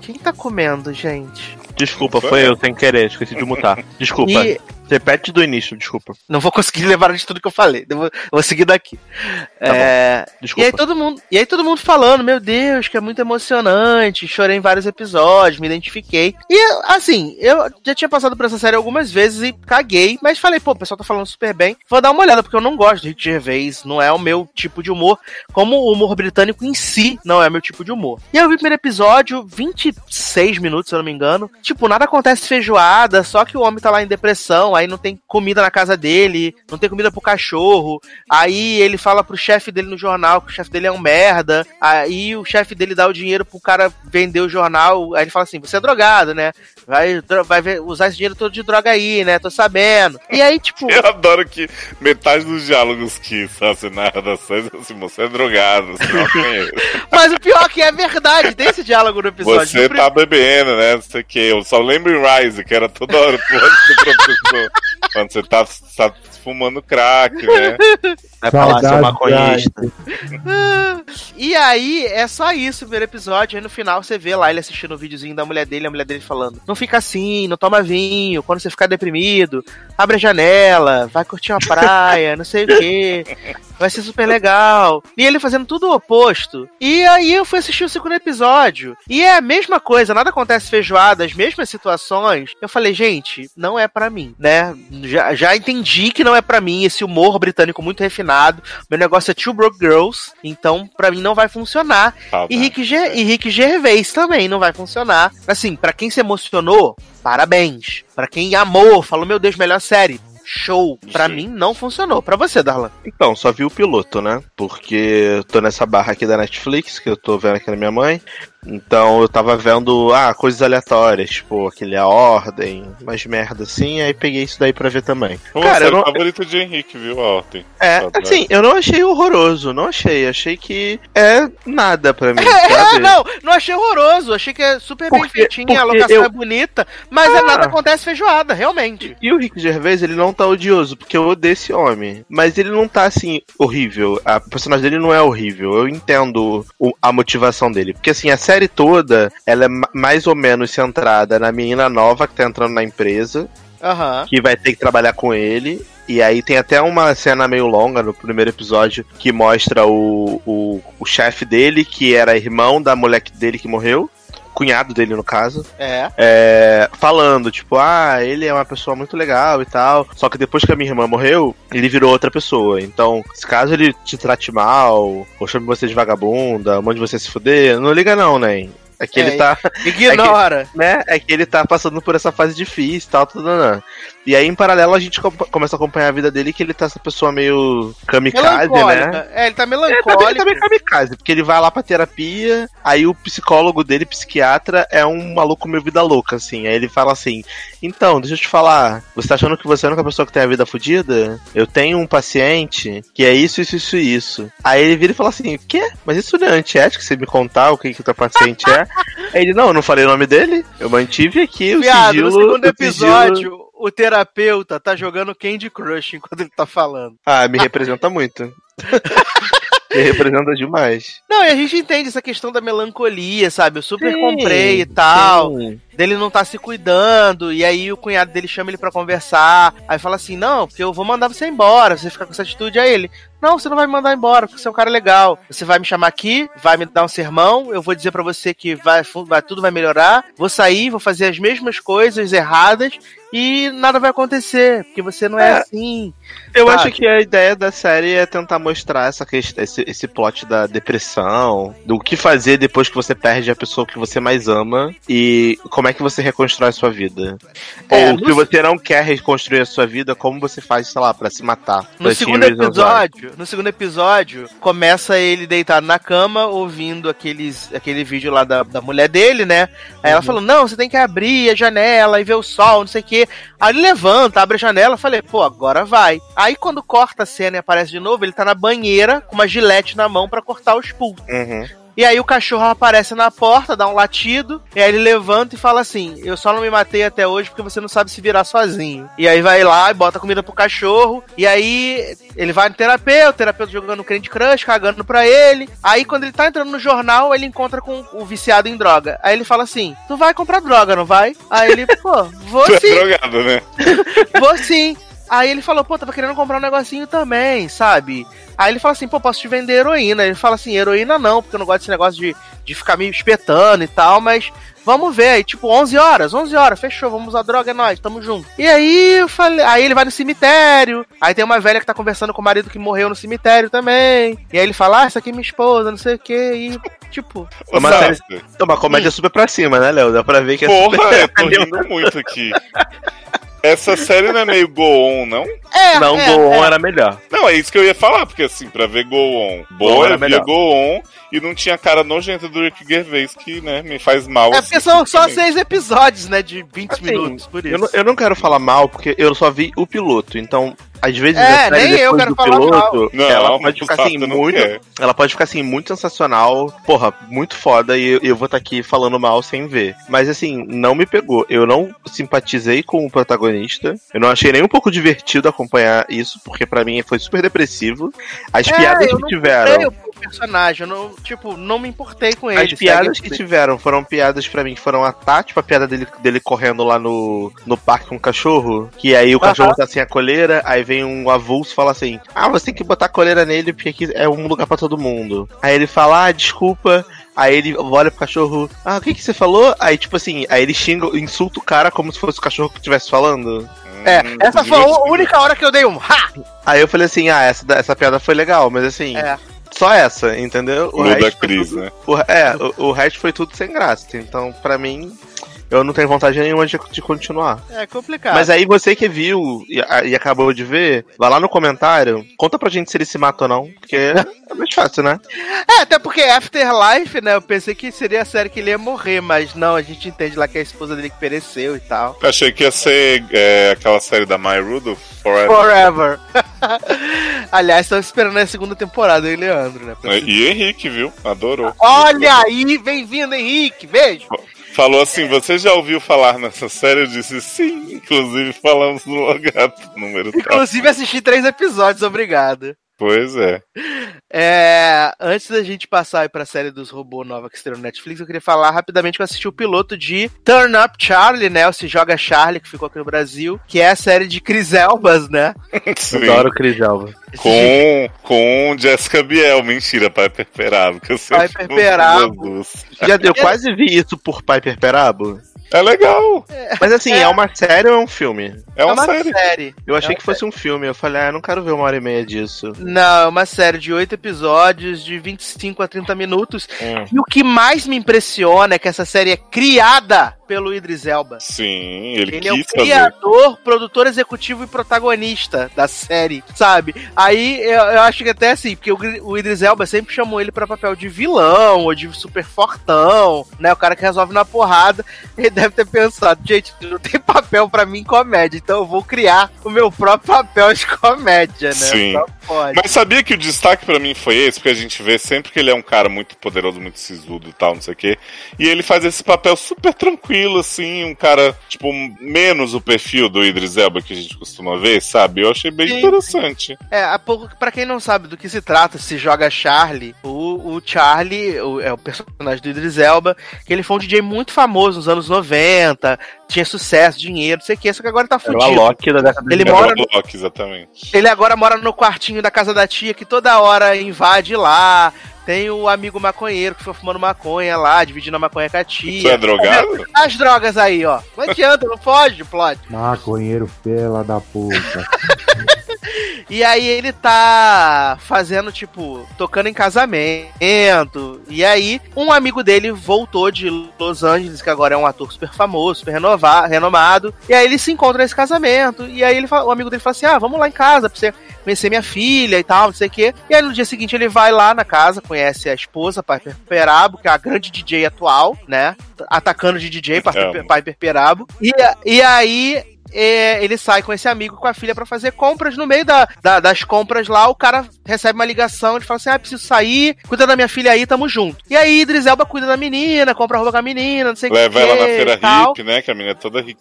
Quem tá comendo, gente? Desculpa, foi eu sem querer, esqueci de mutar. Desculpa. E Repete do início, desculpa. não vou conseguir levar de tudo que eu falei. Eu vou, eu vou seguir daqui. É, E Desculpa. aí todo mundo, e aí todo mundo falando, meu Deus, que é muito emocionante, chorei em vários episódios, me identifiquei. E assim, eu já tinha passado por essa série algumas vezes e caguei, mas falei, pô, o pessoal tá falando super bem. Vou dar uma olhada porque eu não gosto de Rick Gervais, não é o meu tipo de humor, como o humor britânico em si não é meu tipo de humor. E aí eu vi o primeiro episódio, 26 minutos, se eu não me engano. Tipo, nada acontece feijoada, só que o homem tá lá em depressão, aí não tem comida na casa dele, não tem comida pro cachorro. Aí ele fala pro chefe dele no jornal que o chefe dele é um merda. Aí o chefe dele dá o dinheiro pro cara vender o jornal. Aí ele fala assim: você é drogado, né? Vai, vai usar esse dinheiro todo de droga aí, né? Tô sabendo. E aí, tipo. Eu adoro que metade dos diálogos que narra da série é assim, você é drogado, você não conhece. Mas o pior é que é verdade, tem esse diálogo no episódio. Você No prim- tá bebendo, né? Não sei o que. Eu só lembro em Rise, que era toda hora do professor. Quando você tá, tá fumando crack, né? É falar seu maconhista. E aí, é só isso o primeiro episódio. Aí no final você vê lá ele assistindo o videozinho da mulher dele, a mulher dele falando: Não fica assim, não toma vinho. Quando você ficar deprimido, abre a janela, vai curtir uma praia, não sei o que. Vai ser super legal. E ele fazendo tudo o oposto. E aí eu fui assistir o segundo episódio. E é a mesma coisa, nada acontece feijoada, as mesmas situações. Eu falei, gente, não é pra mim, né? Já, já entendi que não é pra mim esse humor britânico muito refinado. Meu negócio é Two Broke Girls, então pra mim não vai funcionar. Saudade. E Rick, Ge e Rick Gervais também não vai funcionar. Assim, pra quem se emocionou, parabéns. Pra quem amou, falou, meu Deus, melhor série. Show. Pra Sim. mim não funcionou. Pra você, Darlan. Então, só vi o piloto, né? Porque eu tô nessa barra aqui da Netflix, que eu tô vendo aqui na minha mãe. Então eu tava vendo, ah, coisas aleatórias, tipo, aquele A Ordem, umas merda assim, aí peguei isso daí pra ver também. Pô, Cara, série eu não, favorita de Henrique, viu, Alten? é, Saudade. assim, eu não achei horroroso, não achei, achei que é nada pra mim, É, sabe? não, não achei horroroso. Achei que é super bem Porque- feitinha, a porque locação eu- é bonita, mas é Ah. nada acontece feijoada, realmente. E o Rick Gervais, ele não tá odioso, porque eu odeio esse homem. Mas ele não tá, assim, horrível. A- O personagem dele não é horrível. Eu entendo o- a motivação dele. Porque, assim, a série toda, ela é ma- mais ou menos centrada na menina nova que tá entrando na empresa, Aham. que vai ter que trabalhar com ele. E aí tem até uma cena meio longa no primeiro episódio que mostra o, o, o chefe dele, que era irmão da mulher que- dele que morreu. Cunhado dele, no caso, É. é, falando, tipo, ah, ele é uma pessoa muito legal e tal. Só que depois que a minha irmã morreu, ele virou outra pessoa. Então, se caso ele te trate mal, ou chame você de vagabunda, mande você se fuder, não liga não, né? É que É, ele tá. Ignora. né? É que ele tá passando por essa fase difícil e tal, tudo, né? E aí, em paralelo, a gente com- começa a acompanhar a vida dele, que ele tá essa pessoa meio kamikaze, né? É, ele tá É, tá bem, melancólico. tá bem kamikaze, porque ele vai lá pra terapia, aí o psicólogo dele, psiquiatra, é um maluco meio vida louca, assim. Aí ele fala assim: Então, deixa eu te falar, você tá achando que você é a única pessoa que tem a vida fodida? Eu tenho um paciente que é isso, isso, isso isso. Aí ele vira e fala assim: Quê? Mas isso não é antiético você me contar o que, que o teu paciente é? aí ele: Não, eu não falei o nome dele, eu mantive aqui o Viado, sigilo. no segundo o sigilo- episódio, o terapeuta tá jogando Candy Crush enquanto ele tá falando. Ah, me representa muito. me representa demais. Não, e a gente entende essa questão da melancolia, sabe? Eu super Sim, comprei e tal. sim. Dele não tá se cuidando, e aí o cunhado dele chama ele pra conversar. Aí fala assim: Não, porque eu vou mandar você embora. Você fica com essa atitude. Aí ele: Não, você não vai me mandar embora, porque você é um cara legal. Você vai me chamar aqui, vai me dar um sermão. Eu vou dizer pra você que vai, vai, tudo vai melhorar. Vou sair, vou fazer as mesmas coisas erradas e nada vai acontecer, porque você não é, É. assim. Eu Sabe? acho que a ideia da série é tentar mostrar essa questão, esse, esse plot da depressão, do que fazer depois que você perde a pessoa que você mais ama e como é que você reconstrói a sua vida. É, Ou no- se você não quer reconstruir a sua vida, como você faz, sei lá, pra se matar. No segundo episódio, no segundo episódio, começa ele deitado na cama, ouvindo aqueles, aquele vídeo lá da, da mulher dele, né? Aí ela falou, não, você tem que abrir a janela e ver o sol, não sei o quê. Aí ele levanta, abre a janela, falei, pô, agora vai. Aí quando corta a cena e aparece de novo, ele tá na banheira com uma gilete na mão pra cortar os pulsos. Uhum. E aí o cachorro aparece na porta, dá um latido, e aí ele levanta e fala assim: Eu só não me matei até hoje porque você não sabe se virar sozinho. E aí vai lá e bota comida pro cachorro, e aí ele vai no terapeuta, o terapeuta jogando Candy Crush, cagando pra ele. Aí quando ele tá entrando no jornal, ele encontra com o viciado em droga. Aí ele fala assim: Tu vai comprar droga, não vai? Aí ele, pô, vou Tu é sim. drogado, né? Vou sim. Aí ele falou, pô, tava querendo comprar um negocinho também, sabe? Aí ele fala assim, pô, posso te vender heroína. Ele fala assim, heroína não, porque eu não gosto desse negócio de, de ficar me espetando e tal, mas vamos ver. Aí, tipo, 11 horas, 11 horas, fechou, vamos usar droga, é nóis, tamo junto. E aí eu falei, aí ele vai no cemitério, aí tem uma velha que tá conversando com o marido que morreu no cemitério também. E aí ele fala, ah, essa aqui é minha esposa, não sei o que, e tipo... Ô, Uma Sassi, É uma comédia super pra cima, né, Léo? Dá pra ver que é Porra, super... eu tô rindo muito aqui. Essa série não é meio go-on, não? É, Não, é, Go On é. era melhor. Não, é isso que eu ia falar, porque assim, pra ver go-on Go-on boa, era eu via melhor. go-on e não tinha cara nojenta do Rick Gervais, que, né, me faz mal. É assim, porque são só também. seis episódios, né, de 20 Assim, minutos, por isso. Eu não, eu não quero falar mal, porque eu só vi o piloto, então, às vezes, É, a série nem eu quero do falar piloto, Não, ela pode ficar assim, não muito. quer. Ela pode ficar assim, muito sensacional, porra, muito foda, e eu, eu vou estar aqui falando mal sem ver. Mas assim, não me pegou. Eu não simpatizei com o protagonista. Eu não achei nem um pouco divertido acompanhar isso, porque pra mim foi super depressivo. As É, piadas eu que não tiveram. comprei personagem, eu não, tipo, não me importei com ele. As piadas que tiveram foram piadas pra mim que foram a tá, tipo a piada dele, dele correndo lá no, no parque com o cachorro. Que aí o cachorro tá sem a coleira, aí vem um avulso e fala assim: Ah, você tem que botar a coleira nele porque aqui é um lugar pra todo mundo. Aí ele fala: Ah, desculpa. Aí ele olha pro cachorro, ah, o que que você falou? Aí, tipo assim, aí ele xinga, insulta o cara como se fosse o cachorro que estivesse falando. É, Hum, essa foi a divertido. única hora que eu dei um ha! Aí eu falei assim, ah, essa, essa piada foi legal, mas assim, É. só essa, entendeu? O da foi Cris, tudo- né? O, é, o, o resto foi tudo sem graça. Então, pra mim, eu não tenho vontade nenhuma de, de continuar. É complicado. Mas aí você que viu e, a- e acabou de ver, vai lá no comentário, conta pra gente se ele se mata ou não, porque é mais fácil, né? É, até porque Afterlife, né? Eu pensei que seria a série que ele ia morrer, mas não, a gente entende lá que é a esposa dele que pereceu e tal. Achei que ia ser é, aquela série da My Rudolph, Forever. Forever. Aliás, estamos esperando a segunda temporada, e Leandro, né? pra- E Henrique, viu? Adorou. Olha aí, bem-vindo, Henrique, beijo. Falou assim, você já ouviu falar nessa série? Eu disse sim, inclusive falamos no Logato número tal. Inclusive assisti três episódios, obrigado. Pois é. É, antes da gente passar aí pra série dos robôs nova que estreou no Netflix, eu queria falar rapidamente que eu assisti o piloto de Turn Up Charlie, né? O Se Joga Charlie, que ficou aqui no Brasil, que é a série de Cris Elbas, né? Sim. Adoro Cris Elba. Com, com Jessica Biel, mentira, Piper Perabo, que eu Piper Perabo. Já, eu quase vi isso por Piper Perabo. É legal, Mas assim, é. É. uma série ou é um filme? é uma, série. Eu achei É uma que fosse um filme. Eu falei, ah, eu não quero ver uma hora e meia disso. Não, é uma série de oito episódios, de 25 a 30 minutos. Hum. E o que mais me impressiona é que essa série é criada pelo Idris Elba. Sim, ele, Ele é o quis fazer. criador, produtor executivo e protagonista da série, sabe? Aí eu, eu acho que até assim, porque o, o Idris Elba sempre chamou ele pra papel de vilão ou de super fortão, né? O cara que resolve na porrada. Ele deve ter pensado, gente, não tem papel pra mim em comédia, então eu vou criar o meu próprio papel de comédia, né? Sim. Só pode. Mas sabia que o destaque pra mim foi esse? Porque a gente vê sempre que ele é um cara muito poderoso, muito sisudo e tal, não sei o quê. E ele faz esse papel super tranquilo, assim, um cara, tipo, menos o perfil do Idris Elba que a gente costuma ver, sabe? Eu achei bem Sim, interessante. É, a pouco, pra quem não sabe do que se trata, se joga Charlie, o, o Charlie o- é o personagem do Idris Elba, que ele foi um DJ muito famoso nos anos 90, tinha sucesso, dinheiro, não sei o que, só que agora tá Era o fudido. Alok da década Ele mora- o Loki, exatamente. Ele agora mora no quartinho da casa da tia, que toda hora invade lá. Tem o amigo maconheiro que foi fumando maconha lá, dividindo a maconha com a tia. Tu é drogado? As drogas aí, ó. Não adianta, não foge do plot. Maconheiro, fela da puta. E aí ele tá fazendo, tipo, tocando em casamento. E aí, um amigo dele voltou de Los Angeles, que agora é um ator super famoso, super renova- renomado. E aí ele se encontra nesse casamento. E aí ele o amigo dele fala assim: Ah, vamos lá em casa pra você conhecer minha filha e tal, não sei o quê. E aí no dia seguinte ele vai lá na casa, conhece a esposa, Piper Perabo, que é a grande DJ atual, né? Atacando de DJ, Piper. Piper Perabo. E, e aí ele sai com esse amigo com a filha pra fazer compras. No meio da, da- das compras lá, o cara recebe uma ligação. Ele fala assim: Ah, preciso sair, cuida da minha filha aí, tamo junto. E aí, Idris Elba cuida da menina, compra roupa com a menina, não sei o que. Leva ela na feira tal. hippie, né? Que a menina é toda rica.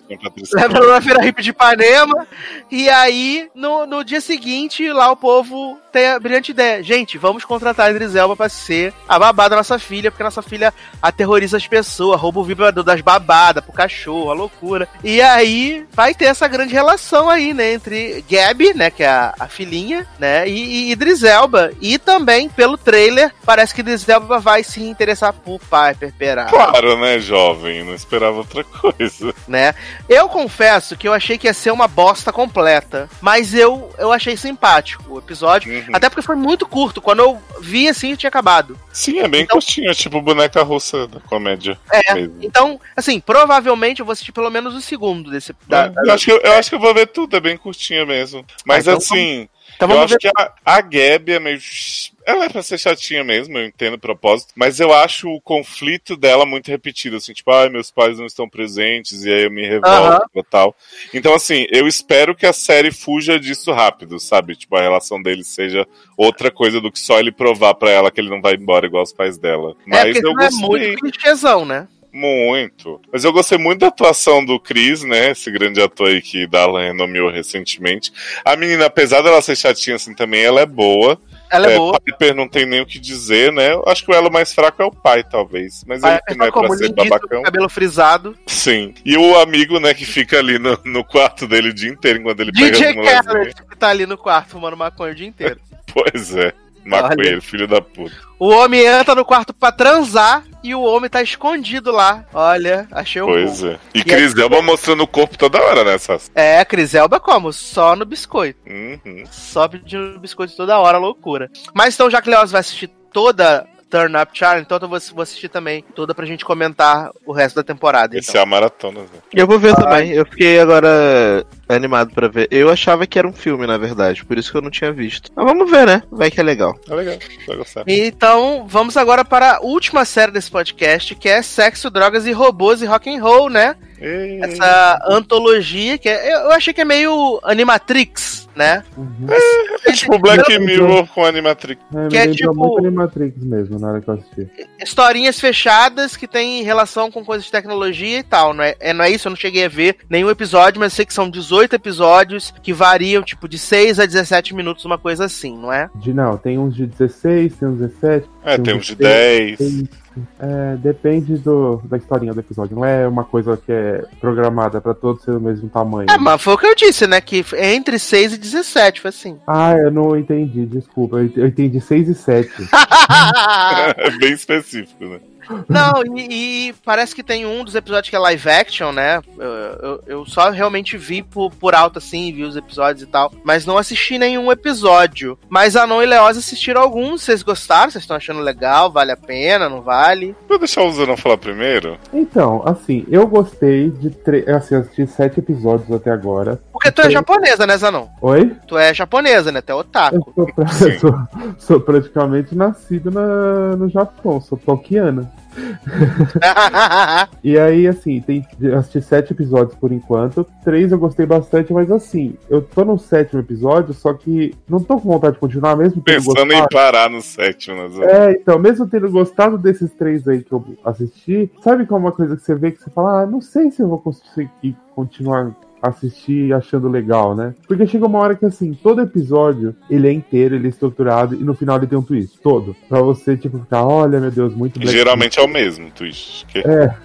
Leva ela na feira hippie de Ipanema. E aí, no, no dia seguinte, lá o povo tem a brilhante ideia. Gente, vamos contratar a Idris Elba pra ser a babá da nossa filha, porque nossa filha aterroriza as pessoas, rouba o vibrador das babadas pro cachorro, a loucura. E aí, vai ter essa grande relação aí, né, entre Gabi, né, que é a, a filhinha, né, e, e Idris Elba. E também, pelo trailer, parece que Idris Elba vai se interessar por Piper Perabo Claro, né, jovem? Não esperava outra coisa. né? Eu confesso que eu achei que ia ser uma bosta completa, mas eu, eu achei simpático o episódio, Uhum. até porque foi muito curto. Quando eu vi assim, tinha acabado. Sim, é bem Então- curtinho, é tipo boneca russa da comédia. É, mesmo. Então, assim, provavelmente eu vou assistir pelo menos o segundo desse. da- É, da- eu, acho que, eu, eu acho que eu vou ver tudo, é bem curtinha mesmo. Mas Ah, então assim, então eu acho ver. que a, a Gabi é meio. Ela é pra ser chatinha mesmo, eu entendo o propósito. Mas eu acho o conflito dela muito repetido, assim, tipo, ai, meus pais não estão presentes, e aí eu me revolto e tal. Então, assim, eu espero que a série fuja disso rápido, sabe? Tipo, a relação deles seja outra coisa do que só ele provar pra ela que ele não vai embora igual os pais dela. É, Mas porque eu é gostei. muito clichêzão, né? Muito. Mas eu gostei muito da atuação do Chris, né? Esse grande ator aí que Darlan renomeou recentemente. A menina, apesar dela ser chatinha assim também, ela é boa. Ela é, boa. Piper não tem nem o que dizer, né? Eu acho que o elo mais fraco é o pai, talvez. Mas Vai ele não é como pra ser lindíssimo, babacão. cabelo frisado. Sim. E o amigo, né, que fica ali no, no quarto dele o dia inteiro enquanto ele pega DJ as mulherzinhas. Khaled, que tá ali no quarto fumando maconha o dia inteiro. Pois é. Maconheiro, filho da puta. O homem entra no quarto pra transar e o homem tá escondido lá. Olha, achei um Pois é. E E Cris Elba mostrando o corpo toda hora, né? É, Criselba como? Só no biscoito. Uhum. Só pedindo biscoito toda hora, loucura. Mas então, já que o Leoz vai assistir toda Turn Up Charlie, então eu vou, vou assistir também toda pra gente comentar o resto da temporada. Esse Então. é a maratona, né? Eu vou ver também. Eu fiquei agora animado pra ver. Eu achava que era um filme, na verdade, por isso que eu não tinha visto. Mas vamos ver, né? Vai que é legal. É legal, vai gostar. Então, vamos agora para a última série desse podcast, que é Sexo, Drogas e Robôs e Rock and Roll, né? Essa antologia que é, eu, achei que é meio Animatrix, né? Uhum. É tipo Black Mirror com Animatrix. É, Que é tipo- muito Animatrix mesmo, na hora que eu assisti. Historinhas fechadas que tem relação com coisas de tecnologia e tal, não é, é, não é isso? Eu não cheguei a ver nenhum episódio, mas sei que são 18 episódios que variam, tipo, de 6 a 17 minutos, uma coisa assim, não é? De, não, tem uns de 16, tem uns 17. É, tem uns de 10. tem- é, depende do, da historinha do episódio. Não é uma coisa que é programada pra todos ser do mesmo tamanho. É, mas foi o que eu disse, né? Que é entre 6 e 17, foi assim. Ah, eu não entendi, desculpa. Eu eu entendi 6 e 7. É bem específico, né? Não, e, e parece que tem um dos episódios que é live action, né? Eu, eu, eu só realmente vi por, por alto, assim, vi os episódios e tal. Mas não assisti nenhum episódio. Mas a Non e Leoz assistiram alguns. Vocês gostaram? Vocês estão achando legal? Vale a pena? Não vale? Vou deixar o Zanão falar primeiro. Então, assim, eu gostei de. Tre... Assim, eu assisti 7 episódios até agora. Porque tu é japonesa, né, Zanon? Oi? Tu é japonesa, né? Tu é Eu otaku. sou, pra- sou, sou praticamente nascido na, no Japão, sou tokiana. E aí, assim, tem, eu assisti sete episódios por enquanto. Três eu gostei bastante, mas assim, eu tô no sétimo episódio, só que não tô com vontade de continuar, mesmo Pensando em gostado. parar no sétimo, né? Zanão? É, então, mesmo tendo gostado desses três aí que eu assisti, sabe qual é uma coisa que você vê que você fala, ah, não sei se eu vou conseguir continuar assistir achando legal, né? Porque chega uma hora que, assim, todo episódio, ele é inteiro, ele é estruturado, e no final ele tem um twist, todo. Pra você, tipo, ficar, olha, meu Deus, muito Black Geralmente é o mesmo, Twitch. Que... É.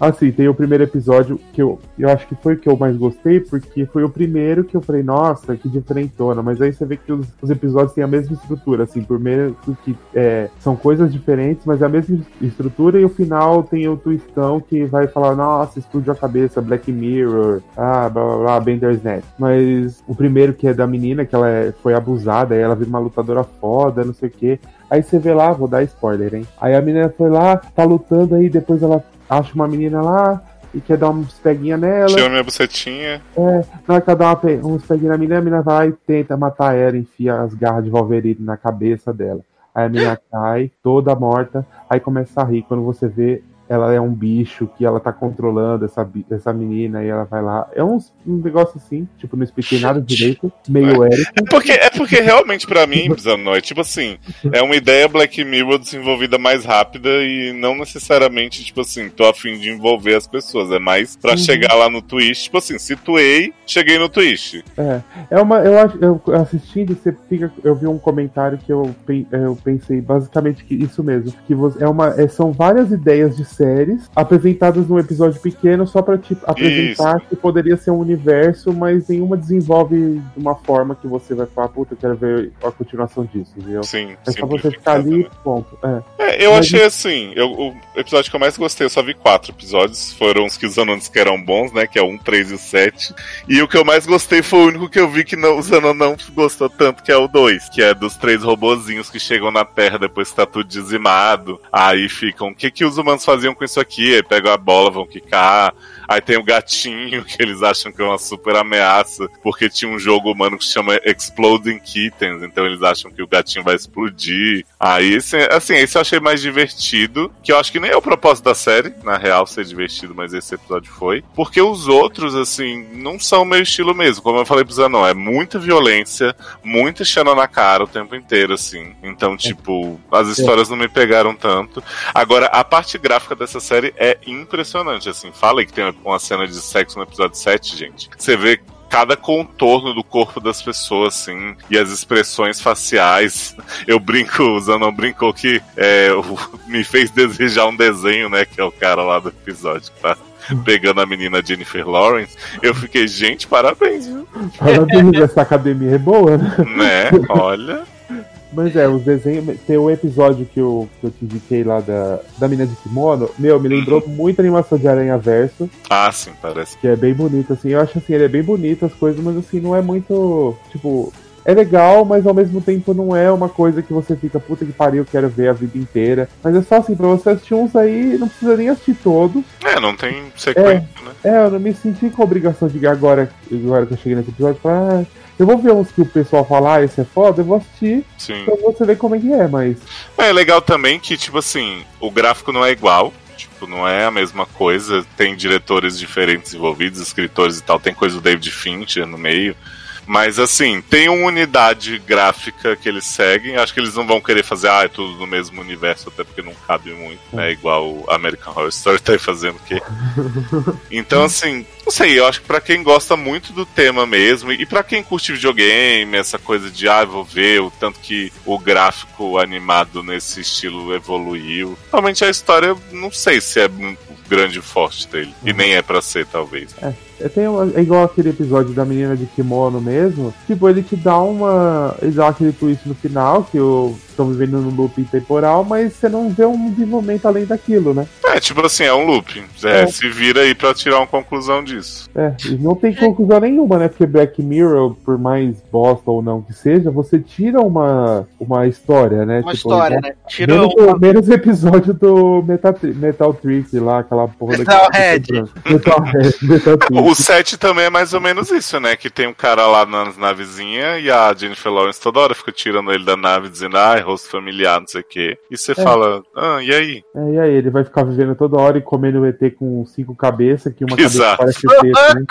Assim, tem o primeiro episódio que eu, eu acho que foi o que eu mais gostei, porque foi o primeiro que eu falei, nossa, que diferentona. Mas aí você vê que os, os episódios têm a mesma estrutura, assim, por meio que é, são coisas diferentes, mas é a mesma estrutura, e o final tem o twistão que vai falar, nossa, explodiu a cabeça, Black Mirror, ah, blá blá blá, Bender's Net. Mas o primeiro que é da menina, que ela é- foi abusada, aí ela vira uma lutadora foda, não sei o quê. Aí você vê lá, vou dar spoiler, hein? Aí a menina foi lá, tá lutando aí, depois ela acha uma menina lá e quer dar uns peguinha nela. Tira minha bucetinha. Na hora que ela dá uma uns peguinha na menina, a menina vai e tenta matar ela, enfia as garras de Wolverine na cabeça dela. Aí a menina cai, toda morta, aí começa a rir. Quando você vê, ela é um bicho que ela tá controlando essa, essa menina e ela vai lá. É uns, um negócio assim, tipo, não expliquei nada direito, meio Érico. É porque, é porque realmente, pra mim, Bizano, é tipo assim, é uma ideia Black Mirror desenvolvida mais rápida e não necessariamente, tipo assim, tô afim de envolver as pessoas. É mais pra Uhum. chegar lá no twist, tipo assim, situei, cheguei no twist. É, é uma, eu eu assistindo, você fica, eu vi um comentário que eu, eu pensei basicamente que isso mesmo, que você, é uma, é, são várias ideias de séries apresentadas num episódio pequeno só pra tipo apresentar que poderia ser um universo, mas nenhuma desenvolve de uma forma que você vai falar, puta, eu quero ver a continuação disso, entendeu? Sim, É só você ficar ali, né? ponto. É. É, eu Mas- achei assim, eu- o episódio que eu mais gostei, eu só vi quatro episódios, foram os que os Zanon que eram bons, né, que é o 1, 3 e o 7, e o que eu mais gostei foi o único que eu vi que não, o Zanon não gostou tanto, que é o 2, que é dos três robozinhos que chegam na Terra depois que tá tudo dizimado, aí ficam, o que que os humanos faziam com isso aqui? Pegam a bola, vão quicar, Aí tem o gatinho, que eles acham que é uma super ameaça, porque tinha um jogo humano que se chama Exploding Kittens, então eles acham que o gatinho vai explodir. Aí, esse, assim, esse eu achei mais divertido, que eu acho que nem é o propósito da série, na real, ser divertido, mas esse episódio foi. Porque os outros, assim, não são meu estilo mesmo. Como eu falei pro Zanon, é muita violência, muita xana na cara o tempo inteiro, assim. Então, tipo, as histórias não me pegaram tanto. Agora, a parte gráfica dessa série é impressionante, assim. Falei que tem uma cena de sexo no episódio 7, gente. Você vê cada contorno do corpo das pessoas, assim, e as expressões faciais. Eu brinco, o Zanon brincou que é, me fez desejar um desenho, né? Que é o cara lá do episódio que tá pegando a menina Jennifer Lawrence. Eu fiquei, gente, parabéns, viu? Parabéns, essa academia é boa, né? Né? Olha. Mas é, os desenhos. Tem um episódio que eu, que eu te indiquei lá da, da mina de kimono. Meu, me lembrou muito a animação de Aranha Verso, Ah, sim, parece. que é bem bonito, assim. Eu acho assim, ele é bem bonito as coisas, mas assim, não é muito. Tipo. É legal, mas ao mesmo tempo não é uma coisa que você fica, puta que pariu, eu quero ver a vida inteira. Mas é só assim, pra você assistir uns aí, não precisa nem assistir todos. É, não tem sequência, né? É, eu não me senti com a obrigação de agora, agora que eu cheguei nesse episódio, falar, ah, eu vou ver uns que o pessoal fala, ah, esse é foda, eu vou assistir, Sim. pra você ver como é que é, mas. É legal também que, tipo assim, o gráfico não é igual. Tipo, não é a mesma coisa. Tem diretores diferentes envolvidos, escritores e tal. Tem coisa do David Fincher no meio. Mas assim, tem uma unidade gráfica que eles seguem. Acho que eles não vão querer fazer, ah, é tudo no mesmo universo, até porque não cabe muito, né? Igual o American Horror Story tá aí fazendo o quê? Então, assim, não sei, eu acho que pra quem gosta muito do tema mesmo, e pra quem curte videogame, essa coisa de, ah, vou ver o tanto que o gráfico animado nesse estilo evoluiu. Realmente a história, não sei se é um grande forte dele. E nem é pra ser, talvez. É, tem uma- é igual aquele episódio da menina de kimono mesmo. Tipo, ele te dá uma. Ele dá aquele twist no final, que o estão vivendo num loop temporal, mas você não vê um desenvolvimento além daquilo, né? É, tipo assim, é um loop. É, É. Se vira aí pra tirar uma conclusão disso. É, e não tem conclusão nenhuma, né? Porque Black Mirror, por mais bosta ou não que seja, você tira uma, uma história, né? Uma história, né? Tira Menos, um- o menos o episódio do Metal, Metal Trick lá, aquela porra Metalhead. Metalhead. Metal Trick. O 7 também é mais ou menos isso, né? Que tem um cara lá na navezinha e a Jennifer Lawrence toda hora fica tirando ele da nave, dizendo, ai, rosto familiar, não sei o quê. E você fala, ah, e aí? É, e aí, ele vai ficar vivendo toda hora e comendo o ET com cinco cabeças, que uma cabeça Exato. parece teta, né?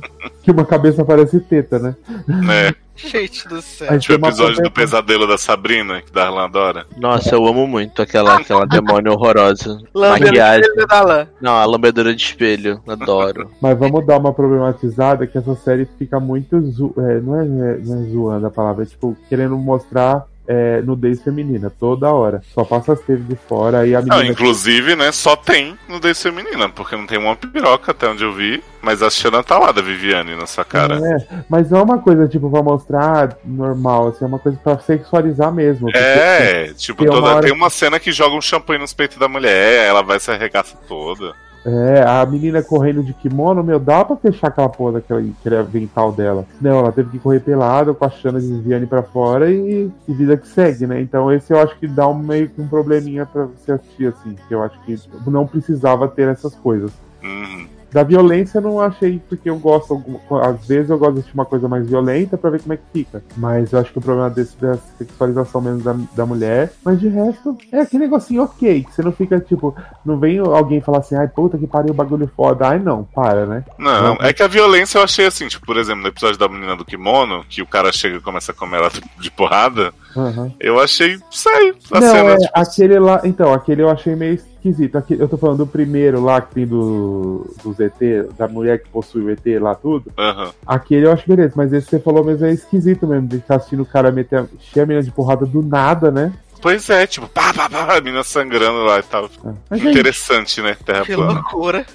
Que uma cabeça parece teta, né? Né? Gente do céu. Tipo o episódio do pesadelo da Sabrina, que Darlan adora. Nossa, eu amo muito aquela, aquela demônio horrorosa. Maquiagem. da. Não, a lambedora de espelho. Adoro. Mas vamos dar uma problematizada que essa série fica muito. Zo... É, não, é, não é zoando a palavra, é tipo, querendo mostrar é, nudez feminina toda hora. Só passa as teve de fora aí a Não, menina. inclusive, né, só tem nudez feminina, porque não tem uma piroca até onde eu vi. Mas a Xana tá lá da Viviane nessa cara. É, mas não é uma coisa tipo pra mostrar normal, assim, é uma coisa pra sexualizar mesmo. porque- É, tipo, tem uma toda, hora- tem uma cena que joga um champanhe nos peitos da mulher, ela vai se arregaça toda. É, a menina correndo de kimono, meu, dá pra fechar aquela porra daquele aquele avental dela. Não, ela teve que correr pelada com a Xana de Viviane pra fora e, e vida que segue, né? Então esse eu acho que dá um meio que um probleminha pra você assistir, assim. Que eu acho que não precisava ter essas coisas. Uhum. Da violência eu não achei, porque eu gosto, às vezes eu gosto de assistir uma coisa mais violenta pra ver como é que fica. Mas eu acho que o problema desse é a sexualização mesmo da, da mulher. Mas de resto, é aquele negocinho ok, que você não fica tipo, não vem alguém falar assim, ai puta que pariu, bagulho foda. Ai não, para, né? Não, Uhum. é que a violência eu achei assim, tipo, por exemplo, no episódio da menina do kimono, que o cara chega e começa a comer ela de porrada, Aham. eu achei, sei, a Não, cena, é, tipo, aquele lá. Então, aquele eu achei meio esquisito. Aquele- eu tô falando do primeiro lá que tem do, do ZT, da mulher que possui o ET lá tudo. aham. Aquele eu acho beleza, mas esse que você falou mesmo é esquisito mesmo, de ficar assistindo o cara meter, encher a menina de porrada do nada, né? Pois é, tipo, pá, pá, pá, a menina sangrando lá e tal. Gente, Interessante, né, Terra Que plana. loucura.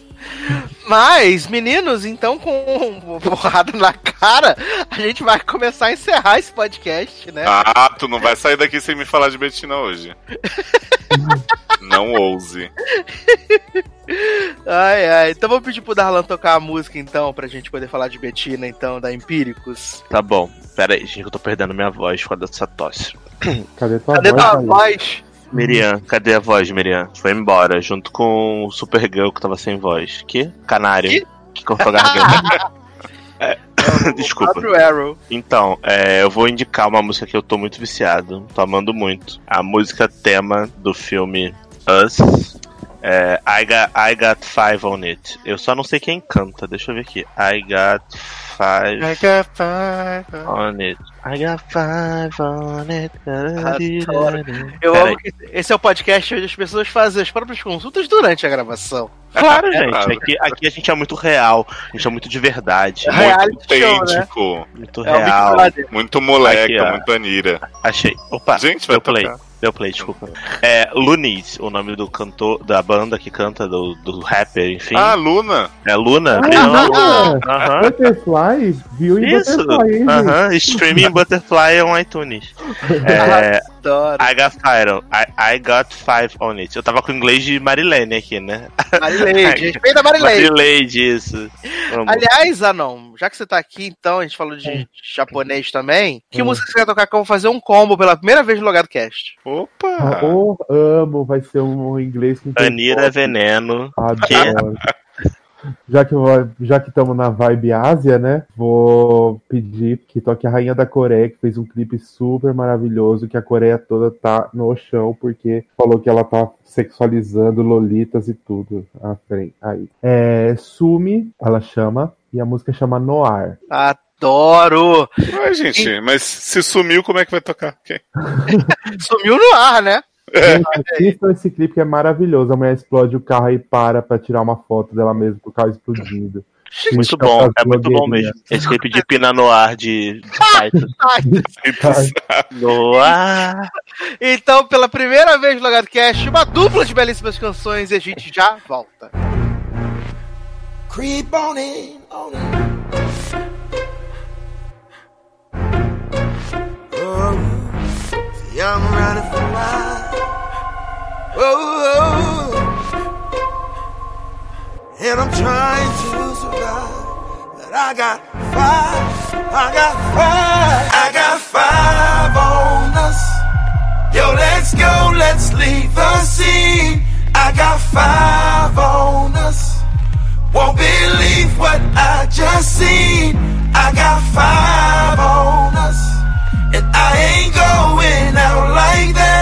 Mas, meninos, então com porrada na cara, a gente vai começar a encerrar esse podcast, né? Ah, tu não vai sair daqui sem me falar de Betina hoje. não ouse. Ai, ai. Então vou pedir pro Darlan tocar a música, então, pra gente poder falar de Betina, então, da Empíricos. Tá bom. Pera aí, gente, que eu tô perdendo minha voz com a dessa tosse. cadê tua Cadê voz? tua Thaís? voz? Miriam, cadê a voz, Miriam? Foi embora, junto com o Supergirl que tava sem voz. Que? Canário. Que? Que cortou a garganta. É, Desculpa. O Arrow. Então, é, eu vou indicar uma música que eu tô muito viciado, tô amando muito. A música tema do filme Us. É, I, got, I Got Five on It. Eu só não sei quem canta, deixa eu ver aqui. I Got Five on It. I Got Five on It. Adoro. Eu Pera amo aí. que esse é o podcast onde as pessoas fazem as próprias consultas durante a gravação. Claro, gente. Claro. Aqui, aqui a gente é muito real, a gente é muito de verdade. É. Muito Reality show, né? autêntico. Muito É real. Muito Aqui, ó. muito Anira. Achei. Opa, Gente, vai play. tocar. Deu play, desculpa. É Lunis, o nome do cantor, da banda que canta, do, do rapper, enfim. Ah, Luna. É Luna? Ah, Aham. Butterfly, viu Isso, Butterfly, hein, aham, streaming Butterfly on iTunes. É, Adoro. I got five, on- I, I got five on it. Eu tava com o inglês de Marilene aqui, né? Marileide. Respeita a Marileide. Marilene, isso. Amo. Aliás, Anon, já que você tá aqui, então, a gente falou de japonês também. Que Hum. música você quer tocar que eu vou fazer um combo pela primeira vez no Logado Cast? Opa! Ah, oh, amo, vai ser um inglês com Anira é veneno. Adoro. Já que já que estamos na vibe Ásia, né? Vou pedir que toque a Rainha da Coreia, que fez um clipe super maravilhoso, que a Coreia toda tá no chão, porque falou que ela tá sexualizando lolitas e tudo. À frente. Aí. É, Sumi, ela chama, e a música chama Noir. Adoro! Ué, gente, mas se sumiu, como é que vai tocar? Quem? Sumiu no ar, né? Assistam esse clipe que é maravilhoso. A mulher explode o carro e para pra tirar uma foto dela mesma com o carro explodindo. Muito bom, é muito bom mesmo. Esse clipe de Pina Noir de, de Titus. Noir. Então, pela primeira vez no Logado Cast, uma dupla de belíssimas canções e a gente já volta. Creep on in, on in. Oh, see, I'm running for life. Oh, oh, and I'm trying to survive. But I got five, I got five, I got five on us. Yo, let's go, let's leave the scene. I got five on us. Won't believe what I just seen. I got five on us. And I ain't going out like that.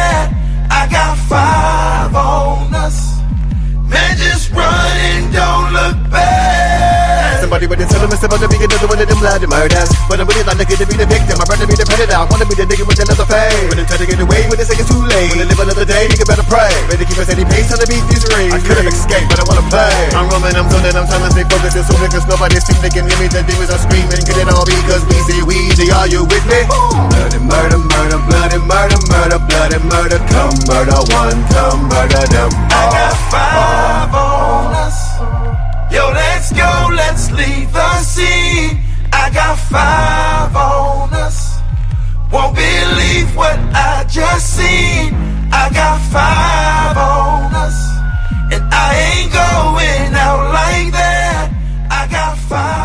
Back. Somebody with the settlement, about to be another one of them bloody murders. But I'm really not looking to be the victim. I'd rather be the predator. I wanna be the nigga with another fame. When they try to get away, when they say it's too late. When they live another day, nigga better pray. Better keep a steady pace on the beat these rings. I could have escaped, but I wanna play. I'm roaming, I'm zoning, I'm trying to stay focused and sober, cause nobody seems they can hear me. The demons are screaming, could it all be cause we say we, G, are you with me? Bloody murder, murder, bloody murder, murder, bloody murder. Come murder one, come murder them all. I got five. Yo, let's go, let's leave the scene. I got five on us. Won't believe what I just seen. I got five on us. And I ain't going out like that. I got five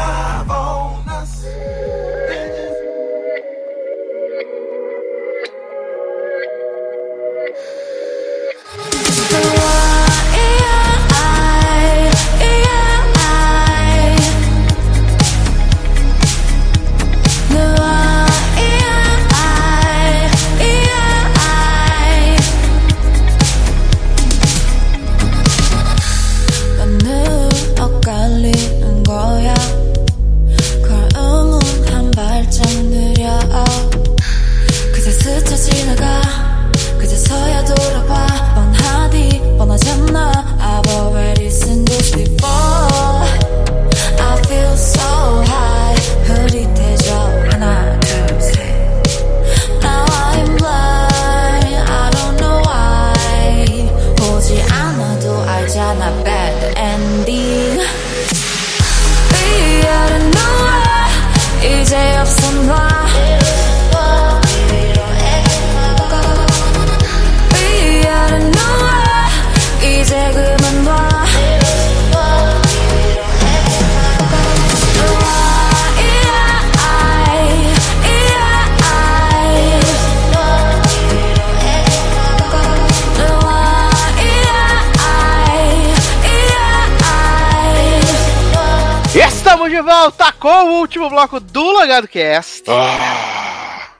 volta com o último bloco do Logado Cast. Ah,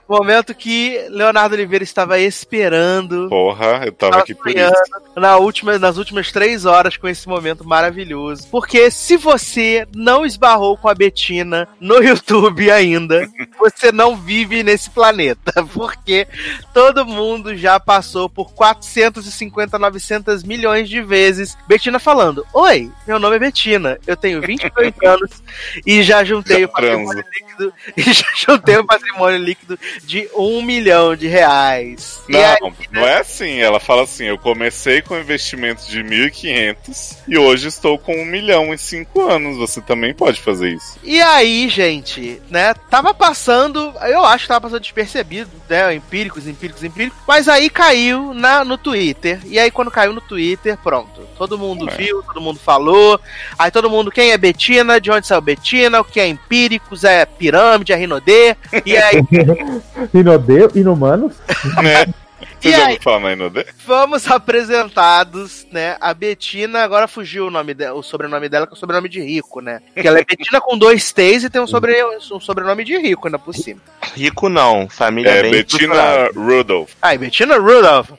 Momento que Leonardo Oliveira estava esperando. porra, eu tava aqui por isso. na última, nas últimas três horas com esse momento maravilhoso. Porque se você não esbarrou com a Betina no YouTube ainda, você não vive nesse planeta. Porque todo mundo já passou por 450, 900 milhões de vezes Betina falando: Oi, meu nome é Betina, eu tenho 22 anos e já juntei Já o patrimônio líquido. E já juntei o patrimônio líquido de um milhão de reais. Não, aí, não é assim. Ela fala assim: eu comecei com investimento de 1.500 e hoje estou com um milhão em cinco anos. Você também pode fazer isso. E aí, gente, né? Tava passando, eu acho que tava passando despercebido, né? Empíricos, empíricos, empíricos. Mas aí caiu na, no Twitter. E aí, quando caiu no Twitter, pronto. Todo mundo É. viu, todo mundo falou. Aí todo mundo, quem é Betina? De onde saiu Betina? O que é Empíricos? É Pirâmide? É Rinodê? E aí, Inodeu, inumanos? né? Você E aí? falar na? Fomos apresentados, né? A Betina, agora fugiu o nome dela, o sobrenome dela, que é o sobrenome de rico, né? Que ela é Betina com dois T's e tem um, sobre, um sobrenome de rico ainda por cima. Rico não, família É bem Bettina estruturada. Rudolph. Ah, e Betina Rudolph.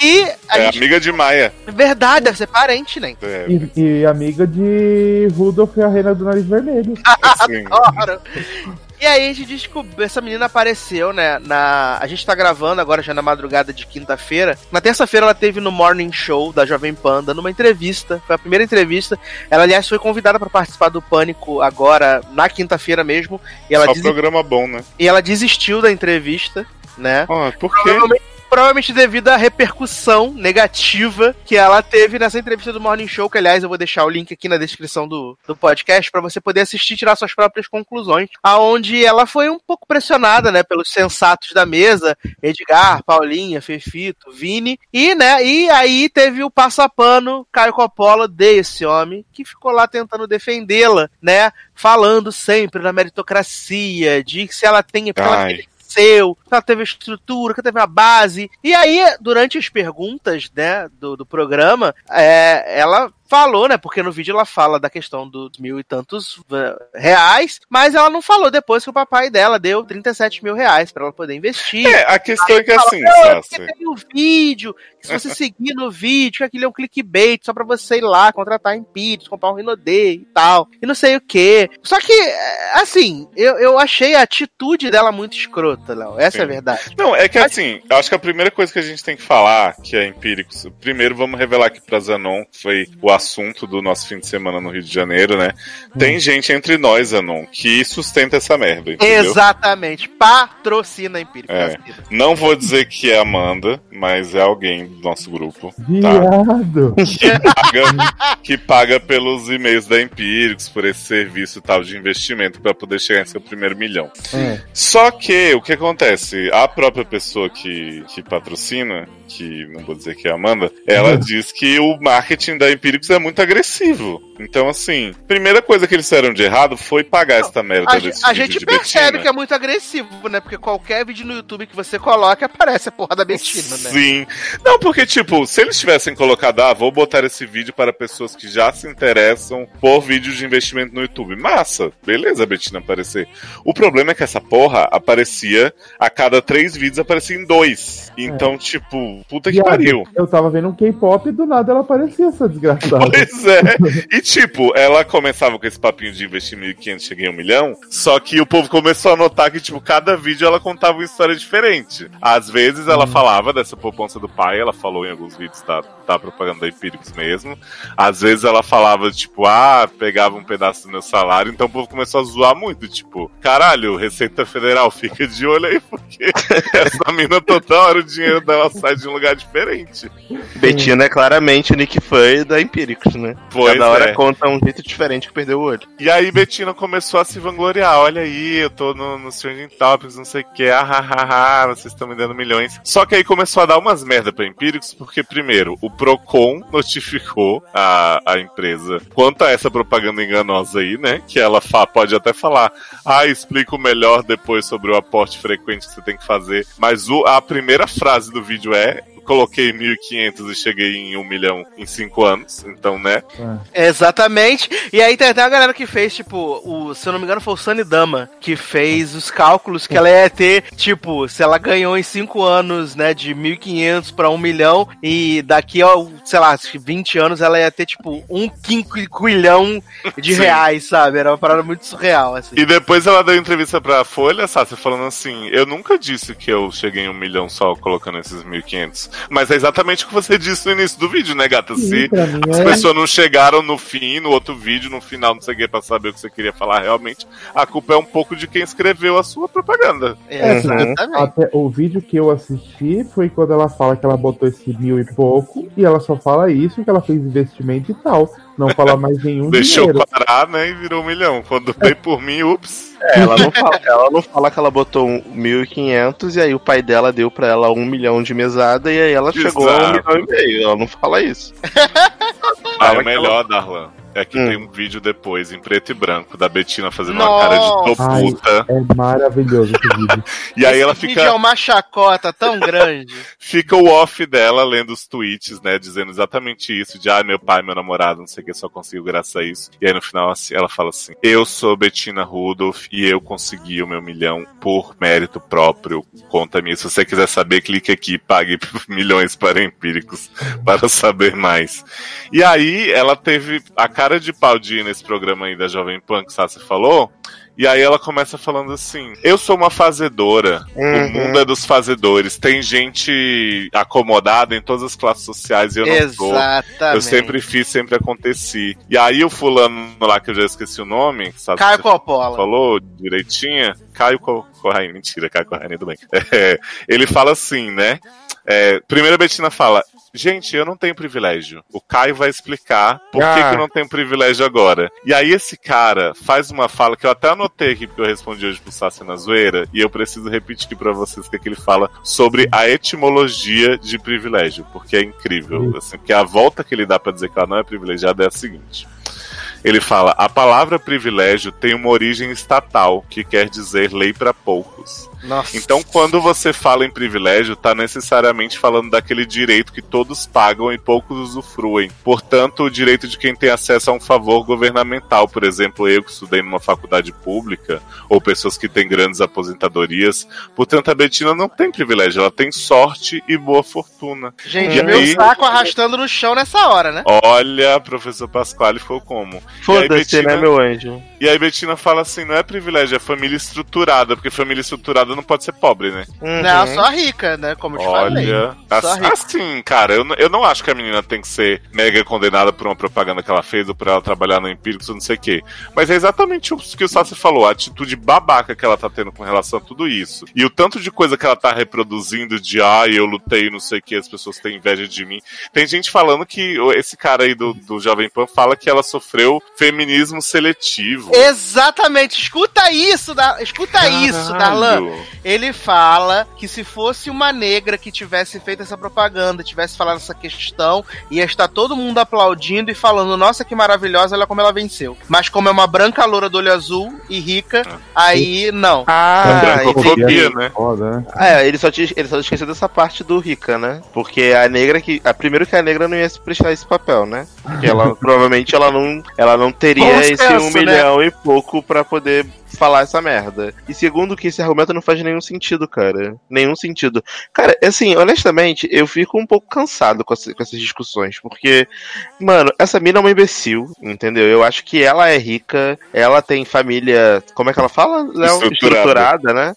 Que a É gente. amiga de Maia. Verdade, deve ser parente, né? É, E, e amiga de Rudolph e a Reina do Nariz Vermelho. Adoro. E aí a gente descobriu, essa menina apareceu, né, na... A gente tá gravando agora já na madrugada de quinta-feira. Na terça-feira ela teve no Morning Show da Jovem Pan, dando uma entrevista. Foi a primeira entrevista. Ela, aliás, foi convidada para participar do Pânico agora, na quinta-feira mesmo. E ela, Só programa bom, né? e ela desistiu da entrevista, né? Ó, por quê? Provavelmente, provavelmente devido à repercussão negativa que ela teve nessa entrevista do Morning Show, que aliás eu vou deixar o link aqui na descrição do, do podcast para você poder assistir e tirar suas próprias conclusões. Aonde ela foi um pouco pressionada, né, pelos sensatos da mesa, Edgar, Paulinha, Fefito, Vini, e né, e aí teve o passapano Caio Coppola desse homem que ficou lá tentando defendê-la, né, falando sempre da meritocracia, de que se ela tem porque ela Ai. Cresceu, que ela teve estrutura, que ela teve a base. E aí, durante as perguntas, né, do, do programa, é, ela falou, né, porque no vídeo ela fala da questão dos mil e tantos eh, reais, mas ela não falou depois que o papai dela deu 37 mil reais pra ela poder investir. É, a questão é que Fala, assim, "Não, Sassi. porque tem o vídeo, que se você seguir no vídeo, que aquilo é um clickbait só pra você ir lá, contratar Empíricos, comprar um Rinodê e tal, e não sei o que. Só que, é, assim, eu, eu achei a atitude dela muito escrota, Léo. Essa é a Sim. verdade. Não, é que assim, eu acho que a primeira coisa que a gente tem que falar, que é empíricos, primeiro vamos revelar aqui pra Zanon, que foi o assunto do nosso fim de semana no Rio de Janeiro, né? Tem gente entre nós, Zanon, que sustenta essa merda, entendeu? Exatamente. Patrocina Empíricos. É. Não vou dizer que é a Amanda, mas é alguém do nosso grupo. Tá? Viado! Que paga, que paga pelos e-mails da Empíricos, por esse serviço tal de investimento pra poder chegar em seu primeiro milhão. É. Só que o que acontece? A própria pessoa que, que patrocina, que não vou dizer que é a Amanda, ela diz que o marketing da Empíricos é muito agressivo. Então, assim, primeira coisa que eles fizeram de errado foi pagar esta merda A, desse a vídeo gente de percebe Betina. que é muito agressivo, né? Porque qualquer vídeo no YouTube que você coloca aparece a porra da Betina, né? Sim. Não, porque, tipo, se eles tivessem colocado, ah, vou botar esse vídeo para pessoas que já se interessam por vídeos de investimento no YouTube. Massa. Beleza, Betina aparecer. O problema é que essa porra aparecia a cada três vídeos, aparecia em dois. Então, tipo, puta que pariu. Eu tava vendo um K-pop e do nada ela aparecia, essa desgraçada. Pois é. E tipo, ela começava com esse papinho de investir 1.500, cheguei a um milhão. Só que o povo começou a notar que, tipo, cada vídeo ela contava uma história diferente. Às vezes ela falava dessa poupança do pai, ela falou em alguns vídeos da, da propaganda da Empíricos mesmo. Às vezes ela falava, tipo, ah, pegava um pedaço do meu salário. Então o povo começou a zoar muito. Tipo, caralho, Receita Federal, fica de olho aí, porque essa mina toda hora o dinheiro dela sai de um lugar diferente. Betina é claramente o Nick Fury da Empíricos, né? Pois Cada hora é. conta um jeito diferente que perdeu o olho. E aí Betina começou a se vangloriar. Olha aí, eu tô no, no Stranger Topics, não sei o que. Ah, ah, ah, ah, vocês estão me dando milhões. Só que aí começou a dar umas merda pra Empíricos, porque primeiro, o Procon notificou a, a empresa quanto a essa propaganda enganosa aí, né? Que ela fa- pode até falar, ah, explico melhor depois sobre o aporte frequente que você tem que fazer. Mas o, a primeira frase do vídeo é coloquei 1.500 e cheguei em 1 milhão em 5 anos. Então, né? Exatamente. E aí tem até a galera que fez, tipo, o, se eu não me engano, foi o Sunny Dama, que fez os cálculos que ela ia ter, tipo, se ela ganhou em 5 anos, né, de 1.500 pra 1 milhão, e daqui a, sei lá, acho que 20 anos ela ia ter, tipo, um quinquilhão de Sim. reais, sabe? Era uma parada muito surreal, assim. E depois ela deu entrevista pra Folha, Sácia, falando assim: Eu nunca disse que eu cheguei em um milhão só colocando esses 1.500. Mas é exatamente o que você disse no início do vídeo, né, gata? Sim, Se mim as é. pessoas não chegaram no fim, no outro vídeo, no final, não sei o que, pra saber o que você queria falar realmente, a culpa é um pouco de quem escreveu a sua propaganda. É, Exatamente. Até o vídeo que eu assisti foi quando ela fala que ela botou esse mil e pouco e ela só fala isso, que ela fez investimento e tal. Não fala mais nenhum Deixou dinheiro. parar, né, e virou um milhão. Quando veio por mim, ups. É, ela não fala, ela não fala que ela botou um 1.500 e aí o pai dela deu pra ela um milhão de mesada e aí ela chegou a um Exato. milhão e meio. Ela não fala isso. Ah, Fala é que ela- melhor, Darlan. É que Hum. tem um vídeo depois, em preto e branco, da Betina fazendo uma cara de tô Ai, puta. é maravilhoso esse vídeo. E aí ela Esse fica. é uma chacota tão grande. fica o off dela lendo os tweets, né? Dizendo exatamente isso: de ah, meu pai, meu namorado, não sei o que, só consigo graças a isso. E aí no final assim, ela fala assim: Eu sou Bettina Rudolph e eu consegui o meu milhão por mérito próprio. Conta me. Se você quiser saber, clique aqui e pague milhões para empíricos para saber mais. E aí ela teve a cara de pau de ir nesse programa aí da Jovem Pan que Sassi falou. E aí ela começa falando assim: Eu sou uma fazedora. O Uhum. mundo é dos fazedores. Tem gente acomodada em todas as classes sociais e eu não sou. Exatamente. Eu sempre fiz, sempre aconteci. E aí o fulano lá, que eu já esqueci o nome, sabe? Caio Coppola. falou direitinho, Caio Co- Corraine, mentira, Caio Corraine, tudo bem. É, ele fala assim, né? É, primeiro a Betina fala, gente, eu não tenho privilégio. O Caio vai explicar por que, Ah. que eu não tenho privilégio agora. E aí esse cara faz uma fala que eu até anotei aqui, porque eu respondi hoje pro Sassi na zoeira, e eu preciso repetir pra vocês o que, que ele fala sobre a etimologia de privilégio, porque é incrível. Assim, porque a volta que ele dá pra dizer que ela não é privilegiada é a seguinte. Ele fala: a palavra privilégio tem uma origem estatal, que quer dizer lei para poucos. Nossa. Então, quando você fala em privilégio, tá necessariamente falando daquele direito que todos pagam e poucos usufruem. Portanto, o direito de quem tem acesso a um favor governamental, por exemplo, eu que estudei numa faculdade pública, ou pessoas que têm grandes aposentadorias. Portanto, a Betina não tem privilégio, ela tem sorte e boa fortuna. Gente, E meu aí- saco arrastando no chão nessa hora, né? Olha, professor Pasquale foi como. Foda-se, aí, Betina- né, meu anjo? E aí Betina fala assim, não é privilégio, é família estruturada, porque família estruturada não pode ser pobre, né? Uhum. Não, só rica, né? Como eu te falei. Olha, Só assim, rica. cara, eu, eu não acho que a menina tem que ser mega condenada por uma propaganda que ela fez ou por ela trabalhar no Empíricos ou não sei o quê. Mas é exatamente o que o Sassi falou, a atitude babaca que ela tá tendo com relação a tudo isso. E o tanto de coisa que ela tá reproduzindo de, ah, eu lutei, não sei o que, as pessoas têm inveja de mim. Tem gente falando que esse cara aí do, do Jovem Pan fala que ela sofreu feminismo seletivo. Exatamente, escuta isso, da... escuta isso, Darlan. Caralho. Ele fala que se fosse uma negra que tivesse feito essa propaganda, tivesse falado essa questão, ia estar todo mundo aplaudindo e falando, nossa, que maravilhosa, olha como ela venceu. Mas como é uma branca loura do olho azul e rica, aí não. Ah, Brancofobia, entendi. né? Foda, né? É, ele só, te, ele só esqueceu dessa parte do Rica, né? Porque a negra que. A, primeiro que a negra não ia se prestar esse papel, né? Porque ela provavelmente ela não, ela não teria Bom esse senso, um né? milhão e pouco pra poder falar essa merda. E segundo que esse argumento não faz nenhum sentido, cara. Nenhum sentido. Cara, assim, honestamente, eu fico um pouco cansado com, essa- com essas discussões, porque, mano, essa mina é uma imbecil, entendeu? Eu acho que ela é rica, ela tem família. Como é que ela fala? Estruturada. Estruturada, né?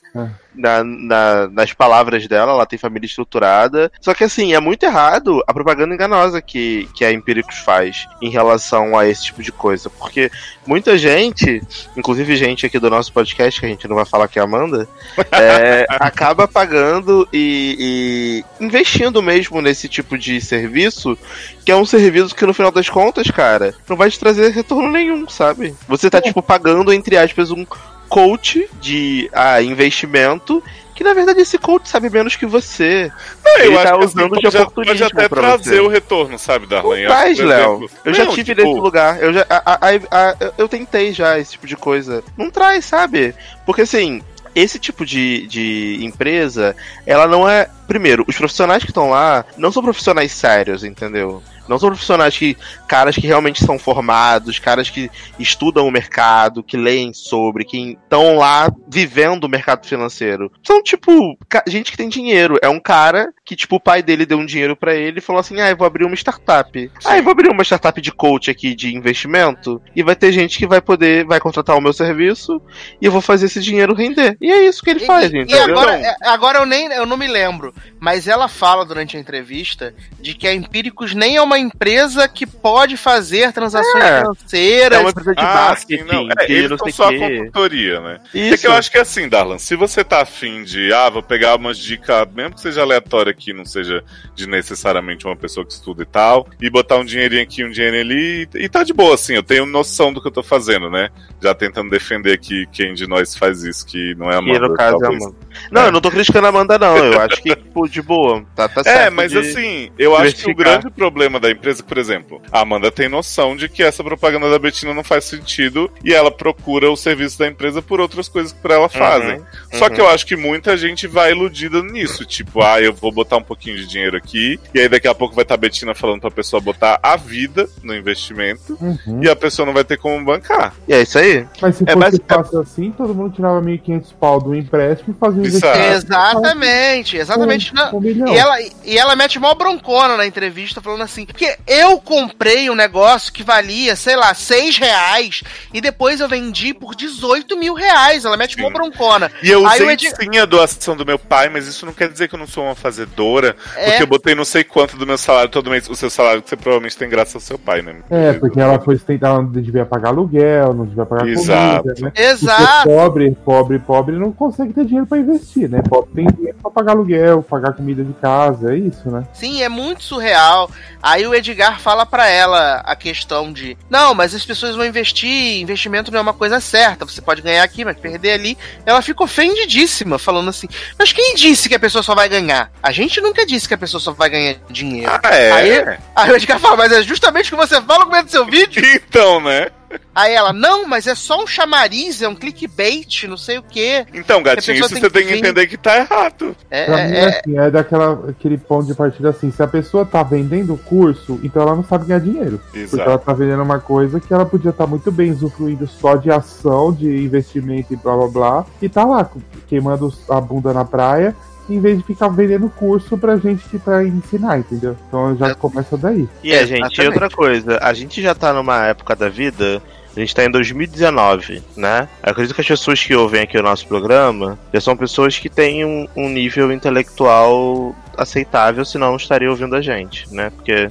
na, na- nas palavras dela, ela tem família estruturada. Só que assim, é muito errado a propaganda enganosa que, que a Empíricos faz em relação a esse tipo de coisa. Porque muita gente, inclusive gente aqui do nosso podcast, que a gente não vai falar que é a Amanda, é, acaba pagando e, e investindo mesmo nesse tipo de serviço, que é um serviço que no final das contas, cara, não vai te trazer retorno nenhum, sabe? Você tá, tipo, pagando, entre aspas, um coach de ah, investimento. Que na verdade esse coach sabe menos que você. Não, Ele eu tá acho que usando assim, de oportunismo pode até trazer você. o retorno, sabe, Darlan? Que, por Léo. Eu já tive tipo, nesse lugar. Eu já. a- a- a- eu tentei já esse tipo de coisa. Não traz, sabe? Porque assim. Esse tipo de, de empresa, ela não é. Primeiro, os profissionais que estão lá não são profissionais sérios, entendeu? Não são profissionais que. caras que realmente são formados, caras que estudam o mercado, que leem sobre, que estão lá vivendo o mercado financeiro. São, tipo, gente que tem dinheiro. É um cara que, tipo, o pai dele deu um dinheiro pra ele e falou assim: ah, eu vou abrir uma startup. Ah, eu vou abrir uma startup de coach aqui de investimento. E vai ter gente que vai poder, vai contratar o meu serviço e eu vou fazer esse dinheiro render. E é isso que ele faz, e, e entendeu? agora, é, agora eu nem eu não me lembro, mas ela fala durante a entrevista de que a Empíricos nem é uma empresa que pode fazer transações É. financeiras. É uma empresa de Ah, marketing, sim, não. É, que eles não só a quê. consultoria, né? É Isso. que eu acho que é assim, Darlan, se você tá afim de, ah, vou pegar umas dicas, mesmo que seja aleatória aqui, não seja de necessariamente uma pessoa que estuda e tal, e botar um dinheirinho aqui, um dinheirinho ali, e, e tá de boa, assim, eu tenho noção do que eu tô fazendo, né? Já tentando defender aqui quem de nós faz isso, que não é a Que no Amanda, caso é a talvez. Amanda. Não, eu não tô criticando a Amanda, não. Eu acho que, tipo, de boa. Tá, tá É, certo mas de- assim, eu acho que o grande problema da empresa, por exemplo, a Amanda tem noção de que essa propaganda da Betina não faz sentido e ela procura o serviço da empresa por outras coisas que pra ela fazem. Só que eu acho que muita gente vai iludida nisso, tipo, ah, eu vou botar um pouquinho de dinheiro aqui, e aí daqui a pouco vai estar a Betina falando pra pessoa botar a vida no investimento, Uhum. e a pessoa não vai ter como bancar. E é isso aí. Mas se É, fosse mas- fácil assim, todo mundo tirava 1.500 pau do empréstimo e fazia um Isso é. Exatamente, exatamente. Um milhão. E ela, e ela mete mó broncona na entrevista, falando assim: porque eu comprei um negócio que valia, sei lá, 6 reais, e depois eu vendi por 18 mil reais. Ela mete Sim. broncona. E eu usei sim a doação do meu pai, mas isso não quer dizer que eu não sou uma fazedora, É. porque eu botei não sei quanto do meu salário todo mês, o seu salário que você provavelmente tem graças ao seu pai, né? É, porque ela foi tentar, ela não devia pagar aluguel, não devia pagar Exato. comida, né? Exato. Porque pobre, pobre, pobre não consegue ter dinheiro pra investir, né? Pobre tem dinheiro pra pagar aluguel, pagar comida de casa, é isso, né? Sim, é muito surreal. Aí o Edgar fala pra ela a questão de: não, mas as pessoas vão investir, investimento não é uma coisa certa, você pode ganhar aqui, mas perder ali. Ela fica ofendidíssima, falando assim: mas quem disse que a pessoa só vai ganhar? A gente nunca disse que a pessoa só vai ganhar dinheiro. Ah, é? Aí, aí o Edgar fala: mas é justamente o que você fala no começo do seu vídeo. Então, né? Aí ela: não, mas é só um chamariz, é um clickbait, não sei o quê. Então, gatinho, isso tem você que tem que entender que tá errado. É, Pra mim é- é é- assim, é daquela aquele ponto de partida assim, se a pessoa tá vendendo o curso, então ela não sabe ganhar dinheiro. Porque Exato. ela tá vendendo uma coisa que ela podia estar muito bem usufruindo só de ação, de investimento e blá blá blá, e tá lá queimando a bunda na praia, em vez de ficar vendendo curso pra gente que pra ensinar, entendeu? Então já começa daí. E é, gente, e Exatamente. outra coisa, a gente já tá numa época da vida. A gente tá em 2019, né? Eu acredito que as pessoas que ouvem aqui o nosso programa já são pessoas que têm um, um nível intelectual aceitável, senão não estariam ouvindo a gente, né? Porque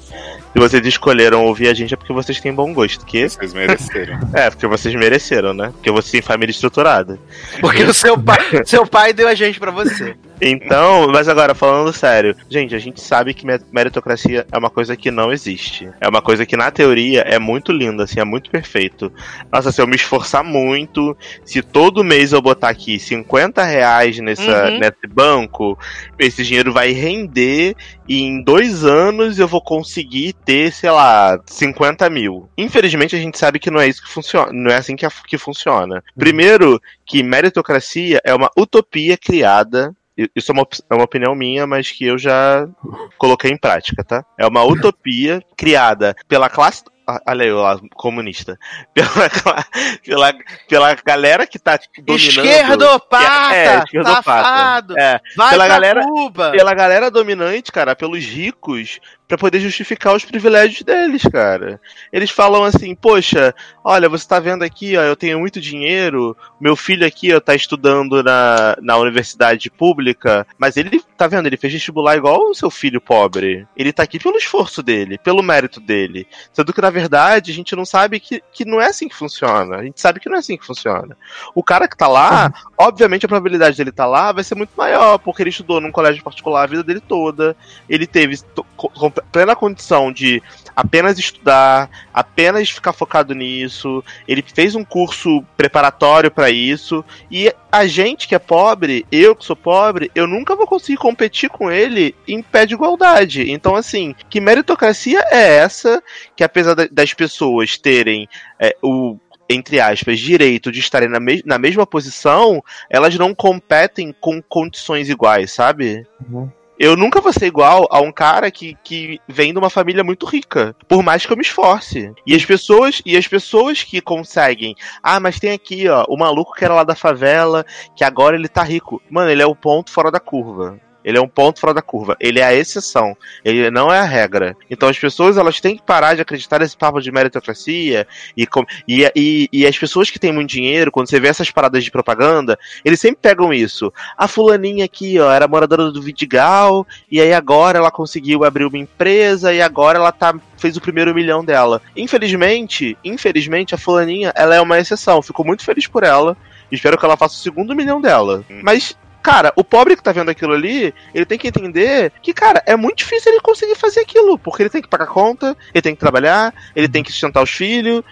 se vocês escolheram ouvir a gente é porque vocês têm bom gosto. Que Vocês mereceram. é, porque vocês mereceram, né? Porque vocês têm família estruturada. porque o seu pai, seu pai deu a gente pra você. Então, mas agora, falando sério, gente, a gente sabe que me- meritocracia é uma coisa que não existe. É uma coisa que, na teoria, é muito linda, assim, é muito perfeito. Nossa, se eu me esforçar muito, se todo mês eu botar aqui 50 reais nessa, Uhum. nesse banco, esse dinheiro vai render e em dois anos eu vou conseguir ter, sei lá, 50 mil. Infelizmente, a gente sabe que não é isso que funciona, não é assim que, a- que funciona. Primeiro, que meritocracia é uma utopia criada isso é uma, é uma opinião minha, mas que eu já coloquei em prática, tá? É uma utopia criada pela classe. Olha eu lá, comunista. Pela, pela, pela galera que tá dominando. Esquerdopata, É, é, esquerdopata. safado, É, vai pela galera- Cuba. pela galera dominante, cara, pelos ricos, pra poder justificar os privilégios deles, cara. Eles falam assim, poxa, olha, você tá vendo aqui, ó, eu tenho muito dinheiro, meu filho aqui, ó, tá estudando na, na universidade pública, mas ele, tá vendo, ele fez vestibular igual o seu filho pobre. Ele tá aqui pelo esforço dele, pelo mérito dele. Sendo que, na verdade, a gente não sabe que, que não é assim que funciona. A gente sabe que não é assim que funciona. O cara que tá lá, obviamente a probabilidade dele estar lá vai ser muito maior, porque ele estudou num colégio particular a vida dele toda. Ele teve plena condição de apenas estudar, apenas ficar focado nisso. Ele fez um curso preparatório pra isso. E a gente que é pobre, eu que sou pobre, eu nunca vou conseguir competir com ele em pé de igualdade. Então, assim, que meritocracia é essa? Que apesar da- das pessoas terem é, o entre aspas, direito de estarem na, mes- na mesma posição, elas não competem com condições iguais, sabe? Uhum. Eu nunca vou ser igual a um cara que, que vem de uma família muito rica, por mais que eu me esforce. E as pessoas, e as pessoas que conseguem, ah, mas tem aqui, ó, o maluco que era lá da favela, que agora ele tá rico. Mano, ele é o ponto fora da curva. Ele é um ponto fora da curva. Ele é a exceção. Ele não é a regra. Então as pessoas elas têm que parar de acreditar nesse papo de meritocracia e, e, e, e as pessoas que têm muito dinheiro, quando você vê essas paradas de propaganda, eles sempre pegam isso. A fulaninha aqui, ó, era moradora do Vidigal, e aí agora ela conseguiu abrir uma empresa, e agora ela tá, fez o primeiro milhão dela. Infelizmente, infelizmente, a fulaninha, ela é uma exceção. Fico muito feliz por ela. Espero que ela faça o segundo milhão dela. Mas Cara, o pobre que tá vendo aquilo ali, ele tem que entender que, cara, é muito difícil ele conseguir fazer aquilo, porque ele tem que pagar conta, ele tem que trabalhar, ele tem que sustentar os filhos.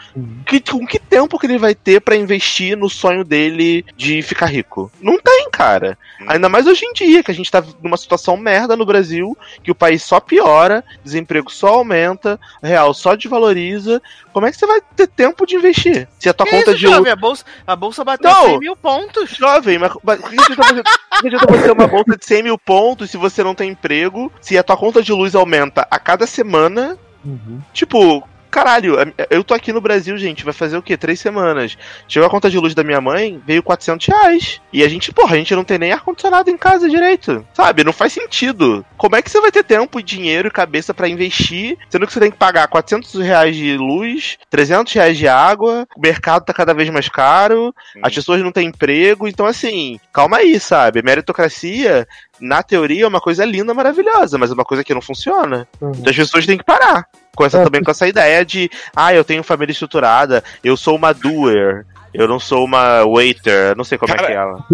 Que, com que tempo que ele vai ter pra investir no sonho dele de ficar rico? Não tem, cara. Ainda mais hoje em dia, que a gente tá numa situação merda no Brasil, que o país só piora, desemprego só aumenta, real só desvaloriza. Como é que você vai ter tempo de investir? Se a tua Que conta isso, de luz. jovem? A bolsa, a bolsa bateu Não. 100 mil pontos. Jovem, mas mas que adianta você- que adianta você ter uma bolsa de 100 mil pontos se você não tem emprego? Se a tua conta de luz aumenta a cada semana? Uhum. Tipo, caralho, eu tô aqui no Brasil, gente, vai fazer o quê? Três semanas. Chegou a conta de luz da minha mãe, veio 400 reais. E a gente, porra, a gente não tem nem ar-condicionado em casa direito. Sabe? Não faz sentido. Como é que você vai ter tempo, dinheiro e cabeça pra investir, sendo que você tem que pagar 400 reais de luz, 300 reais de água, o mercado tá cada vez mais caro, as pessoas não têm emprego, então assim, calma aí, sabe? Meritocracia, na teoria, é uma coisa linda, maravilhosa, mas é uma coisa que não funciona. Uhum. Então as pessoas têm que parar. Com essa, É, também com essa ideia de, ah, eu tenho família estruturada, eu sou uma doer, eu não sou uma waiter, não sei como Cara, é que é ela.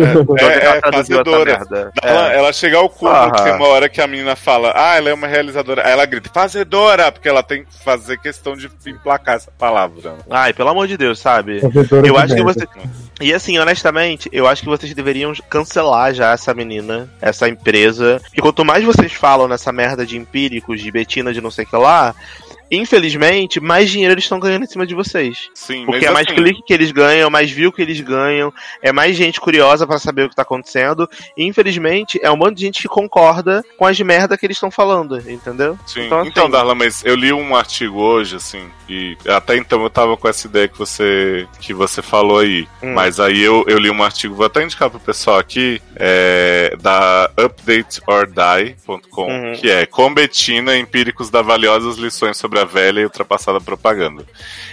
É, é é fazedora. merda? Ela, É. ela chega ao cubo, Aham. que tem uma hora que a menina fala, ah, ela é uma realizadora. Aí ela grita, fazedora, porque ela tem que fazer questão de emplacar essa palavra. Ai, pelo amor de Deus, sabe? Fazedora Eu acho que você. E assim, honestamente, eu acho que vocês deveriam cancelar já essa menina, essa empresa. E quanto mais vocês falam nessa merda de empíricos, de Betina, de não sei o que lá, infelizmente, mais dinheiro eles estão ganhando em cima de vocês. Sim, Porque é mais assim, clique que eles ganham, mais view que eles ganham, é mais gente curiosa pra saber o que tá acontecendo. E infelizmente, é um monte de gente que concorda com as merda que eles estão falando, entendeu? Sim. Então, Então, assim- Darla, mas eu li um artigo hoje, assim, e até então eu tava com essa ideia que você, que você falou aí. Hum. Mas aí eu, eu li um artigo, vou até indicar pro pessoal aqui, é, da updateordie.com, Uhum. que é Com Betina, empíricos da valiosas lições sobre a velha e ultrapassada propaganda.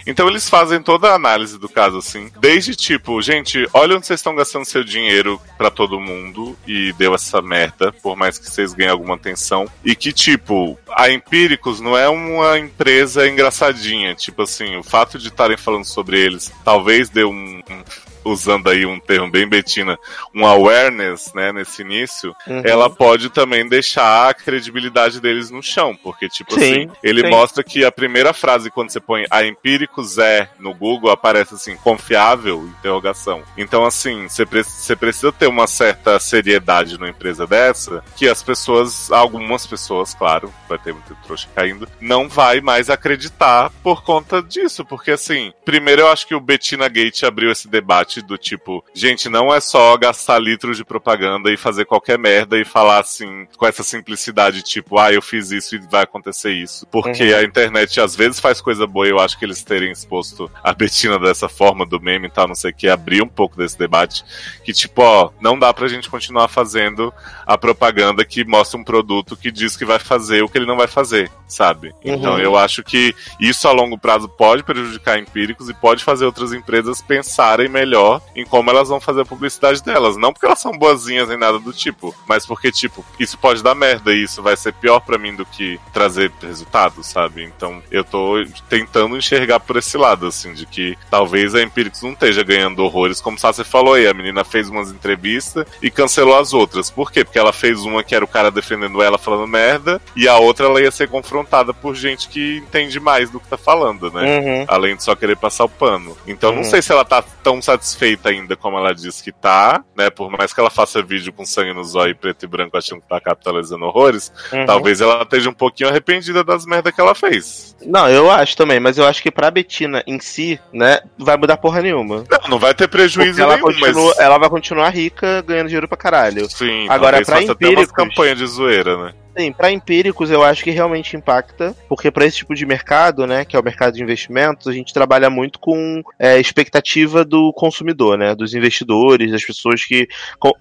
Então eles fazem toda a análise do caso, assim, desde tipo, gente, olha onde vocês estão gastando seu dinheiro pra todo mundo e deu essa merda, por mais que vocês ganhem alguma atenção. E que, tipo, a Empíricos não é uma empresa engraçadinha. Tipo assim, o fato de estarem falando sobre eles talvez dê um. um- Usando aí um termo bem betina, um awareness, né, nesse início, Uhum. ela pode também deixar a credibilidade deles no chão, porque, tipo Sim, assim, ele sim. mostra que a primeira frase, quando você põe a Empíricos é no Google, aparece assim, confiável, interrogação. Então, assim, você pre- você precisa ter uma certa seriedade numa empresa dessa, que as pessoas, algumas pessoas, claro, vai ter muito trouxa caindo, não vai mais acreditar por conta disso, porque assim, primeiro eu acho que o Bettina Gate abriu esse debate do tipo, gente, não é só gastar litros de propaganda e fazer qualquer merda e falar assim, com essa simplicidade, tipo, ah, eu fiz isso e vai acontecer isso. Porque Uhum. a internet às vezes faz coisa boa e eu acho que eles terem exposto a Bettina dessa forma, do meme e tal, não sei o que, abrir um pouco desse debate. Que tipo, ó, não dá pra gente continuar fazendo a propaganda que mostra um produto que diz que vai fazer o que ele não vai fazer, sabe? Então Uhum. eu acho que isso a longo prazo pode prejudicar empíricos e pode fazer outras empresas pensarem melhor em como elas vão fazer a publicidade delas. Não porque elas são boazinhas nem nada do tipo, mas porque, tipo, isso pode dar merda e isso vai ser pior pra mim do que trazer resultado, sabe? Então eu tô tentando enxergar por esse lado, assim, de que talvez a Empíricos não esteja ganhando horrores, como você falou aí, a menina fez umas entrevistas e cancelou as outras. Por quê? Porque ela fez uma que era o cara defendendo ela falando merda, e a outra ela ia ser confrontada por gente que entende mais do que tá falando, né? Uhum. Além de só querer passar o pano. Então não Uhum. sei se ela tá tão satisfeita ainda como ela diz que tá, né? Por mais que ela faça vídeo com sangue no zóio preto e branco achando que tá capitalizando horrores, Uhum. talvez ela esteja um pouquinho arrependida das merdas que ela fez. Não, eu acho também, mas eu acho que pra Betina em si, né, vai mudar porra nenhuma. Não, não vai ter prejuízo Porque ela, nenhum, continua, mas. ela vai continuar rica, ganhando dinheiro pra caralho. Sim, Agora, talvez pra faça até umas empíricos- campanhas de zoeira, né? Sim, para empíricos eu acho que realmente impacta, porque para esse tipo de mercado, né, que é o mercado de investimentos, a gente trabalha muito com é, expectativa do consumidor, né, dos investidores, das pessoas que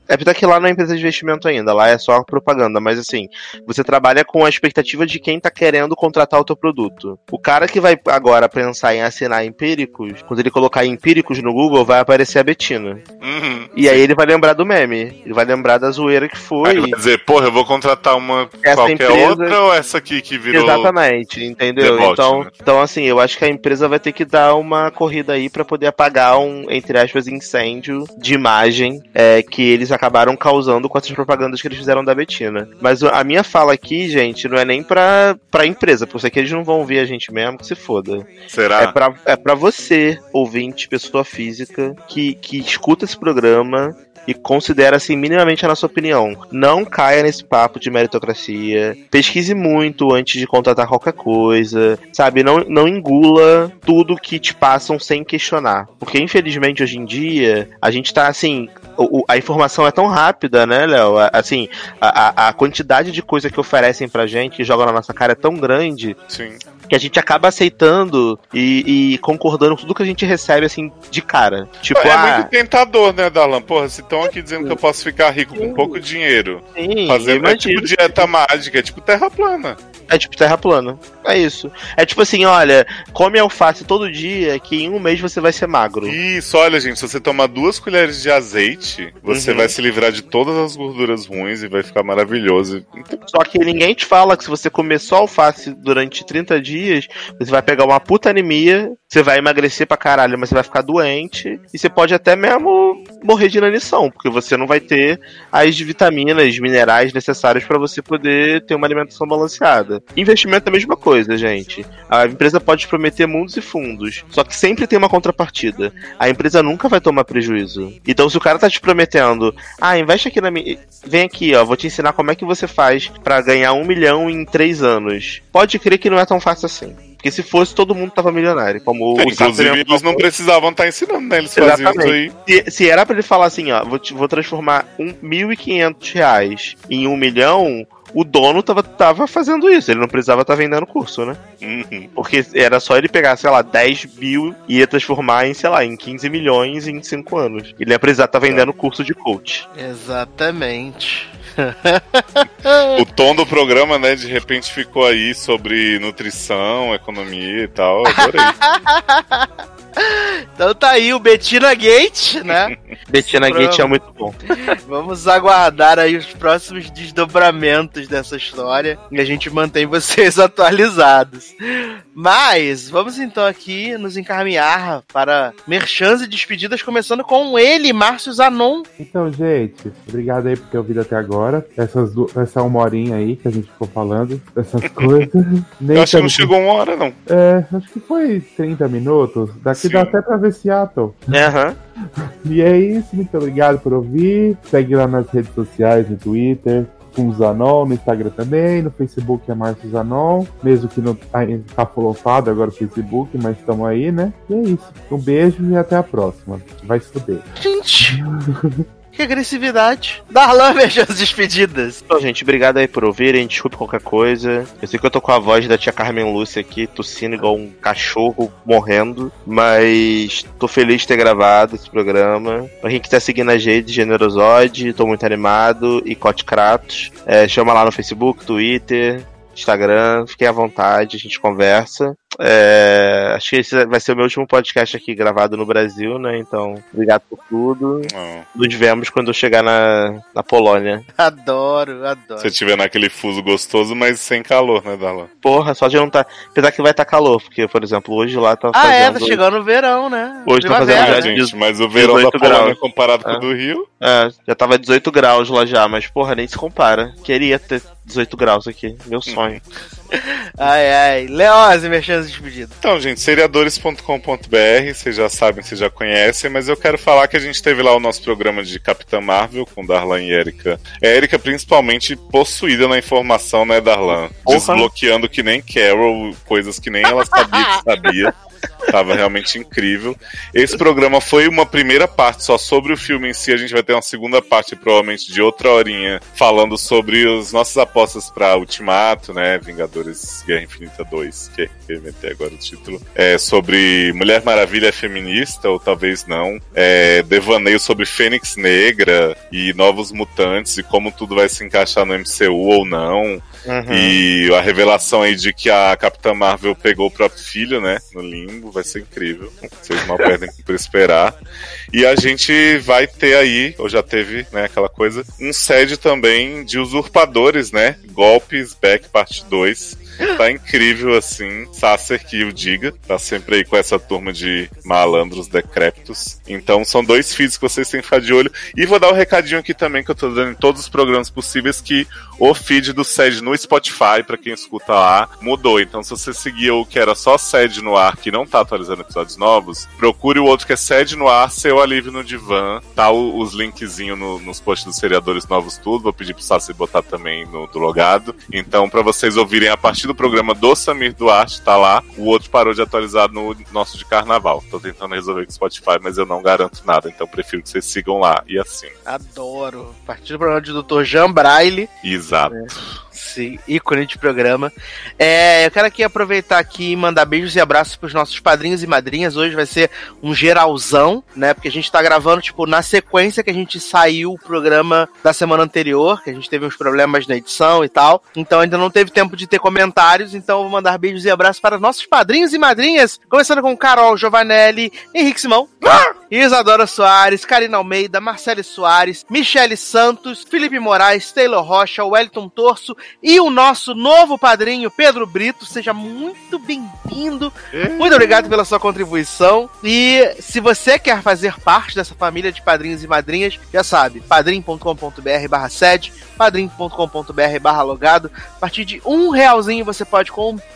é porque que lá não é empresa de investimento ainda, lá é só propaganda, mas assim, você trabalha com a expectativa de quem tá querendo contratar o teu produto. O cara que vai agora pensar em assinar empíricos, quando ele colocar empíricos no Google, vai aparecer a Betina. Uhum. E aí ele vai lembrar do meme, ele vai lembrar da zoeira que Aí foi. ele vai dizer, porra, eu vou contratar uma essa Qualquer empresa. outra ou essa aqui que virou. Exatamente, entendeu? então, né? então, assim, eu acho que a empresa vai ter que dar uma corrida aí pra poder apagar um, entre aspas, incêndio de imagem é, que eles acabaram causando com essas propagandas que eles fizeram da Betina. Mas a minha fala aqui, gente, não é nem pra, pra empresa, porque isso aqui eles não vão ver a gente mesmo, que se foda. Será? É pra, é pra você, ouvinte, pessoa física, que, que escuta esse programa e considera assim minimamente a nossa opinião. Não caia nesse papo de meritocracia. Pesquise muito antes de contratar qualquer coisa. Sabe? Não, não engula tudo que te passam sem questionar. Porque infelizmente hoje em dia a gente tá assim. O- a informação é tão rápida, né, Léo? Assim, a, a- quantidade de coisa que oferecem pra gente, que jogam na nossa cara, é tão grande Sim. que a gente acaba aceitando e, e concordando com tudo que a gente recebe, assim, de cara. Tipo, É ah, muito tentador, né, Darlan? Porra, se estão aqui dizendo que eu posso ficar rico com pouco dinheiro, sim, fazendo é tipo dieta mágica, é tipo terra plana. É tipo terra plana. É isso. É tipo assim, olha, come alface todo dia que em um mês você vai ser magro. Isso, olha, gente, se você tomar duas colheres de azeite, você Uhum. vai se livrar de todas as gorduras ruins e vai ficar maravilhoso. Então, Só que ninguém te fala que se você comer só alface durante 30 dias, você vai pegar uma puta anemia, você vai emagrecer pra caralho, mas você vai ficar doente, e você pode até mesmo morrer de inanição, porque você não vai ter as vitaminas, minerais necessários pra você poder ter uma alimentação balanceada. Investimento é a mesma coisa, gente. A empresa pode prometer mundos e fundos, só que sempre tem uma contrapartida. A empresa nunca vai tomar prejuízo. Então, se o cara tá te prometendo, ah, investe aqui na minha. Vem aqui, ó, vou te ensinar como é que você faz pra ganhar um milhão em três anos. Pode crer que não é tão fácil assim. Porque se fosse, todo mundo tava milionário. Como o inclusive, eles não precisavam estar ensinando, né? Eles faziam isso Exatamente. aí. Se, se era pra ele falar assim, ó, vou, te- vou transformar um 1.500 reais em um milhão, o dono tava, tava fazendo isso. Ele não precisava estar vendendo curso, né? Uhum. Porque era só ele pegar, sei lá, 10 mil e ia transformar em, sei lá, em 15 milhões em 5 anos. Ele ia precisar estar vendendo curso de coach. Exatamente. O tom do programa, né, de repente ficou aí sobre nutrição, economia e tal. Adorei. Então tá aí o Bettina Gate, né? Bettina. Gate é muito bom. Vamos aguardar aí os próximos desdobramentos dessa história e a gente mantém vocês atualizados. Mas vamos então aqui nos encaminhar para merchans e despedidas, começando com ele, Márcio Zanon. Então, gente, obrigado aí por ter ouvido até agora. Essas du- essa uma horinha aí que a gente ficou falando, dessas coisas. Nem Eu acho que não chegou uma hora, não. É, acho que foi 30 minutos. Daqui Sim. dá até pra ver Seattle. Aham. E é isso, muito obrigado por ouvir. Segue lá nas redes sociais, no Twitter, com o Zanon, no Instagram também, no Facebook é Márcio Zanon, mesmo que não tá tá flopado agora o Facebook, mas estamos aí, né? E é isso. Um beijo e até a próxima. Vai se fuder. Gente, que agressividade. Darlan, merchans despedidas. Então, gente, obrigado aí por ouvirem. Desculpe qualquer coisa. Eu sei que eu tô com a voz da tia Carmen Lúcia aqui, tossindo igual um cachorro morrendo. Mas tô feliz de ter gravado esse programa. Pra quem quiser seguir nas redes, Generosode, tô muito animado. E Cote Kratos. É, chama lá no Facebook, Twitter. Instagram, fiquem à vontade, a gente conversa. É, acho que esse vai ser o meu último podcast aqui gravado no Brasil, né? Então, obrigado por tudo. Não. Nos vemos quando eu chegar na, na Polônia. Adoro, adoro. Se tiver naquele fuso gostoso, mas sem calor, né, Darlan? Porra, só de não tá. Apesar que vai estar calor, porque, por exemplo, hoje lá tá Ah, é, fazendo. tá chegando o verão, né? Hoje tá fazendo já- gente, mas o verão da 18 Polônia graus. comparado com Ah. o do Rio. É, já tava 18 graus lá já, mas porra, nem se compara. Queria ter 18 graus aqui, meu sonho. Ai, ai. Leose, merchans despedidas. Então, gente, seriadores.com.br, vocês já sabem, vocês já conhecem, mas eu quero falar que a gente teve lá o nosso programa de Capitã Marvel com Darlan e Erika. A Erika, principalmente, possuída na informação, né, Darlan? Porra. Desbloqueando que nem Carol, coisas que nem ela sabia que sabia. Tava realmente incrível. Esse programa foi uma primeira parte só sobre o filme em si. A gente vai ter uma segunda parte, provavelmente, de outra horinha, falando sobre as nossas apostas pra Ultimato, né? Vingadores Guerra Infinita 2, que que meter agora o título. É sobre Mulher Maravilha feminista, ou talvez não. É, devaneio sobre Fênix Negra e Novos Mutantes e como tudo vai se encaixar no MCU ou não. Uhum. E a revelação aí de que a Capitã Marvel pegou o próprio filho, né? No limbo, vai ser incrível. Vocês não perdem por esperar. E a gente vai ter aí, ou já teve, né, aquela coisa, um sede também de usurpadores, né? Golpes Back Parte 2. Tá incrível assim, Sasser que o diga. Tá sempre aí com essa turma de malandros decrépitos. Então são dois feeds que vocês têm que ficar de olho. E vou dar um recadinho aqui também que eu tô dando em todos os programas possíveis que o feed do SED no Spotify, pra quem escuta lá, mudou. Então se você seguia o que era só SED no ar, que não tá atualizando episódios novos, procure o outro que é SED no ar, seu alívio no divã. Tá o- os linkzinhos no- nos posts dos seriadores novos tudo. Vou pedir pro Sassi botar também no do logado. Então pra vocês ouvirem a partir do programa do Samir Duarte, tá lá. O outro parou de atualizar no nosso de carnaval. Tô tentando resolver com o Spotify, mas eu não garanto nada. Então prefiro que vocês sigam lá. E assim. Adoro. A partir do programa do Dr. Jean Braille. Exato. Sim, ícone de programa. É, eu quero aqui aproveitar aqui e mandar beijos e abraços pros nossos padrinhos e madrinhas. Hoje vai ser um geralzão, né? Porque a gente tá gravando, tipo, na sequência que a gente saiu o programa da semana anterior, que a gente teve uns problemas na edição e tal. Então ainda não teve tempo de ter comentários, então eu vou mandar beijos e abraços para nossos padrinhos e madrinhas. Começando com Carol Giovanelli, Henrique Simão, Isadora Soares, Karina Almeida, Marcele Soares, Michele Santos, Felipe Moraes, Taylor Rocha, Wellington Torso e o nosso novo padrinho, Pedro Brito. Seja muito bem-vindo. Muito obrigado pela sua contribuição. E se você quer fazer parte dessa família de padrinhos e madrinhas, já sabe, padrim.com.br barra sede, padrim.com.br barra logado. A partir de um realzinho você pode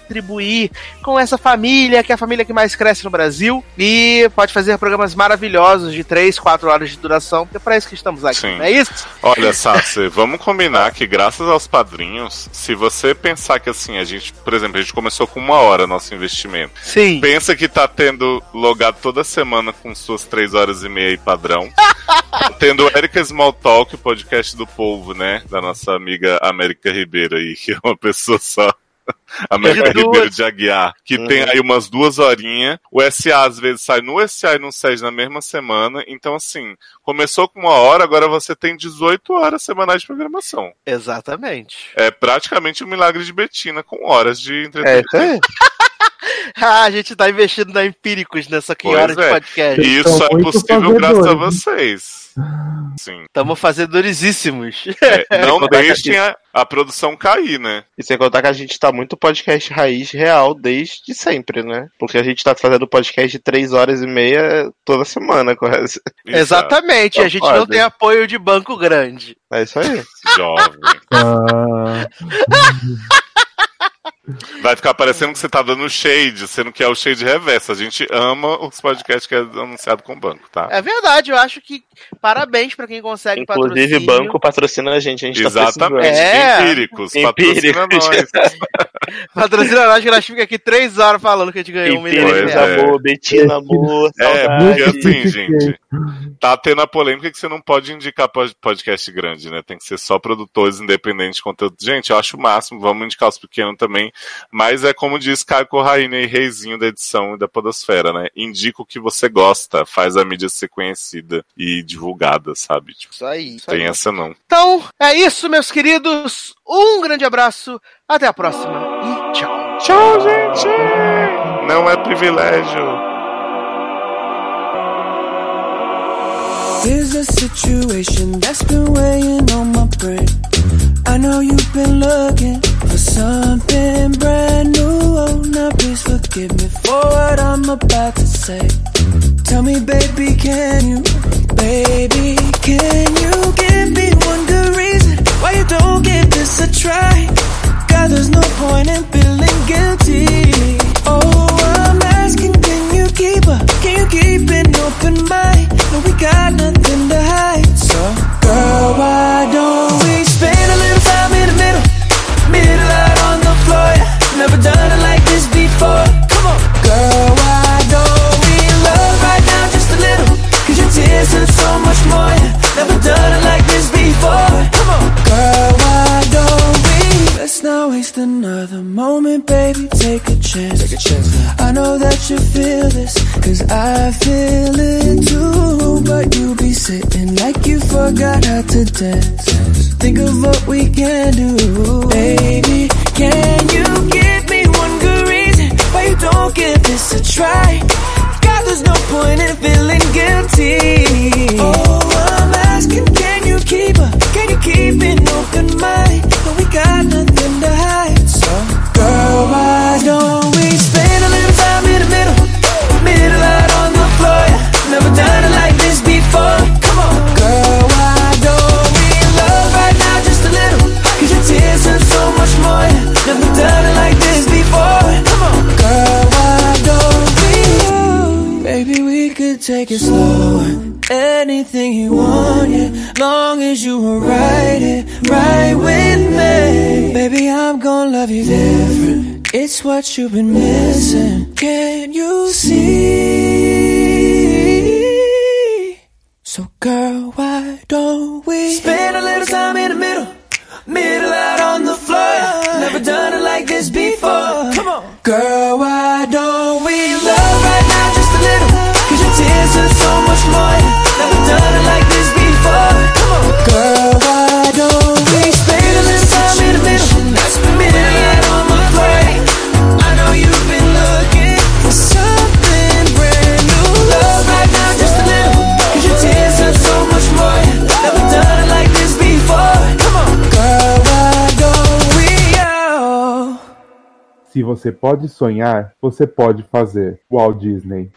contribuir com essa família, que é a família que mais cresce no Brasil. E pode fazer programas maravilhosos de 3, 4 horas de duração, porque é pra isso que estamos aqui, Sim. não é isso? Olha, Sassi, vamos combinar que graças aos padrinhos, se você pensar que assim, a gente, por exemplo, a gente começou com uma hora nosso investimento. Sim. Pensa que tá tendo logado toda semana com suas três horas e meia aí padrão. Tendo Erika Small Talk, o podcast do povo, né? Da nossa amiga América Ribeiro aí, que é uma pessoa só. América Duas. Ribeiro de Aguiar, que Uhum. tem aí umas duas horinhas. O SA às vezes sai no SA e no SED na mesma semana. Então, assim, começou com uma hora, agora você tem 18 horas semanais de programação. Exatamente. É praticamente um milagre de Betina com horas de É entretenimento. isso aí. Ah, a gente tá investindo na Empíricos nessa aqui Pois hora de é. podcast. E isso São é possível graças a vocês. Sim. Estamos fazedoríssimos. É, não deixem a, a produção cair, né? E sem contar que a gente tá muito podcast raiz real desde sempre, né? Porque a gente tá fazendo podcast de três horas e meia toda semana, correto? Exatamente, a gente não tem apoio de banco grande. É isso aí. Jovem. Ah, Vai ficar parecendo que você tá dando shade, sendo que é o shade reverso. A gente ama os podcasts que é anunciado com banco, tá? É verdade, eu acho que parabéns pra quem consegue Inclusive, patrocínio. banco patrocina a gente. A gente tá Exatamente. precisando. É. Empíricos. Patrocina Empíricos. nós. Patrocina nós que nós fica aqui três horas falando que a gente ganhou um milhão de reais. é. amor. Betina, amor. É, porque assim, gente, tá tendo a polêmica que você não pode indicar pod- podcast grande, né? Tem que ser só produtores independentes de conteúdo. Gente, eu acho o máximo, vamos indicar os pequenos também. Mas é como diz Caio Corraine aí, reizinho da edição e da podosfera, né? Indica o que você gosta, faz a mídia ser conhecida e divulgada, sabe? Tipo, Isso aí, isso aí. tem essa não. Então, é isso, meus queridos. Um grande abraço, até a próxima e tchau. Tchau, gente! Não é privilégio. Here's a situation that's been weighing on my brain. I know you've been looking for something brand new. Oh, now please forgive me for what I'm about to say. Tell me, baby, can you, baby, can you give me one good reason why you don't give this a try? God, there's no point in feeling guilty. Oh, I'm asking, can you keep up? Can you keep an open mind? No, we got nothing to hide. So, girl, why don't we spend a little time in the middle? Middle out on the floor. yeah. Never done it like this before. Come on, girl, why don't we love right now just a little? Cause your tears hurt so much more. yeah. Never done it like this before. Let's not waste another moment, baby. Take a chance. Take a chance I know that you feel this, cause I feel it too. But you be sitting like you forgot how to dance. Think of what we can do. Baby, can you give me one good reason why you don't give this a try? God, there's no point in feeling guilty. Oh, I'm asking, can you keep her? Open mind? But we got nothing to hide. So, girl, why don't we spend a little time in the middle? Middle out on the floor. yeah. Never done take it slow. Anything you want, yeah. Long as you were right, it right with me. Baby, I'm gonna love you different. It's what you've been missing. Can you see? So, girl, why don't we spend a little time in the middle? Middle out on the floor. Never done it like this before. Come on. Girl, why don't we love right Se você pode sonhar, você pode fazer. Walt Disney.